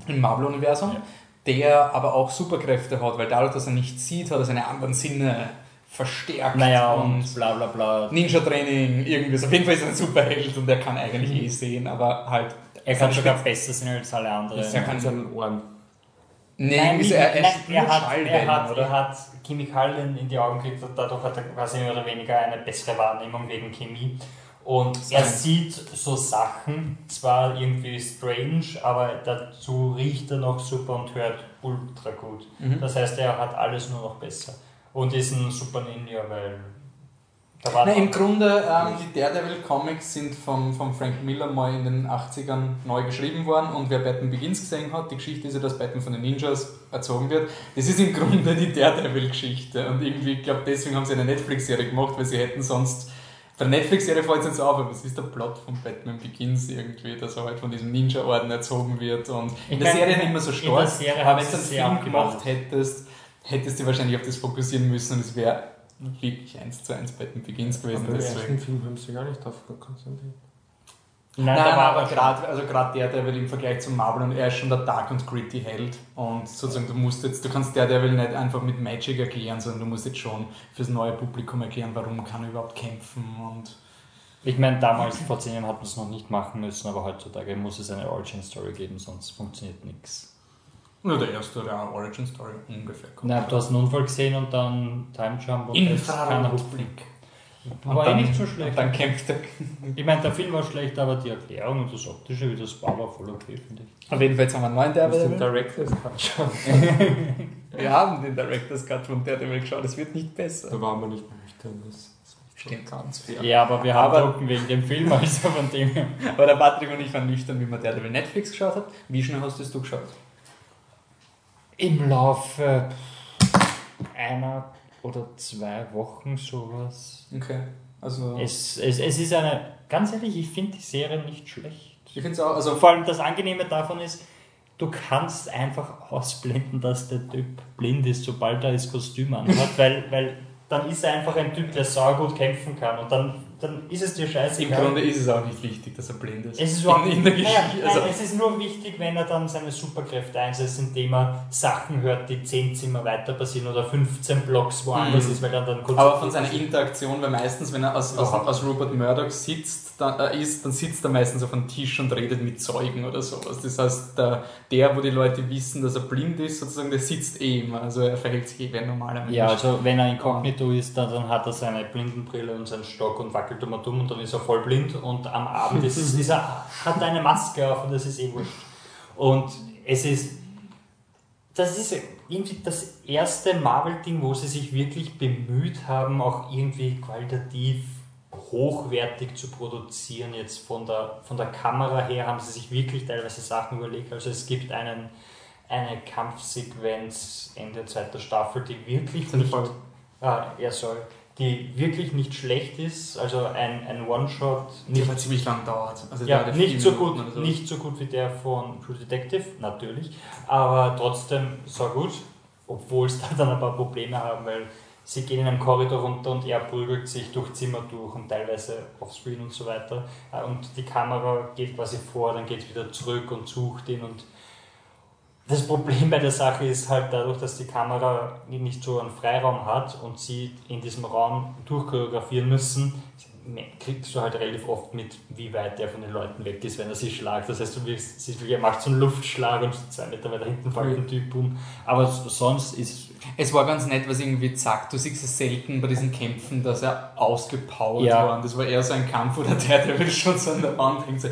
im Marvel-Universum, Ja. der aber auch Superkräfte hat, weil dadurch, dass er nicht sieht, hat er seine anderen Sinne verstärkt. Naja, und bla bla bla. Ninja-Training, irgendwie. so. Auf jeden Fall ist er ein Superheld und er kann eigentlich eh sehen, aber halt. Er kann sogar besser sein als alle anderen. Er kann An seinen Ohren. Nee, Nein, so, er, er, nein, er, hat, er, hat, oder? er hat Chemikalien in die Augen gekriegt und dadurch hat er quasi mehr oder weniger eine bessere Wahrnehmung wegen Chemie. Und er sieht so Sachen, zwar irgendwie strange, aber dazu riecht er noch super und hört ultra gut. Mhm. Das heißt, er hat alles nur noch besser. Und ist ein super Ninja, weil Na, Im Grunde, ähm, die Daredevil-Comics sind vom, vom Frank Miller mal in den 80ern neu geschrieben worden und wer Batman Begins gesehen hat, die Geschichte ist ja, dass Batman von den Ninjas erzogen wird. Das ist im Grunde die Daredevil-Geschichte und irgendwie, ich glaube, deswegen haben sie eine Netflix-Serie gemacht, weil sie hätten sonst. Bei der Netflix-Serie fällt es so auf, aber es ist der Plot von Batman Begins irgendwie, dass er halt von diesem Ninja-Orden erzogen wird und in Ich der Serie nicht mehr so stark. Aber wenn du einen Film gemacht hättest, hättest du wahrscheinlich auf das fokussieren müssen und es wäre wirklich eins zu eins Batman Begins gewesen. Aber im Deswegen. ersten Film haben sie gar nicht drauf konzentriert. Nein, Nein, da nein, war aber gerade also grad Daredevil im Vergleich zum Marvel und er ist schon der dark und gritty Held und sozusagen du musst jetzt, du kannst Daredevil nicht einfach mit Magic erklären, sondern du musst jetzt schon fürs neue Publikum erklären, warum kann er überhaupt kämpfen und Ich meine, damals vor zehn Jahren hat man es noch nicht machen müssen, aber heutzutage muss es eine Origin-Story geben, sonst funktioniert nichts. Nur der erste eine Origin Story ungefähr. Na, du hast einen Unfall gesehen und dann Time Jump und. Infrarotblick. War eh nicht so schlecht. Und dann kämpft er. Ich meine, der Film war schlecht, aber die Erklärung und das Optische, wie das war, war voll okay, finde ich. Auf jeden Fall jetzt haben wir einen neuen Den Daredevil. Director's Cut schon. Wir haben den Director's Cut von Daredevil geschaut, es wird nicht besser. Da waren wir nicht nüchtern. Das ist Stimmt ganz fair. Ja, aber wir haben Aber- wegen dem Film, also von dem her. Aber der Patrick und ich waren nüchtern, wie man Daredevil Netflix geschaut hat. Wie schnell hast du geschaut? Im Laufe einer oder zwei Wochen sowas. Okay. Also, Es, es, es ist eine, ganz ehrlich, ich finde die Serie nicht schlecht. ich finde es auch, also Vor allem das Angenehme davon ist, du kannst einfach ausblenden, dass der Typ blind ist, sobald er das Kostüm anhat, weil, weil dann ist er einfach ein Typ, der saugut kämpfen kann und dann, dann ist es dir im scheißegal. Grunde ist es auch nicht wichtig, dass er blind ist. Es ist, überhaupt in, in der naja, Geschichte. nein, Also, es ist nur wichtig, wenn er dann seine Superkräfte einsetzt, indem er Sachen hört, die 10 Zimmer weiter passieren oder 15 Blocks woanders Mhm. ist, weil er dann kurz. aber von seiner Interaktion, weil meistens, wenn er aus, aus, aus Rupert Murdoch sitzt, dann, äh, ist, dann sitzt er meistens auf einem Tisch und redet mit Zeugen oder sowas. Das heißt, der, der, wo die Leute wissen, dass er blind ist, sozusagen, der sitzt eh immer. Also er verhält sich eh wie ein normaler Mensch. Ja, also wenn er inkognito ist, dann, dann hat er seine Blindenbrille und seinen Stock und wackelt immer dumm und dann ist er voll blind und am Abend ist, ist er, hat er eine Maske auf und das ist eh wurscht. Und es ist, das ist irgendwie das erste Marvel-Ding, wo sie sich wirklich bemüht haben, auch irgendwie qualitativ hochwertig zu produzieren. Jetzt von der, von der Kamera her haben sie sich wirklich teilweise Sachen überlegt. Also es gibt einen, eine Kampfsequenz Ende zweiter Staffel, die wirklich nicht, ah, ja, sorry, die wirklich nicht schlecht ist. Also ein, ein One-Shot, nicht aber ziemlich lang dauert. Also ja, der nicht so, gut, so. nicht so gut wie der von True Detective, natürlich, aber trotzdem so gut, obwohl es da dann ein paar Probleme haben, weil sie gehen in einem Korridor runter und er prügelt sich durch Zimmer durch und teilweise offscreen und so weiter Äh, und die Kamera geht quasi vor, dann geht es wieder zurück und sucht ihn und das Problem bei der Sache ist halt dadurch, dass die Kamera nicht so einen Freiraum hat und sie in diesem Raum durchchoreografieren müssen, kriegst du halt relativ oft mit, wie weit der von den Leuten weg ist, wenn er sie schlagt. Das heißt, du wirst, sie macht so einen Luftschlag und zwei Meter weiter hinten fällt ein Typ um. Aber sonst ist Es war ganz nett, was irgendwie sagt. Du siehst es selten bei diesen Kämpfen, dass er ausgepowert Ja. war. Und das war eher so ein Kampf, wo der Daredevil schon so an der Wand hängt. So,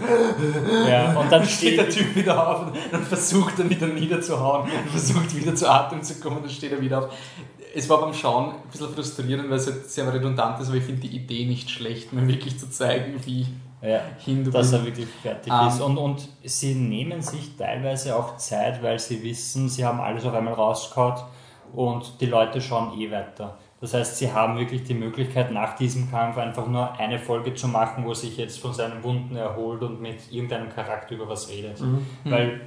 ja, und dann steht der Typ wieder auf und dann versucht er wieder niederzuhauen und versucht wieder zu Atem zu kommen, dann steht er wieder auf. Es war beim Schauen ein bisschen frustrierend, weil es halt sehr redundant ist, aber ich finde die Idee nicht schlecht, mir wirklich zu zeigen, wie ja, hin du dass er wirklich fertig Ähm. ist. Und, und sie nehmen sich teilweise auch Zeit, weil sie wissen, sie haben alles auf einmal rausgehauen und die Leute schauen eh weiter. Das heißt, sie haben wirklich die Möglichkeit, nach diesem Kampf einfach nur eine Folge zu machen, wo er sich jetzt von seinen Wunden erholt und mit irgendeinem Charakter über was redet. Weil,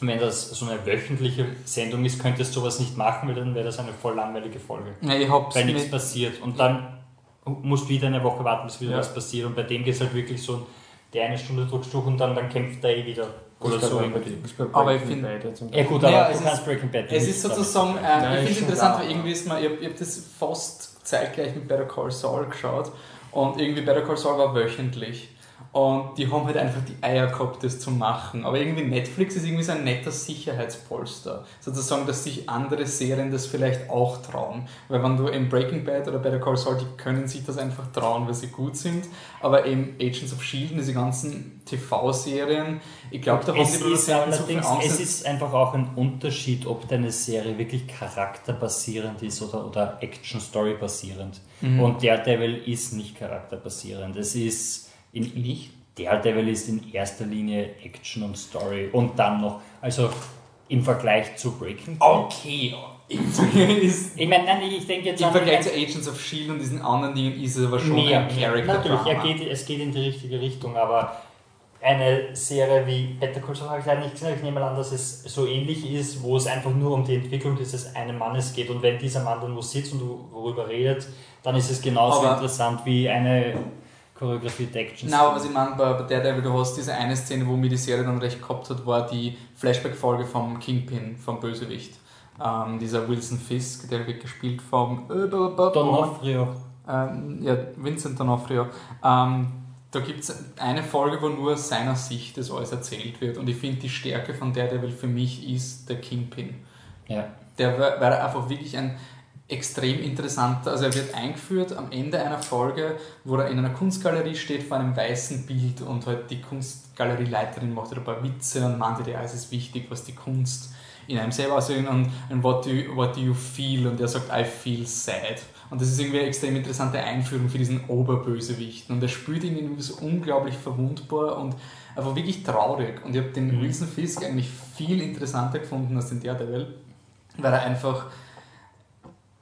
wenn das so eine wöchentliche Sendung ist, könntest du sowas nicht machen, weil dann wäre das eine voll langweilige Folge. Ja, ich hab's Weil nichts passiert. Und dann musst du wieder eine Woche warten, bis wieder Ja. was passiert. Und bei dem geht es halt wirklich so, der eine Stunde drückst du durch und dann, dann kämpft er eh wieder. Oder so irgendwie. Aber ich find- Ja gut, aber es du ist- kannst Breaking Bad Es ist sozusagen, Nein, ich finde es interessant, weil irgendwie ist man, ich, ich habe das fast zeitgleich mit Better Call Saul geschaut und irgendwie Better Call Saul war wöchentlich und die haben halt einfach die Eier gehabt, das zu machen. Aber irgendwie Netflix ist irgendwie so ein netter Sicherheitspolster. Sozusagen, dass sich andere Serien das vielleicht auch trauen. Weil wenn du in Breaking Bad oder Better Call Saul, die können sich das einfach trauen, weil sie gut sind. Aber eben Agents of S.H.I.E.L.D. und diese ganzen TV-Serien, ich glaube, da haben Es die ist so viel allerdings, Angst. es ist einfach auch ein Unterschied, ob deine Serie wirklich charakterbasierend ist oder, oder Action-Story basierend. Mhm. Und Daredevil ist nicht charakterbasierend. Es ist in, nicht. Daredevil ist in erster Linie Action und Story und dann noch, also im Vergleich zu Breaking Bad. Okay, ist Ich meine, nein, ich denke jetzt im Vergleich zu Agents of S.H.I.E.L.D. und diesen anderen Dingen ist es aber schon mehr, ein Character Natürlich, er geht, es geht in die richtige Richtung, aber eine Serie wie Better Call Saul habe ich leider nicht gesehen, aber ich nehme mal an, dass es so ähnlich ist, wo es einfach nur um die Entwicklung dieses einen Mannes geht und wenn dieser Mann dann wo sitzt und worüber redet, dann ist es genauso Aber- interessant wie eine choreografierte Action. Genau, was ich meine bei, bei Daredevil, du hast diese eine Szene, wo mir die Serie dann recht gehabt hat, war die Flashback-Folge vom Kingpin, vom Bösewicht. Ähm, dieser Wilson Fisk, der wird gespielt vom Donofrio. ähm, ja, Vincent D'Onofrio. Ähm, da gibt es eine Folge, wo nur aus seiner Sicht das alles erzählt wird. Und ich finde, die Stärke von Daredevil für mich ist der Kingpin. Ja. Der war, war einfach wirklich ein extrem interessanter, also er wird eingeführt am Ende einer Folge, wo er in einer Kunstgalerie steht vor einem weißen Bild und halt die Kunstgalerieleiterin macht halt ein paar Witze und meinte, ja, es ist wichtig, was die Kunst in einem selber aussehen und, und what, do you, what do you feel und er sagt, I feel sad. Und das ist irgendwie eine extrem interessante Einführung für diesen Oberbösewichten und er spielt ihn irgendwie so unglaublich verwundbar und einfach wirklich traurig und ich habe den Mhm. Wilson Fisk eigentlich viel interessanter gefunden als den Daredevil, weil er einfach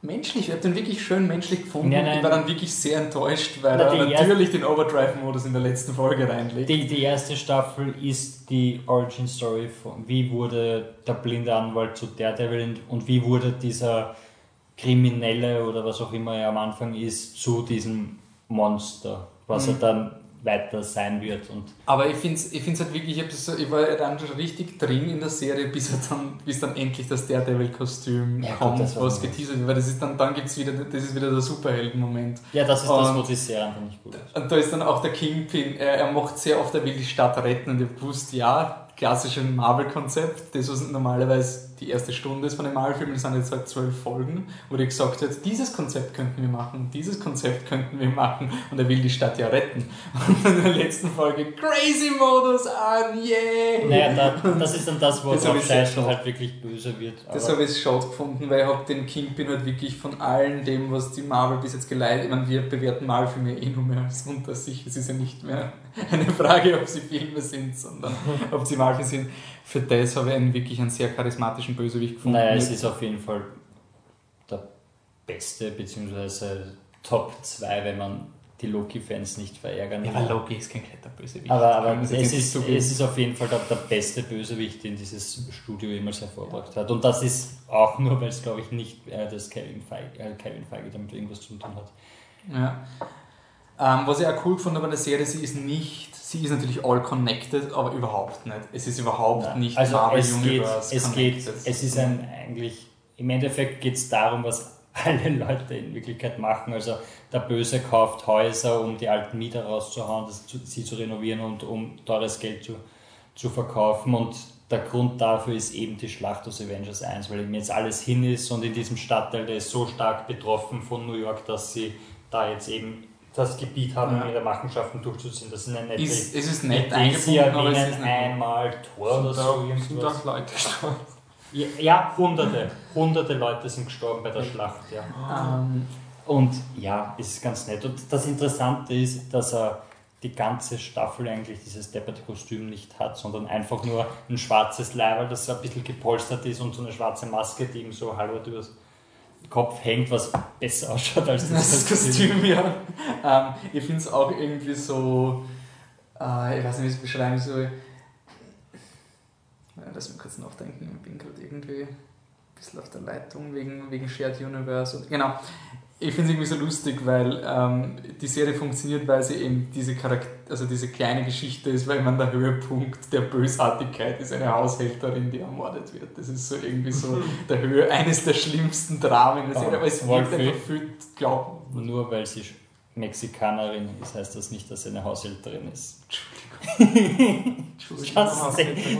menschlich, ich habe den wirklich schön menschlich gefunden. Nein, nein. Ich war dann wirklich sehr enttäuscht, weil Na, er natürlich den Overdrive-Modus in der letzten Folge reinlegt. Die, die erste Staffel ist die Origin Story von wie wurde der blinde Anwalt zu Daredevil und wie wurde dieser Kriminelle oder was auch immer er am Anfang ist zu diesem Monster, was Mhm. er dann weiter sein wird. Und Aber ich finde es ich find's halt wirklich, ich, das so, ich war ja dann schon richtig drin in der Serie, bis, er dann, bis dann endlich das Daredevil-Kostüm Ja, gut, kommt, das war was was. geteasert wird, weil das ist dann, dann gibt's wieder, das ist wieder der Superhelden-Moment. ja, das ist das, Und- wo die Serie einfach nicht gut ist. Und da ist dann auch der Kingpin, er, er macht sehr oft, er will die Stadt retten und ich hab gewusst, ja, klassisches Marvel-Konzept, das was normalerweise die erste Stunde ist von dem Marvel-Film, das sind jetzt halt zwölf Folgen, wo die gesagt hat, dieses Konzept könnten wir machen, dieses Konzept könnten wir machen und er will die Stadt ja retten. Und in der letzten Folge, Crazy-Modus an, yeah! Naja, da, das ist dann das, wo und schade. halt wirklich böse wird. Das habe ich schade gefunden, weil ich habe den Kingpin halt wirklich von allen dem, was die Marvel bis jetzt geleitet, ich meine, wir bewerten Marvel-Filme eh nur mehr als unter sich. Es ist ja nicht mehr eine Frage, ob sie Filme sind, sondern ob sie Marvel sind. Für das habe ich einen wirklich einen sehr charismatischen Bösewicht gefunden. Naja, es ist auf jeden Fall der beste, beziehungsweise Top 2, wenn man die Loki-Fans nicht verärgern ja, will. weil Loki ist kein Kletterbösewicht. Aber, aber muss es, ist, es ist auf jeden Fall der, der beste Bösewicht, den dieses Studio jemals hervorgebracht hat. Und das ist auch nur, weil es, glaube ich, nicht äh, das Kevin Feige, äh, Kevin Feige damit irgendwas zu tun hat. Ja. Ähm, was ich auch cool gefunden habe an der Serie, sie ist nicht, sie ist natürlich all connected, aber überhaupt nicht. Es ist überhaupt Nein. nicht also Marvel es geht, Universe es geht, es ist ein eigentlich, im Endeffekt geht es darum, was alle Leute in Wirklichkeit machen. Also der Böse kauft Häuser, um die alten Mieter rauszuhauen, das sie zu renovieren und um teures Geld zu, zu verkaufen. Und der Grund dafür ist eben die Schlacht aus Avengers 1, weil eben jetzt alles hin ist und in diesem Stadtteil, der ist so stark betroffen von New York, dass sie da jetzt eben das Gebiet haben, Ja. um ihre Machenschaften durchzuziehen. Das ist eine nette ist, es ist nett eingebunden, aber es ist einmal Tor oder Sind so. auch, sind irgendwas. auch Leute gestorben. Ja, ja, hunderte. Hunderte Leute sind gestorben bei der Schlacht, ja. ähm, Und ja, ist ganz nett. Und das Interessante ist, dass er die ganze Staffel eigentlich dieses depperte Kostüm nicht hat, sondern einfach nur ein schwarzes Leiberl, das so ein bisschen gepolstert ist und so eine schwarze Maske, die ihm so halb übers Kopf hängt, was besser ausschaut als das, Das Kostüm, ja. Ähm, ich finde es auch irgendwie so, äh, ich weiß nicht, wie ich es beschreiben soll. Ja, lass mich kurz nachdenken, ich bin gerade irgendwie ein bisschen auf der Leitung wegen, wegen Shared Universe. Und, genau, ich finde es irgendwie so lustig, weil ähm, die Serie funktioniert, weil sie eben diese Charakter also diese kleine Geschichte ist, weil man der Höhepunkt der Bösartigkeit ist eine Haushälterin, die ermordet wird. Das ist so irgendwie so der Höhe, eines der schlimmsten Dramen der Serie, aber es wirkt einfach viel glauben. Nur weil sie Mexikanerin ist, heißt das nicht, dass sie eine Haushälterin ist. Das ist,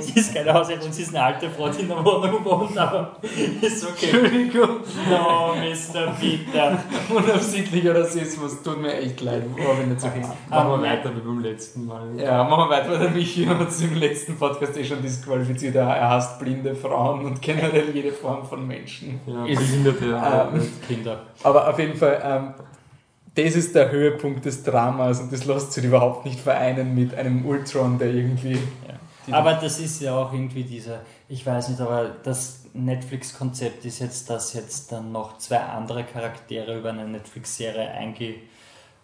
sie ist keine Haushälterin, sie ist eine alte Frau, die in der Wohnung wohnt, aber ist okay. Entschuldigung, No, Mr. Peter. unabsichtlicher Rassismus, tut mir echt leid, aber nicht so. Machen wir weiter wie beim letzten Mal. Ja, machen wir weiter, weil der Michi uns im letzten Podcast eh schon disqualifiziert. Er hasst blinde Frauen und generell jede Form von Menschen. Ja, behinderte ähm, Kinder. Aber auf jeden Fall, ähm, das ist der Höhepunkt des Dramas und das lässt sich überhaupt nicht vereinen mit einem Ultron, der irgendwie. die- Aber das ist ja auch irgendwie dieser, ich weiß nicht, aber das Netflix-Konzept ist jetzt, dass jetzt dann noch zwei andere Charaktere über eine Netflix-Serie einge,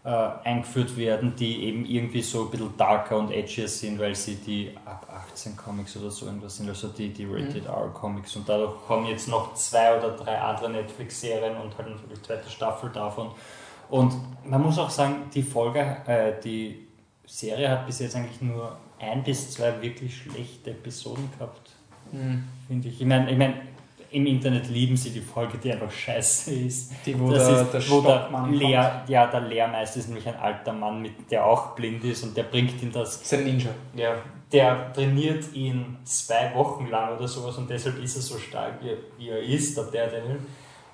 äh, eingeführt werden, die eben irgendwie so ein bisschen darker und edgier sind, weil sie die ab 18 Comics oder so irgendwas sind, also die, die Rated R Comics. Und dadurch kommen jetzt noch zwei oder drei andere Netflix-Serien und halt natürlich zweite Staffel davon. Und man muss auch sagen, die Folge, äh, die Serie hat bis jetzt eigentlich nur ein bis zwei wirklich schlechte Episoden gehabt, Hm. finde ich. Ich meine, ich mein, im Internet lieben sie die Folge, die einfach scheiße ist. Die, wo das der, ist, der wo der, Lehr, ja, der Lehrmeister ist nämlich ein alter Mann, mit, der auch blind ist und der bringt ihm das ist ein Ninja. ja, der trainiert ihn zwei Wochen lang oder sowas und deshalb ist er so stark, wie, wie er ist, der Daredevil.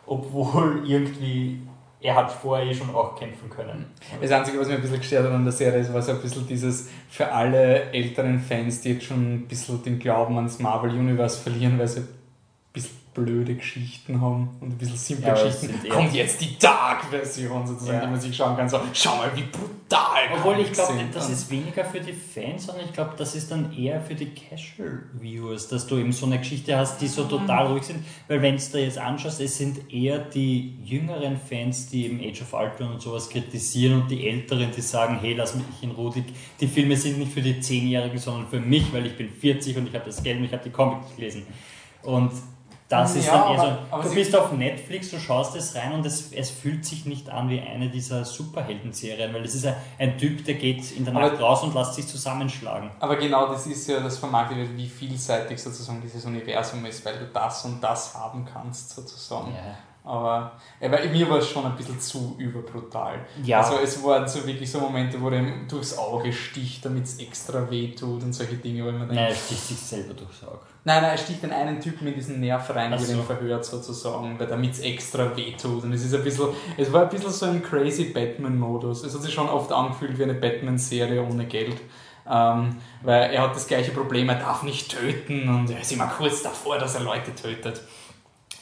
Obwohl irgendwie, er hat vorher eh schon auch kämpfen können. Das Einzige, was mir ein bisschen gestört hat an der Serie, ist, war so ein bisschen dieses für alle älteren Fans, die jetzt schon ein bisschen den Glauben ans Marvel Universe verlieren, weil sie ein bisschen blöde Geschichten haben und ein bisschen simple Ja, Geschichten, kommt jetzt die Dark-Version sozusagen, Ja. die man sich schauen kann. So, schau mal, wie brutal Obwohl ich glaube, das ist weniger für die Fans, sondern ich glaube, das ist dann eher für die Casual Viewers, dass du eben so eine Geschichte hast, die so total ruhig sind. Weil wenn du da jetzt anschaust, es sind eher die jüngeren Fans, die eben Age of Ultron und sowas kritisieren und die älteren, die sagen, hey, lass mich in Ruhe. Die, die Filme sind nicht für die Zehnjährigen, sondern für mich, weil ich bin 40 und ich habe das Geld und ich habe die Comics gelesen. Und das ist Ja, dann eher aber- so, aber du bist auf Netflix, du schaust es rein und es, es fühlt sich nicht an wie eine dieser Superhelden-Serien, weil es ist ein, ein Typ, der geht in der Aber- Nacht raus und lässt sich zusammenschlagen. Aber genau das ist ja das vermarktet wird, wie vielseitig sozusagen dieses Universum ist, weil du das und das haben kannst sozusagen. Aber ja, weil mir war es schon ein bisschen zu überbrutal. Ja. Also es waren so wirklich so Momente, wo er durchs Auge sticht, damit es extra weh tut und solche Dinge, wo man denkt, Nein, er sticht sich selber durchs Auge. Nein, nein, er sticht den einen Typen in diesen Nerv rein, Ach der so. ihn verhört sozusagen, weil damit es extra weh tut. Und es ist ein bisschen, es war ein bisschen so ein crazy Batman-Modus. Es hat sich schon oft angefühlt wie eine Batman-Serie ohne Geld. Ähm, weil er hat das gleiche Problem, er darf nicht töten und er ist immer kurz davor, dass er Leute tötet.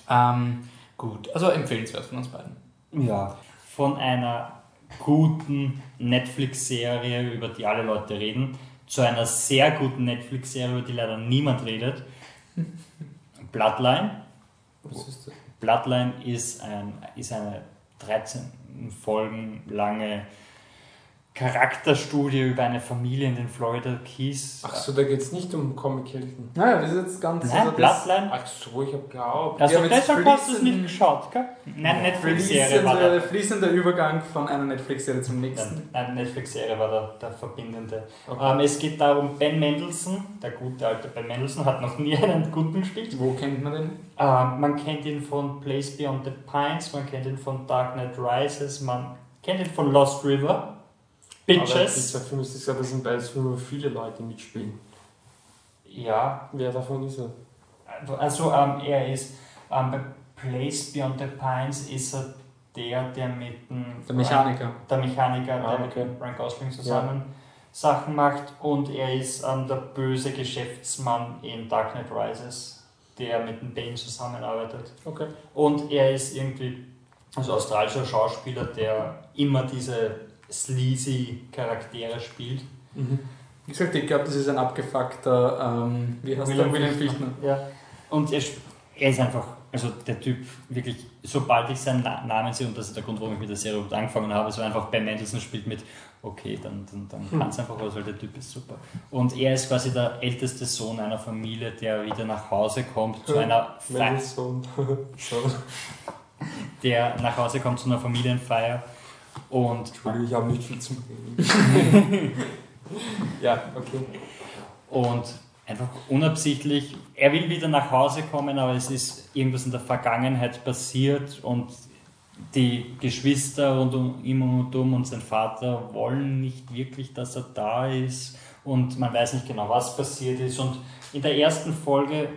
Ähm, gut, also empfehlenswert von uns beiden. Ja. Von einer guten Netflix-Serie, über die alle Leute reden, zu einer sehr guten Netflix-Serie, über die leider niemand redet. Bloodline. Was ist das? Bloodline ist, ein, ist eine 13 Folgen lange Charakterstudie über eine Familie in den Florida Keys. Ach so, da geht es nicht um Comic-Helden. Naja, das ist jetzt ganz... Nein, also Bloodline. Ach so, ich hab glaubt. Also Ja, deshalb hast du es nicht geschaut, gell? Nein, Netflix-Serie war der, fließender Übergang von einer Netflix-Serie zum nächsten. Nein, Netflix-Serie war der, der verbindende. Okay. Ähm, es geht darum, Ben Mendelssohn, der gute alte Ben Mendelssohn, hat noch nie einen guten gespielt. Wo kennt man den? Ähm, man kennt ihn von Place Beyond the Pines, man kennt ihn von Dark Knight Rises, man kennt ihn von Lost River, Aber Bitches. zwei Filme ist gesagt, das sind beides Filme, wo viele Leute mitspielen. Ja, Wer davon ist er? also ähm, er ist ähm, bei Place Beyond the Pines ist er der, der mit dem Der Mechaniker. der Mechaniker, der Ah, mit okay. dem Ryan Gosling zusammen Sachen macht und er ist ähm, der böse Geschäftsmann in Dark Knight Rises, der mit dem Bane zusammenarbeitet. Okay. Und er ist irgendwie, also australischer Schauspieler, der immer diese sleazy Charaktere spielt. Wie gesagt, ich glaube, das ist ein abgefuckter, ähm, wie heißt der? William Fichtner. Ja. Und er, er ist einfach, also der Typ, wirklich, sobald ich seinen Na Namen sehe, und das ist der Grund, warum ich mit der Serie überhaupt angefangen habe, so einfach Ben Mendelssohn spielt mit, okay, dann, dann, dann kann es einfach was, weil der Typ ist super. Und er ist quasi der älteste Sohn einer Familie, der wieder nach Hause kommt zu einer Fe Mendelssohn. so. der nach Hause kommt zu einer Familienfeier und Entschuldigung, ich habe nicht viel zum Reden. ja, okay. Und einfach unabsichtlich, er will wieder nach Hause kommen, aber es ist irgendwas in der Vergangenheit passiert und die Geschwister rund um ihn und um und sein Vater wollen nicht wirklich, dass er da ist und man weiß nicht genau, was passiert ist. Und in der ersten Folge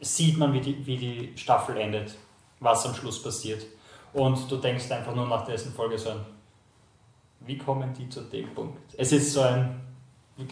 sieht man, wie die, wie die Staffel endet, was am Schluss passiert. Und du denkst einfach nur nach der ersten Folge so ein, wie kommen die zu dem Punkt? Es ist so ein,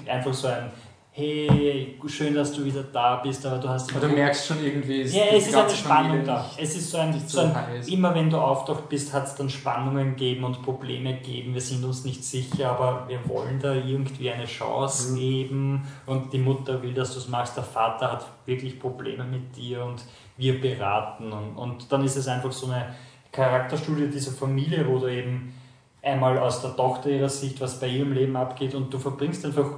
einfach so ein, hey, schön, dass du wieder da bist, aber du hast... Aber du merkst schon irgendwie, ja, die es ist eine Spannung da. Es ist so ein, so so ein immer wenn du auftaucht bist, hat es dann Spannungen gegeben und Probleme gegeben. Wir sind uns nicht sicher, aber wir wollen da irgendwie eine Chance Mhm. geben und die Mutter will, dass du es machst. Der Vater hat wirklich Probleme mit dir und wir beraten. Und, und dann ist es einfach so eine Charakterstudie dieser Familie, wo du eben einmal aus der Tochter ihrer Sicht, was bei ihrem Leben abgeht und du verbringst einfach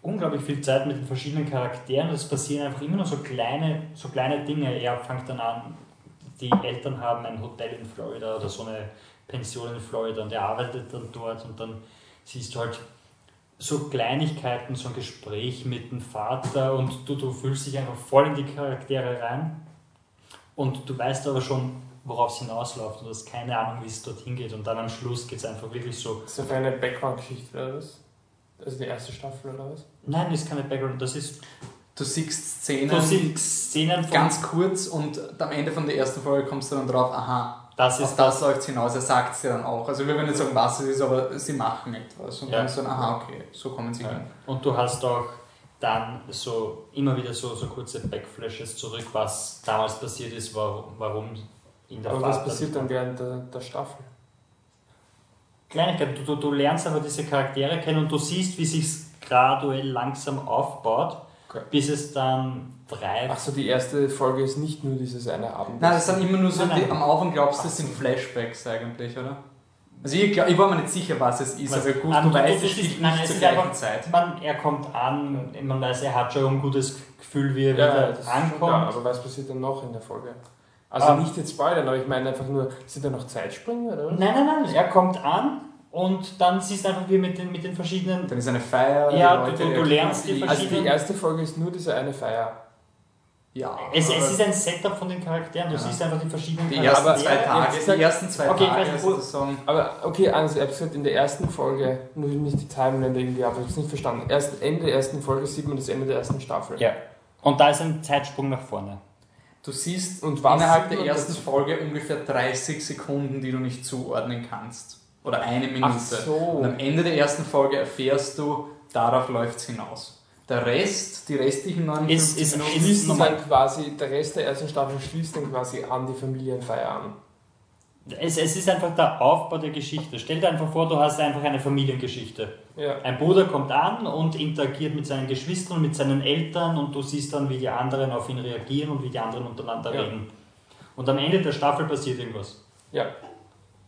unglaublich viel Zeit mit den verschiedenen Charakteren. Es passieren einfach immer nur so kleine, so kleine Dinge. Er fängt dann an, die Eltern haben ein Hotel in Florida oder so eine Pension in Florida und er arbeitet dann dort und dann siehst du halt so Kleinigkeiten, so ein Gespräch mit dem Vater und du, du fühlst dich einfach voll in die Charaktere rein und du weißt aber schon, worauf es hinausläuft und hast keine Ahnung, wie es dorthin geht und dann am Schluss geht es einfach wirklich so. Ist das eine Background-Geschichte oder was? Also die erste Staffel oder was? Nein, das ist keine Background, das ist Du siehst Szenen du siehst Szenen von ganz kurz und am Ende von der ersten Folge kommst du dann drauf, aha, das auf ist das läuft es hinaus. Er sagt es ja dann auch. Also wir werden nicht sagen, was es ist, aber sie machen etwas. Und Ja. dann so, aha, okay, so kommen sie Ja. hin. Und du hast auch dann so immer wieder so, so kurze Backflashes zurück, was damals passiert ist, warum, warum in der Aber was Vater- passiert dann während der, der Staffel? Kleinigkeit, du, du, du lernst einfach diese Charaktere kennen und du siehst, wie sich graduell langsam aufbaut, Okay. bis es dann drei. Achso, die erste Folge ist nicht nur dieses eine Abend. Nein, das sind immer nur so, Nein, nein. Die, am Anfang glaubst du, das sind Flashbacks eigentlich, oder? Also ich, glaub, ich war mir nicht sicher, was es ist, Was- aber gut, Ah, du, du- weißt, es spielt nein, nicht es zur ist gleichen einfach- Zeit. Man, er kommt an, man weiß, er hat schon ein gutes Gefühl, wie er ja, wieder das ist schon ankommt. klar, aber was passiert dann noch in der Folge? Also Ah. nicht jetzt spoilern, aber ich meine einfach nur, sind da noch Zeitsprünge oder? Nein, nein, nein, er kommt an und dann siehst du einfach, wie mit den, mit den verschiedenen. Dann ist eine Feier, Ja, die du- Leute du lernst die erkennen Also die verschiedenen- erste Folge ist nur diese eine Feier. Ja, Es, es ist ein Setup von den Charakteren, du Ja. siehst einfach die verschiedenen die ersten aber- zwei Tage, sag- die ersten zwei Okay, ich Tage weiß nicht, wo- sozusagen. Aber okay, also ich habe gesagt, in der ersten Folge, nur nicht die Timeline irgendwie, aber ich habe es nicht verstanden. Erst Ende der ersten Folge sieht man das Ende der ersten Staffel. Ja. Und da ist ein Zeitsprung nach vorne. Du siehst Und innerhalb der ersten? Folge ungefähr 30 Sekunden, die du nicht zuordnen kannst. Oder eine Minute. Ach so. Und am Ende der ersten Folge erfährst du, darauf läuft es hinaus. Der Rest, die restlichen 59 Ist- ist- Minuten, ist- dann quasi, der Rest der ersten Staffel schließt dann quasi an die Familienfeier an. Es, es ist einfach der Aufbau der Geschichte. Stell dir einfach vor, du hast einfach eine Familiengeschichte. Ja. Ein Bruder kommt an und interagiert mit seinen Geschwistern, mit seinen Eltern und du siehst dann, wie die anderen auf ihn reagieren und wie die anderen untereinander Ja. reden. Und am Ende der Staffel passiert irgendwas. Ja.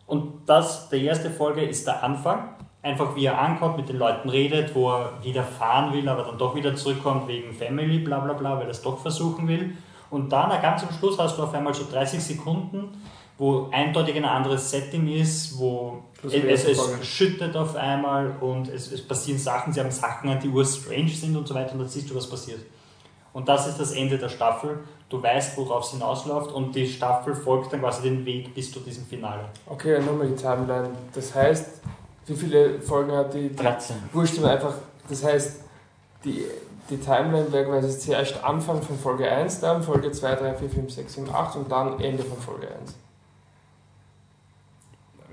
Und das, die erste Folge ist der Anfang. Einfach wie er ankommt, mit den Leuten redet, wo er wieder fahren will, aber dann doch wieder zurückkommt wegen Family, bla bla bla, weil er es doch versuchen will. Und dann ganz am Schluss hast du auf einmal so 30 Sekunden, wo eindeutig ein anderes Setting ist, wo es, es, schüttet auf einmal und es, es passieren Sachen, sie haben Sachen, die ur-strange sind und so weiter und dann siehst du, was passiert. Und das ist das Ende der Staffel. Du weißt, worauf es hinausläuft und die Staffel folgt dann quasi den Weg bis zu diesem Finale. Okay, nochmal die Timeline. Das heißt, wie viele Folgen hat die? die 13. Wurscht aber einfach, das heißt, die, die Timeline wäre quasi zuerst Anfang von Folge 1, dann Folge 2, 3, 4, 5, 6, 7, 8 und dann Ende von Folge 1.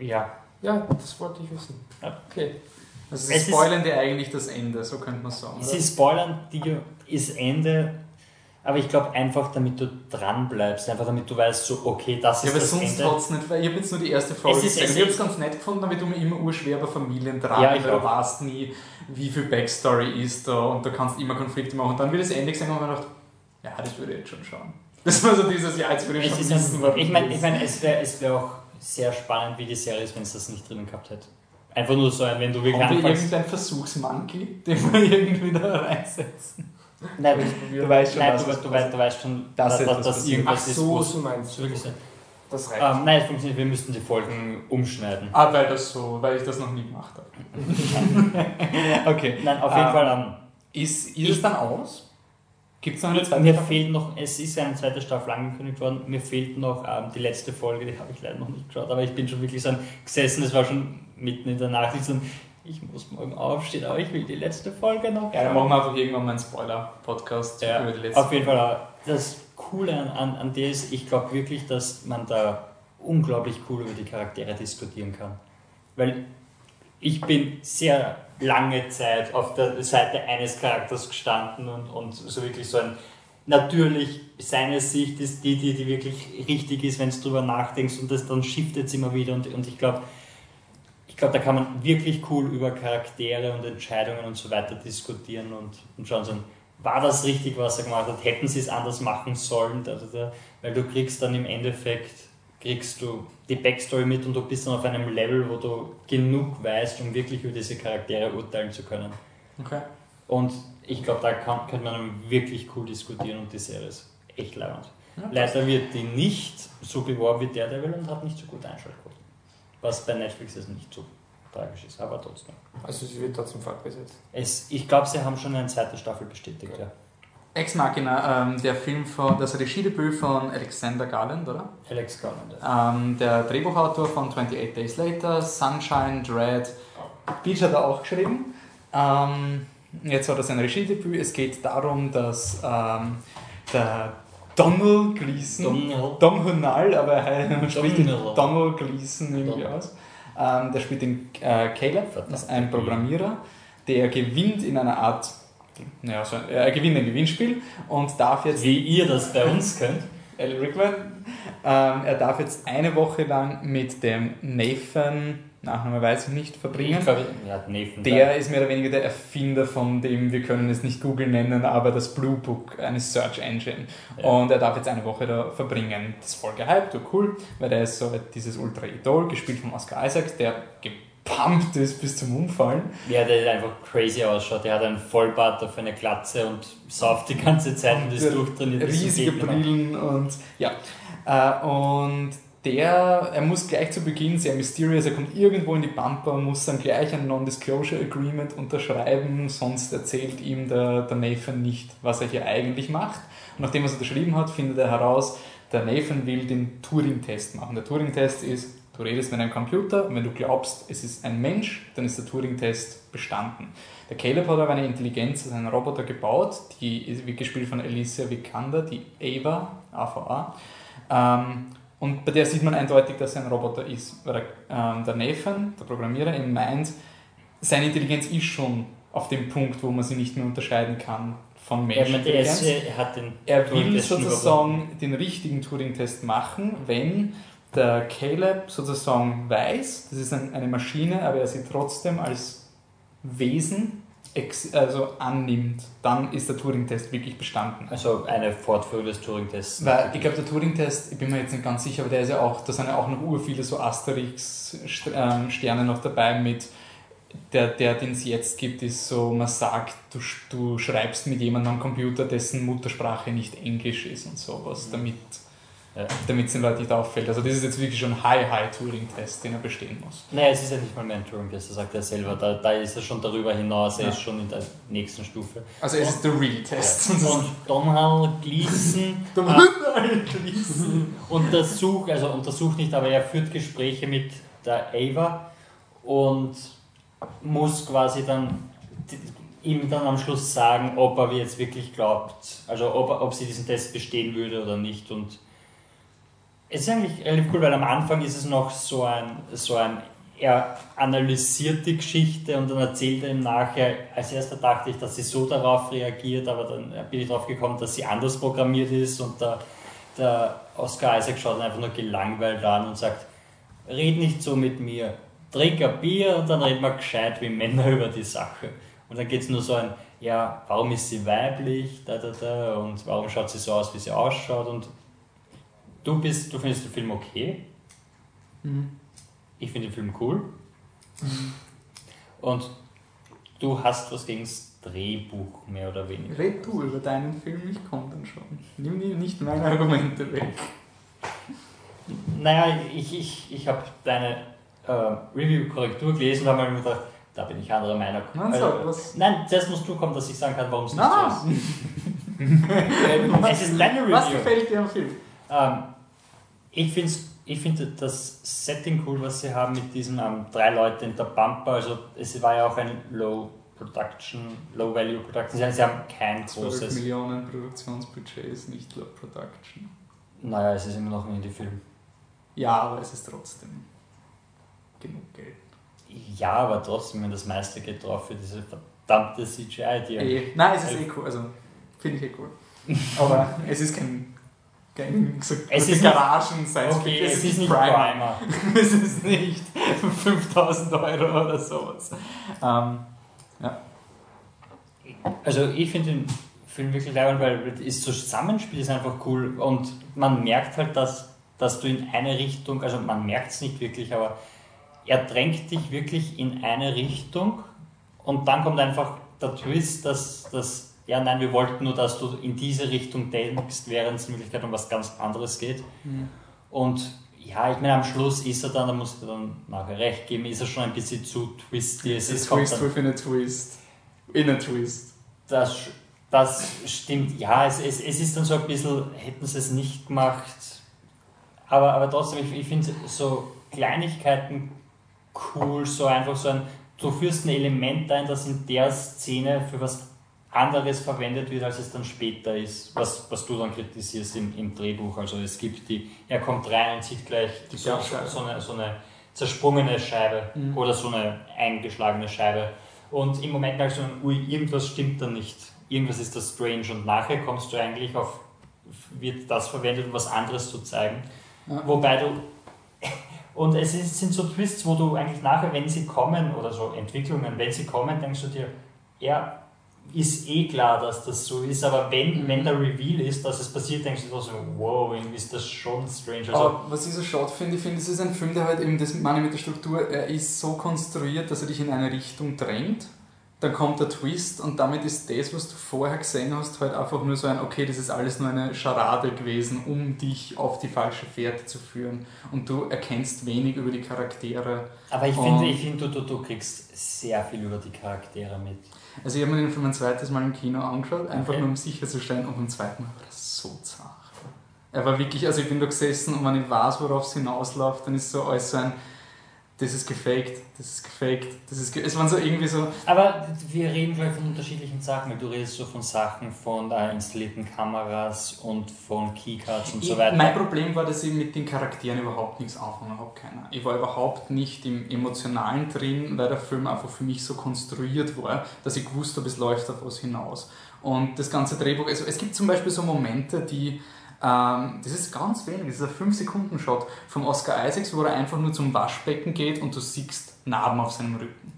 Ja. Ja, das wollte ich wissen. Ja. Okay. Also sie Es ist- spoilern dir eigentlich das Ende, so könnte man sagen. Sie spoilern dir das Ende, aber ich glaube einfach, damit du dran bleibst, einfach damit du weißt, so, okay, das Ja, ist aber das sonst Ende. hat's nicht, weil ich habe jetzt nur die erste Folge Es ist- gesehen. es Ich habe es ist- ganz nett gefunden, damit du mir immer urschwer bei Familien dran, Ja, ich weil du auch. weißt nie, wie viel Backstory ist da und du kannst immer Konflikte machen. Und dann wird das Ende gesehen und man gedacht, ja, das würde ich jetzt schon schauen. Das war so dieses, ja, jetzt würde ich Es schon ist wissen, ein, ich meine, ich mein, es wäre es wär auch sehr spannend, wie die Serie ist, wenn es das nicht drinnen gehabt hätte. Einfach nur so, wenn du wirklich Haben wir anfängst. irgendein Versuchsmonkey, den wir irgendwie da reinsetzen? Nein, Du weißt schon, nein, dass du, du, weißt, du weißt schon, Dass dass, dass, irgendwas Ach ist, so, so meinst du. wirklich. Das reicht. Ähm, nein, es funktioniert. Wir müssten die Folgen umschneiden. Ah, weil das so, weil ich das noch nie gemacht habe. okay. Nein, auf jeden Ähm, Fall. Ähm, Ist, ist Ich- es dann aus? Gibt es noch eine zweite mir Staffel? fehlt noch, es ist eine zweite Staffel angekündigt worden, mir fehlt noch ähm, die letzte Folge, die habe ich leider noch nicht geschaut, aber ich bin schon wirklich so ein gesessen, es war schon mitten in der Nacht, ich so, ein, ich muss morgen aufstehen, aber ich will die letzte Folge noch Ja, dann machen wir einfach irgendwann mal einen Spoiler-Podcast Ja, über die letzte Auf jeden Fall, äh, das Coole an, an, an der ist, ich glaube wirklich, dass man da unglaublich cool über die Charaktere diskutieren kann. Weil ich bin sehr lange Zeit auf der Seite eines Charakters gestanden und, und so wirklich so ein, natürlich seine Sicht ist die, die, die wirklich richtig ist, wenn du drüber nachdenkst und das dann shiftet es immer wieder und, und ich glaube, ich glaube, da kann man wirklich cool über Charaktere und Entscheidungen und so weiter diskutieren und, und schauen, so, war das richtig, was er gemacht hat? Hätten sie es anders machen sollen? Da, da, da. Weil du kriegst dann im Endeffekt, kriegst du die Backstory mit und du bist dann auf einem Level, wo du genug weißt, um wirklich über diese Charaktere urteilen zu können. Okay. Und ich glaube, da kann, könnte man wirklich cool diskutieren und die Serie ist echt leibend. Ja, Leider wird die nicht so beworben wie Daredevil und hat nicht so gut Einschaltquoten. was bei Netflix jetzt nicht so tragisch ist, aber trotzdem. Also sie wird trotzdem fortgesetzt. Es, ich glaube, sie haben schon eine zweite Staffel bestätigt, ja. Ex Machina, ähm, der Film von, das Regiedebüt von Alexander Garland, oder? Alex Garland. ja. Ähm, der Drehbuchautor von 28 Days Later, Sunshine, Dread, Beach hat er auch geschrieben. Ähm, jetzt hat er sein Regiedebüt. Es geht darum, dass ähm, der Donald Gleason, Donald. Dom Hunal, aber er spricht den Donald. Gleason irgendwie Donald. aus. Ähm, der spielt den äh, Caleb, das ist ein. Programmierer, der gewinnt in einer Art, naja, so, er gewinnt ein Gewinnspiel und darf jetzt Wie ihr das bei uns könnt. Ellie Rickman. Ähm, er darf jetzt eine Woche lang mit dem Nathan, Nachname weiß ich nicht, verbringen. Ich glaube, ja, Nathan. Der ist mehr oder weniger der Erfinder von dem, wir können es nicht Google nennen, aber das Blue Book, eine Search Engine. Ja. Und er darf jetzt eine Woche da verbringen. Das ist voll gehypt, cool, weil der ist so dieses Ultra-Idol, gespielt von Oscar Isaac, der gepumpt ist bis zum Umfallen. Ja, der einfach crazy ausschaut. Der hat einen Vollbart auf eine Glatze und sauft die ganze Zeit und ist durchtrainiert. riesige. Brillen und ja. Äh, und der, er muss gleich zu Beginn sehr mysterious, er kommt irgendwo in die Bumper, muss dann gleich ein Non-Disclosure Agreement unterschreiben, sonst erzählt ihm der, der Nathan nicht, was er hier eigentlich macht. Und nachdem er es unterschrieben hat, findet er heraus, der Nathan will den Turing-Test machen. Der Turing-Test ist, du redest mit einem Computer und wenn du glaubst, es ist ein Mensch, dann ist der Turing-Test bestanden. Der Caleb hat aber eine Intelligenz, also einen Roboter gebaut, die wird gespielt von Alicia Vikander, die Ava, AVA. Ähm, und bei der sieht man eindeutig, dass er ein Roboter ist. Weil der, ähm, der Nathan, der Programmierer, eben meint, seine Intelligenz ist schon auf dem Punkt, wo man sie nicht mehr unterscheiden kann von Menschenintelligenz. er Er will sozusagen den richtigen Turing-Test machen, wenn der Caleb sozusagen weiß, das ist ein, eine Maschine, aber er sie trotzdem als Wesen also annimmt, dann ist der Turing-Test wirklich bestanden. Also eine Fortführung des Turing-Tests. Weil ich glaube, der Turing-Test, ich bin mir jetzt nicht ganz sicher, aber der ist ja auch, da sind ja auch noch ur viele so Asterix-Sterne noch dabei mit, der, der den es jetzt gibt, ist so, man sagt, du, du schreibst mit jemandem am Computer, dessen Muttersprache nicht Englisch ist und sowas, damit Ja. damit es den Leuten nicht auffällt. Also das ist jetzt wirklich schon ein High-High-Turing-Test, den er bestehen muss. Naja, es ist ja nicht mal mehr ein Turing-Test, das sagt er selber. Da, da ist er schon darüber hinaus, er Ja. ist schon in der nächsten Stufe. Also es ist der Real-Test. Und Donald Gleason äh, untersucht, also untersucht nicht, aber er führt Gespräche mit der Ava und muss quasi dann ihm dann am Schluss sagen, ob er jetzt wirklich glaubt, also ob, ob sie diesen Test bestehen würde oder nicht. Und es ist eigentlich relativ cool, weil am Anfang ist es noch so ein, so ein er analysiert die Geschichte und dann erzählt er ihm nachher, als erster dachte ich, dass sie so darauf reagiert, aber dann bin ich darauf gekommen, dass sie anders programmiert ist und der, der Oscar Isaac schaut einfach nur gelangweilt an und sagt, red nicht so mit mir, trink ein Bier und dann reden wir gescheit wie Männer über die Sache. Und dann geht es nur so ein, ja, warum ist sie weiblich, da, da, da, und warum schaut sie so aus, wie sie ausschaut? Und du bist, du findest den Film okay, ich finde den Film cool. Und du hast was gegen das Drehbuch, mehr oder weniger. Red du über deinen Film, ich komme dann schon. Nimm dir nicht meine Argumente weg. Naja, ich, ich, ich habe deine äh, Review-Korrektur gelesen und habe mir gedacht, da bin ich anderer Meinung. Na, sag, was- Nein, zuerst musst du kommen, dass ich sagen kann, warum es nicht so ist. Es ist deine Review. was gefällt dir am Film? Ähm, ich finde ich find das Setting cool, was sie haben mit diesen ähm, drei Leuten in der Bumper. Also es war ja auch ein Low Production, Low Value Production. Sie, sie haben kein 12 großes. Millionen Produktionsbudget ist nicht Low Production. Naja, es ist immer noch ein Indie-Film. Ja, aber es ist trotzdem genug Geld. Ja, aber trotzdem, wenn das meiste geht drauf für diese verdammte CGI, die Eh, nein, es ist eh cool. Also, finde ich eh cool. Aber es ist kein. So Es ist nicht- Garagen Science Okay, Fiction. es ist nicht Primer. Es ist nicht 5000 Euro oder sowas. Ähm, Also ich finde den Film wirklich leibend, weil das Zusammenspiel ist einfach cool und man merkt halt, dass, dass du in eine Richtung, also man merkt es nicht wirklich, aber er drängt dich wirklich in eine Richtung und dann kommt einfach der Twist, dass, dass ja nein, wir wollten nur, dass du in diese Richtung denkst, während es in Wirklichkeit um was ganz anderes geht. Und ja, ich meine, am Schluss ist er dann, da muss er dann nachher recht geben, ist er schon ein bisschen zu twisty. Es ist Twist dann, within a Twist. In a Twist. das, das stimmt, ja, es, es, es ist dann so ein bisschen, hätten sie es nicht gemacht, aber, aber trotzdem, ich, ich finde so Kleinigkeiten cool, so einfach so ein, du führst ein Element ein, das in der Szene für was anderes verwendet wird, als es dann später ist, was, was du dann kritisierst im, im Drehbuch. Also es gibt die, er kommt rein und sieht gleich Die so, so, eine, so eine zersprungene Scheibe Mhm. oder so eine eingeschlagene Scheibe. Und im Moment merkst du, ui, irgendwas stimmt da nicht. Irgendwas ist da strange. Und nachher kommst du eigentlich auf, wird das verwendet, um was anderes zu zeigen. Ja. Wobei du, und es ist, sind so Twists, wo du eigentlich nachher, wenn sie kommen, oder so Entwicklungen, wenn sie kommen, denkst du dir, ja, ist eh klar, dass das so ist, aber wenn, Mhm. wenn der Reveal ist, dass es passiert, denkst du so, wow, irgendwie ist das schon strange. Also, Aber was ich so schade finde, ich finde, es ist ein Film, der halt eben, das meine mit der Struktur, er ist so konstruiert, dass er dich in eine Richtung drängt. Dann kommt der Twist und damit ist das, was du vorher gesehen hast, halt einfach nur so ein, okay, das ist alles nur eine Scharade gewesen, um dich auf die falsche Fährte zu führen. Und du erkennst wenig über die Charaktere. aber ich finde, ich finde du, du, du kriegst sehr viel über die Charaktere mit. Also ich habe mir den Film ein zweites Mal im Kino angeschaut, einfach Okay. nur um sicherzustellen und beim zweiten Mal war das so zart. Er war wirklich, also ich bin da gesessen und wenn ich weiß, worauf es hinausläuft, dann ist so alles so ein, das ist gefaked, das ist gefaked, das ist ge es waren so irgendwie so, Aber wir reden gleich von unterschiedlichen Sachen, weil du redest so von Sachen von äh, installierten Kameras und von Keycards und so ich, weiter. mein Problem war, dass ich mit den Charakteren überhaupt nichts anfangen habe, keiner. Ich war überhaupt nicht im Emotionalen drin, weil der Film einfach für mich so konstruiert war, dass ich gewusst habe, es läuft auf was hinaus. Und das ganze Drehbuch, also es gibt zum Beispiel so Momente, die, das ist ganz wenig, das ist ein 5-Sekunden-Shot vom Oscar Isaacs, wo er einfach nur zum Waschbecken geht und du siehst Narben auf seinem Rücken.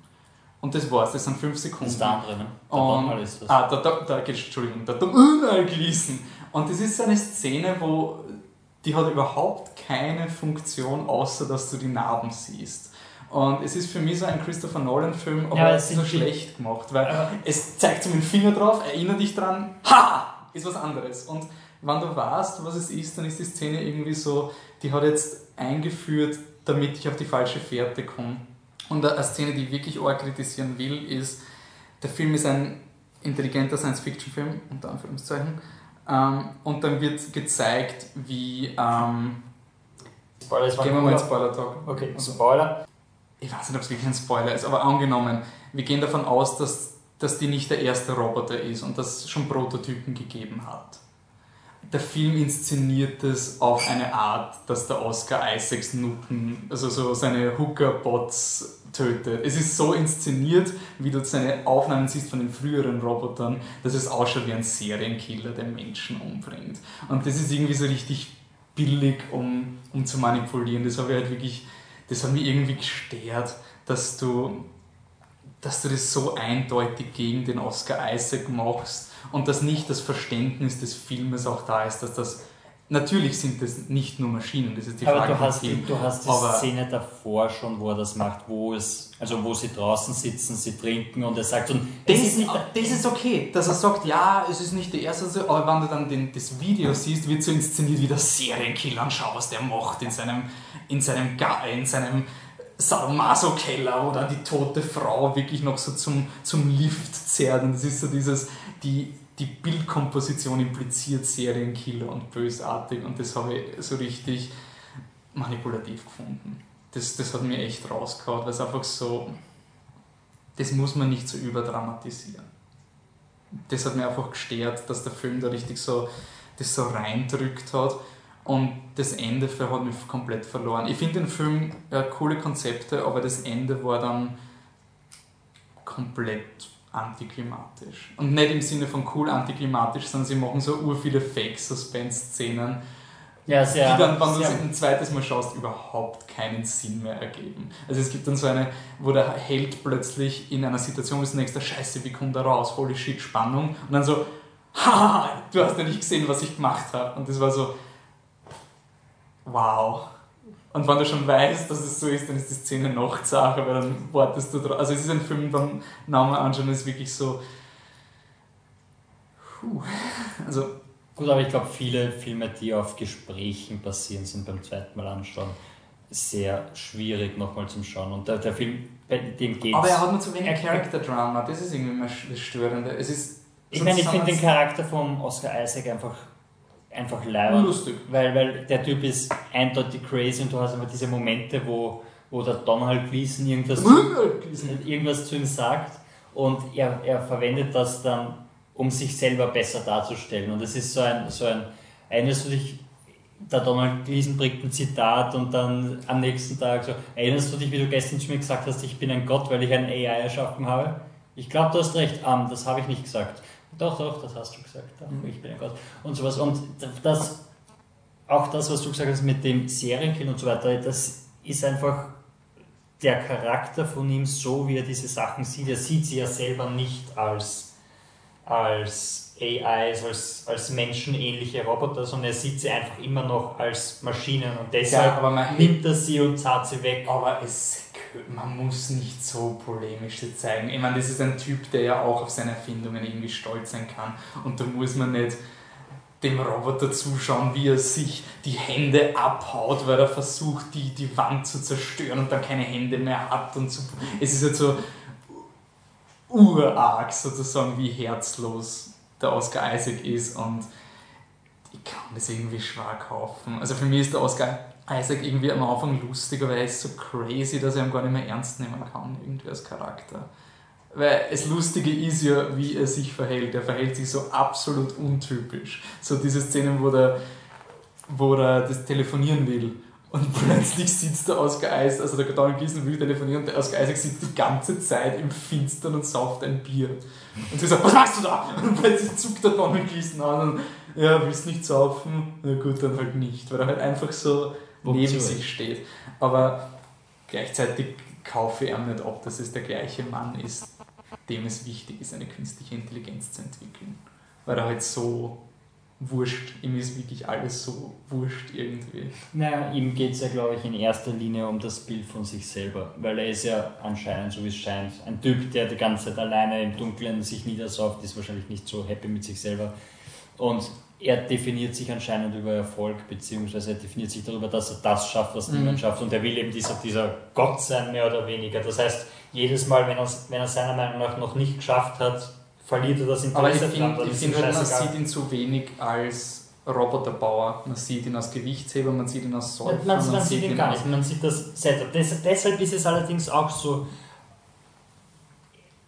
Und das war's, das sind 5 Sekunden. das ist der andere, ne? Der Und- ist das. Ah, da, da, da Entschuldigung, da Donald Gleason. Und das ist eine Szene, wo die hat überhaupt keine Funktion, außer dass du die Narben siehst. Und es ist für mich so ein Christopher Nolan-Film, aber Ja, es es ist so schlecht gemacht, weil es zeigt so mit dem Finger drauf, erinnert dich dran, ha, ist was anderes. Und wenn du weißt, was es ist, dann ist die Szene irgendwie so, die hat jetzt eingeführt, damit ich auf die falsche Fährte komme. Und eine Szene, die ich wirklich auch kritisieren will, ist, der Film ist ein intelligenter Science-Fiction-Film, unter Anführungszeichen, ähm, und dann wird gezeigt, wie, ähm, Spoiler, war gehen wir mal in Spoiler-Talk. Okay, Spoiler. Ich weiß nicht, ob es wirklich ein Spoiler ist, aber angenommen, wir gehen davon aus, dass, dass die nicht der erste Roboter ist und dass es schon Prototypen gegeben hat. Der Film inszeniert es auf eine Art, dass der Oscar Isaacs Nutten, also so seine Hooker-Bots tötet. Es ist so inszeniert, wie du seine Aufnahmen siehst von den früheren Robotern, dass es ausschaut wie ein Serienkiller, der Menschen umbringt. Und das ist irgendwie so richtig billig, um, um zu manipulieren. Das habe ich halt wirklich das hat mich irgendwie gestört, dass du, dass du das so eindeutig gegen den Oscar Isaac machst und dass nicht das Verständnis des Filmes auch da ist, dass das natürlich sind das nicht nur Maschinen, das ist die Aber Frage du hast, Film. du hast die Aber- Szene davor schon, wo er das macht, wo es, also wo sie draußen sitzen, sie trinken und er sagt und Das ist, nicht- das ist okay, dass er sagt, ja, es ist nicht der erste, so, aber wenn du dann den, das Video siehst, wird so inszeniert, wie der Serienkiller anschaust, der macht in seinem, in seinem, in seinem Sadomaso-Keller, dann die tote Frau wirklich noch so zum, zum Lift zerrt. Und das ist so dieses, die, die Bildkomposition impliziert Serienkiller und bösartig und das habe ich so richtig manipulativ gefunden. Das, das hat mir echt rausgehauen, weil es einfach so, das muss man nicht so überdramatisieren. Das hat mir einfach gestört, dass der Film da richtig so das so reindrückt hat und das Ende hat mich komplett verloren. Ich finde den Film ja, coole Konzepte, aber das Ende war dann komplett antiklimatisch. Und nicht im Sinne von cool antiklimatisch, sondern sie machen so ur viele Fake-Suspense-Szenen, ja, sehr, die dann, wenn du sie ein zweites Mal schaust, überhaupt keinen Sinn mehr ergeben. Also es gibt dann so eine, wo der Held plötzlich in einer Situation ist, denkst du, scheiße, wie kommt er raus? Holy shit, Spannung. Und dann so, haha, du hast ja nicht gesehen, was ich gemacht habe. Und das war so, wow. Und wenn du schon weißt, dass es so ist, dann ist die Szene noch zacher, weil dann wartest du drauf. Also es ist ein Film, beim Namen anschauen, ist wirklich so, puh. also Gut, aber ich glaube, viele Filme, die auf Gesprächen basieren, sind beim zweiten Mal anschauen sehr schwierig nochmal zum Schauen. Und der, der Film, bei dem geht Aber er hat nur zu wenig Er- Character Drama, das ist irgendwie mal das Störende. Es ist Ich meine, ich finde den Charakter von Oscar Isaac einfach, einfach leibend. lustig. Weil, weil der Typ ist eindeutig crazy und du hast immer diese Momente, wo, wo der Donald Gleason irgendwas, irgendwas zu ihm sagt und er, er verwendet das dann, um sich selber besser darzustellen. Und es ist so ein, so ein erinnerst du dich, der Donald Gleason bringt ein Zitat und dann am nächsten Tag so, erinnerst du dich, wie du gestern zu mir gesagt hast, ich bin ein Gott, weil ich ein AI erschaffen habe? Ich glaube, du hast recht, ähm, das habe ich nicht gesagt. Doch, doch, das hast du gesagt. Doch, Ich bin ein Gott. Und sowas. Und das, auch das, was du gesagt hast mit dem Serienkill und so weiter, das ist einfach der Charakter von ihm so, wie er diese Sachen sieht. Er sieht sie ja selber nicht als, als AIs, als, als menschenähnliche Roboter, sondern er sieht sie einfach immer noch als Maschinen und deshalb Ja, nimmt er sie und zahlt sie weg. Aber es, man muss nicht so polemisch das zeigen. Ich meine, das ist ein Typ, der ja auch auf seine Erfindungen irgendwie stolz sein kann. Und da muss man nicht dem Roboter zuschauen, wie er sich die Hände abhaut, weil er versucht, die, die Wand zu zerstören und dann keine Hände mehr hat. Und so. Es ist halt so urarg sozusagen, wie herzlos der Oscar Isaac ist. Und ich kann das irgendwie schwer kaufen. Also für mich ist der Oscar Isaac irgendwie am Anfang lustig, aber er ist so crazy, dass er ihn gar nicht mehr ernst nehmen kann, irgendwie als Charakter. Weil das Lustige ist ja, wie er sich verhält. Er verhält sich so absolut untypisch. So diese Szenen, wo der, wo er das telefonieren will. Und plötzlich sitzt der Oscar Isaac, also der Donald Gleason will telefonieren und der Oscar Isaac sitzt die ganze Zeit im Finstern und sauft ein Bier. Und sie sagt, was machst du da? Und plötzlich zuckt der Donald Gleason an und ja, willst nicht saufen? Na gut, dann halt nicht, weil er halt einfach so neben sich steht. Aber gleichzeitig kaufe ich ihm nicht ab, dass es der gleiche Mann ist, dem es wichtig ist, eine künstliche Intelligenz zu entwickeln. Weil er halt so wurscht, ihm ist wirklich alles so wurscht irgendwie. Naja, ihm geht es ja, glaube ich, in erster Linie um das Bild von sich selber, weil er ist ja anscheinend, so wie es scheint, ein Typ, der die ganze Zeit alleine im Dunkeln sich niedersauft, ist wahrscheinlich nicht so happy mit sich selber. Und er definiert sich anscheinend über Erfolg, beziehungsweise er definiert sich darüber, dass er das schafft, was Mhm. niemand schafft. Und er will eben dieser, dieser Gott sein, mehr oder weniger. Das heißt, jedes Mal, wenn er wenn er seiner Meinung nach noch nicht geschafft hat, verliert er das Interesse Aber ich finde find halt, man sieht ihn zu wenig als Roboterbauer. Man sieht ihn als Gewichtsheber, man sieht ihn als Säufer, Man, man, sieht ihn gar nicht, man sieht das Setup. Des, deshalb ist es allerdings auch so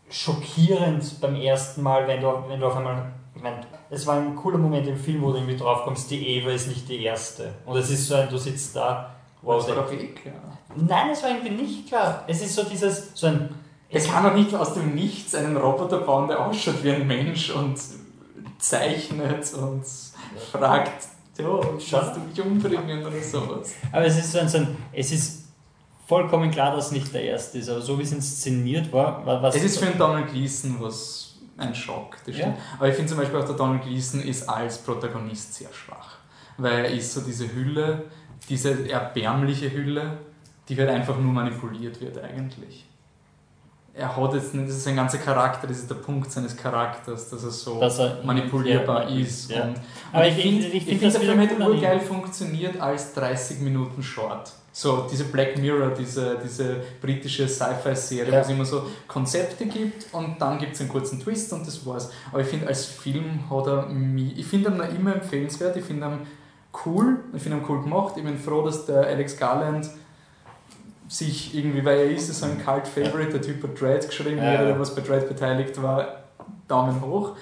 schockierend beim ersten Mal, wenn du, wenn du auf einmal. Meine, es war ein cooler Moment im Film, wo du irgendwie drauf kommst, die Eva ist nicht die erste. Und es ist so ein, du sitzt da. Wow, Das war doch eh klar. nein, es war irgendwie nicht klar. Es ist so dieses, so ein. Er Es kann doch nicht aus dem Nichts einen Roboter bauen, der ausschaut wie ein Mensch und zeichnet und fragt, ja, schaust du mich umbringen oder sowas. Aber es ist so ein, so ein, es ist vollkommen klar, dass es nicht der erste ist, aber so wie es inszeniert war, war was. Es ist für einen Donald Gleason was ein Schock, das Ja. stimmt. Aber ich finde zum Beispiel auch der Donald Gleason ist als Protagonist sehr schwach. Weil er ist so diese Hülle, diese erbärmliche Hülle, die halt einfach nur manipuliert wird eigentlich. Er hat jetzt nicht, das ist sein ganzer Charakter, das ist der Punkt seines Charakters, dass er so Dass er manipulierbar ja, ist. ja. Und, Aber und ich ich find- finde, ich find find, der Film hätte ihm. urgeil funktioniert als 30 Minuten Short. So diese Black Mirror, diese, diese britische Sci-Fi-Serie, Ja. wo es immer so Konzepte gibt und dann gibt es einen kurzen Twist und das war's. Aber ich finde, als Film hat er mich, ich finde ihn noch immer empfehlenswert, ich finde ihn cool, ich finde ihn cool gemacht. Ich bin froh, dass der Alex Garland sich irgendwie, weil er ist so ein Cult-Favorite, der Typ hat Dread geschrieben, Ja. jeder, der was bei Dread beteiligt war, Daumen hoch.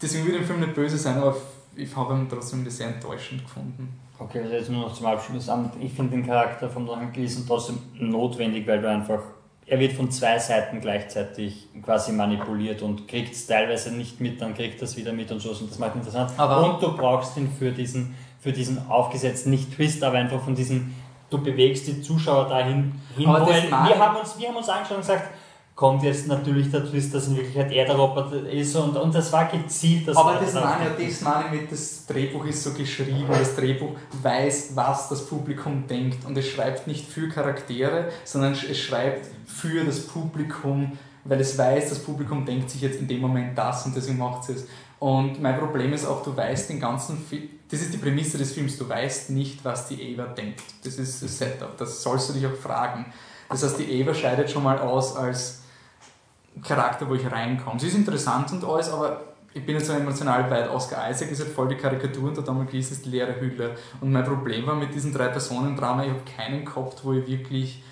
Deswegen will ich dem Film nicht böse sein, aber ich habe ihn trotzdem sehr enttäuschend gefunden. Okay, also jetzt nur noch zum Abschluss. Ich finde den Charakter von Donald Gleason trotzdem notwendig, weil du einfach. Er wird von zwei Seiten gleichzeitig quasi manipuliert und kriegt es teilweise nicht mit, dann kriegt er es wieder mit und so. Und das macht interessant. Aber- und du brauchst ihn für diesen, für diesen aufgesetzten, nicht Twist, aber einfach von diesem, du bewegst die Zuschauer dahin hin. Aber das er- wir, haben uns, wir haben uns angeschaut und gesagt, kommt jetzt natürlich der Twist, dass in Wirklichkeit er der Roboter ist und, und das war gezielt. dass Aber er- das meine ich, das meine ich mit, das Drehbuch ist so geschrieben, das Drehbuch weiß, was das Publikum denkt und es schreibt nicht für Charaktere, sondern es schreibt für das Publikum, weil es weiß, das Publikum denkt sich jetzt in dem Moment das und deswegen macht es es. Und mein Problem ist auch, du weißt den ganzen Film, das ist die Prämisse des Films, du weißt nicht, was die Ava denkt. Das ist das Setup, das sollst du dich auch fragen. Das heißt, die Ava scheidet schon mal aus als Charakter, wo ich reinkomme. Sie ist interessant und alles, aber ich bin jetzt so emotional bei Oscar Isaac, ist halt voll die Karikatur und der Donald Gleason ist die leere Hülle. Und mein Problem war mit diesen drei Personen-Drama, ich habe keinen gehabt, wo ich wirklich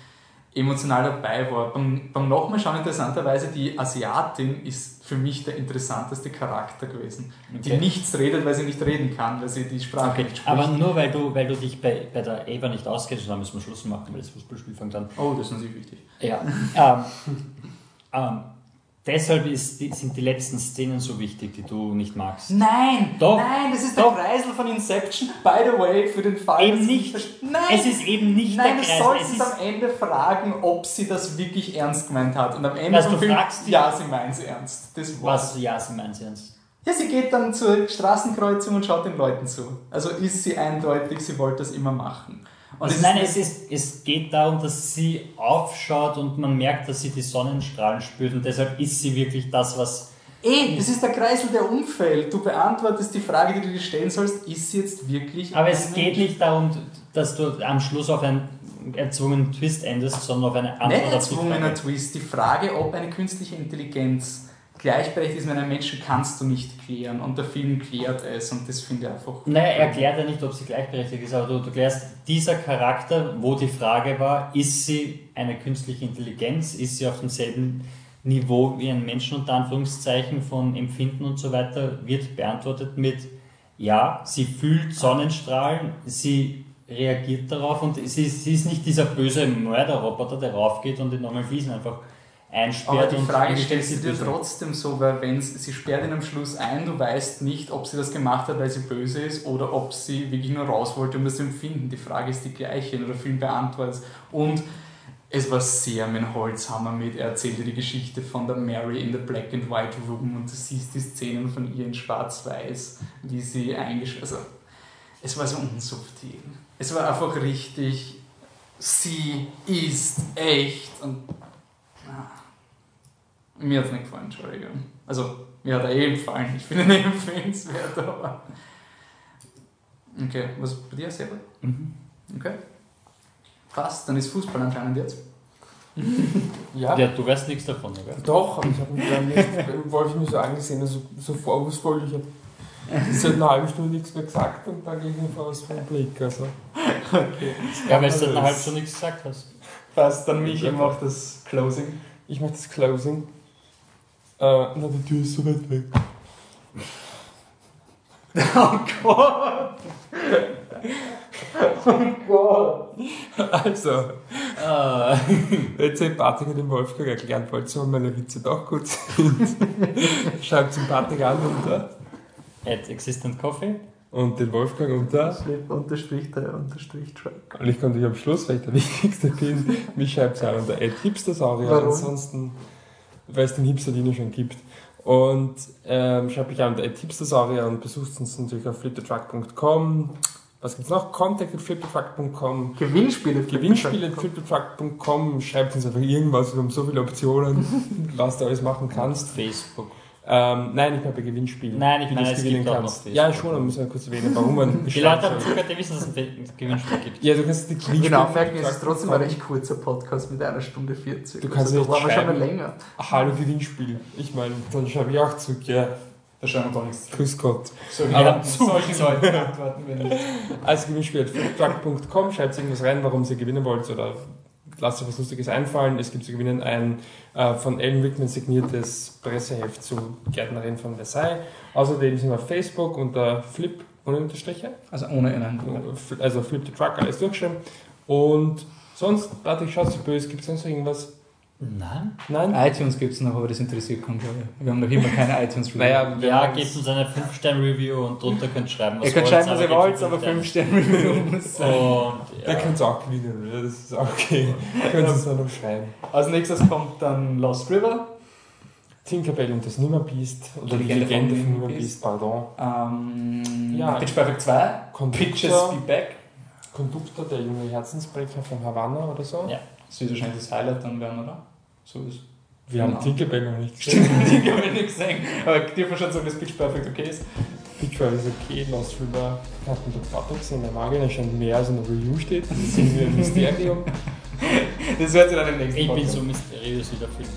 emotional dabei war. Beim, beim Nochmalschauen interessanterweise, die Asiatin ist für mich der interessanteste Charakter gewesen. Die Okay. nichts redet, weil sie nicht reden kann, weil sie die Sprache Okay, nicht spricht. aber nur weil du, weil du dich bei, bei der Eva nicht auskennst, dann müssen wir Schluss machen, weil das Fußballspiel fängt an. oh, das ist natürlich wichtig. Ja. ähm, ähm, deshalb ist, sind die letzten Szenen so wichtig, die du nicht magst. Nein, Doch. nein, das ist Doch. der Kreisel von Inception. By the way, für den Fall, Eben nicht. Nein, Es ist eben nicht Nein, der du Kreis. sollst Es es am Ende fragen, ob sie das wirklich ernst gemeint hat. Und am Ende Was, vom du Film, fragst ja, sie meint es ernst. Das war's. was, ja, sie meint ernst. Ja, sie geht dann zur Straßenkreuzung und schaut den Leuten zu. Also ist sie eindeutig, sie wollte das immer machen. Also nein, es, ist, es geht darum, dass sie aufschaut und man merkt, dass sie die Sonnenstrahlen spürt und deshalb ist sie wirklich das, was. Eh, das ist der Kreisel, der umfällt. Du beantwortest die Frage, die du dir stellen sollst, ist sie jetzt wirklich Aber es geht nicht darum, dass du am Schluss auf einen erzwungenen Twist endest, sondern auf eine Antwort Nicht erzwungener. Twist. Die Frage, ob eine künstliche Intelligenz gleichberechtigt ist mit einem Menschen, kannst du nicht klären. Und der Film klärt es und das finde ich einfach. Naja, er erklärt ja nicht, ob sie gleichberechtigt ist, aber du, du klärst, dieser Charakter, wo die Frage war, ist sie eine künstliche Intelligenz, ist sie auf demselben Niveau wie ein Menschen unter Anführungszeichen von Empfinden und so weiter, wird beantwortet mit ja, sie fühlt Sonnenstrahlen, sie reagiert darauf und sie, sie ist nicht dieser böse Mörderroboter, der raufgeht und den Norman Fliesen einfach einsperrt. Aber die Frage stellst du dir trotzdem so, weil wenn sie sperrt ihn am Schluss ein, du weißt nicht, ob sie das gemacht hat, weil sie böse ist oder ob sie wirklich nur raus wollte, um das zu empfinden. Die Frage ist die gleiche und der Film beantwortet. Und es war sehr dem Holzhammer mit. Er erzählte die Geschichte von der Mary in the Black and White Room und du siehst die Szenen von ihr in Schwarz-Weiß, wie sie eingeschlossen. Also, es war so unsubtil. Es war einfach richtig, sie ist echt und. Mir hat es nicht gefallen, Entschuldigung. Also, mir hat er eh gefallen. Ich finde ihn eh empfehlenswert, aber. Okay, was bei dir selber? Mhm. Okay. Passt, dann ist Fußball anscheinend jetzt. Ja, Ja, du weißt nichts davon, oder? doch, aber ich habe mich dann nicht, Wolf mir so angesehen, also so vorwurfsvoll. Ich habe seit einer halben Stunde nichts mehr gesagt und dann gehe ich mir aus vom Blick. Also. Ja, weil du seit einer halben Stunde nichts gesagt hast. Passt, dann Michi macht das Closing. Ich mache das Closing. Äh, na, die Tür ist so weit weg. Oh Gott! Oh Gott! Also, Ah. jetzt ihr Patrick und dem Wolfgang erklären wollt, warum meine Witze doch gut sind. Schreibt den Patrick an unter At Existent Coffee. und den Wolfgang unter. Slip unterstrich der unterstrich Track. Und ich komme dich am Schluss, weil ich der Wichtigste bin. Mich schreibt es an unter Ed Hipstersaurier. Warum? Ansonsten, weil es den Hipsterdino schon gibt. Und ähm, schreibt mich an Ed Hipstersaurier und besucht uns natürlich auf fliptetruck.com. Was gibt's noch? Contact at fliptetruck.com. Gewinnspiele. Gewinnspiele at fliptetruck.com. Schreibt uns einfach irgendwas. Wir haben so viele Optionen, was du alles machen kannst. Facebook. Ähm, nein, ich meine bei Gewinnspielen. Nein, ich meine, es gewinnen gibt auch kannst. Ja, schon, dann müssen wir kurz erwähnen, warum man Die Leute haben zugehört, die wissen, dass es ein Gewinnspiel gibt. Ja, du kannst die Gewinnspiele Genau, merken, es ist trotzdem ein recht kurzer Podcast mit einer Stunde 40. Du kannst also, nicht wir schon schreiben. länger. Hallo Gewinnspiel. Ich meine, dann schreibe ich auch zurück, ja. Da schauen wir gar nichts. Grüß Gott. So, Aber ja, solchen Leuten antworten wir nicht. Also Gewinnspiel at fliptruck.com, schreibt irgendwas rein, warum ihr gewinnen wollt oder lasst euch was Lustiges einfallen. Es gibt zu gewinnen ein äh, von Ellen Rickman signiertes Presseheft zu Gärtnerin von Versailles. Außerdem sind wir auf Facebook unter Flip ohne Unterstriche, Also ohne einen. also Flip the Truck, alles durchschreiben. Und sonst, warte, ich schaue so böse, gibt es sonst noch irgendwas? Nein? Nein? iTunes gibt es noch, aber das interessiert keinen, glaube ich. Wir haben noch immer keine iTunes-Review. Naja, Ja, gebt uns eine 5-Sterne-Review und drunter könnt ihr schreiben, was Ihr könnt wollt, schreiben, was ihr wollt, aber Sterne. 5 Sterne Review muss sein. Und Da ja, könnt ihr auch gewinnen, oder? Das ist auch okay. Könnt ihr uns dann noch schreiben. Als nächstes kommt dann Lost River. Tinkerbell und das Nimmerbeast oder die Legende Legende von Nimmerbeast. Pardon. Ähm, Ja. Pitch Perfect 2. Pitches Be Back. Conductor, der junge Herzensbrecher von Havanna oder so. Ja. Das wird wahrscheinlich das Highlight dann werden, oder? So ist Wir haben Ja. Tinkerbell noch nicht gesehen. Die haben wir nicht gesehen. Aber ich dürfen schon sagen, dass Pitch Perfect okay ist. Picture ist okay, Lost River hat den Papa gesehen, der mag ihn, er scheint mehr als in der Review steht. Das ist irgendwie ein Mysterium. Das hört sich dann im nächsten Ich bin Podcast. so mysteriös wie der Film.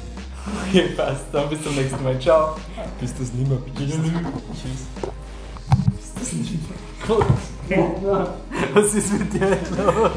Okay, passt. Dann bis zum nächsten Mal. Ciao. Bis das nimmer bist. Was ist mit dir los?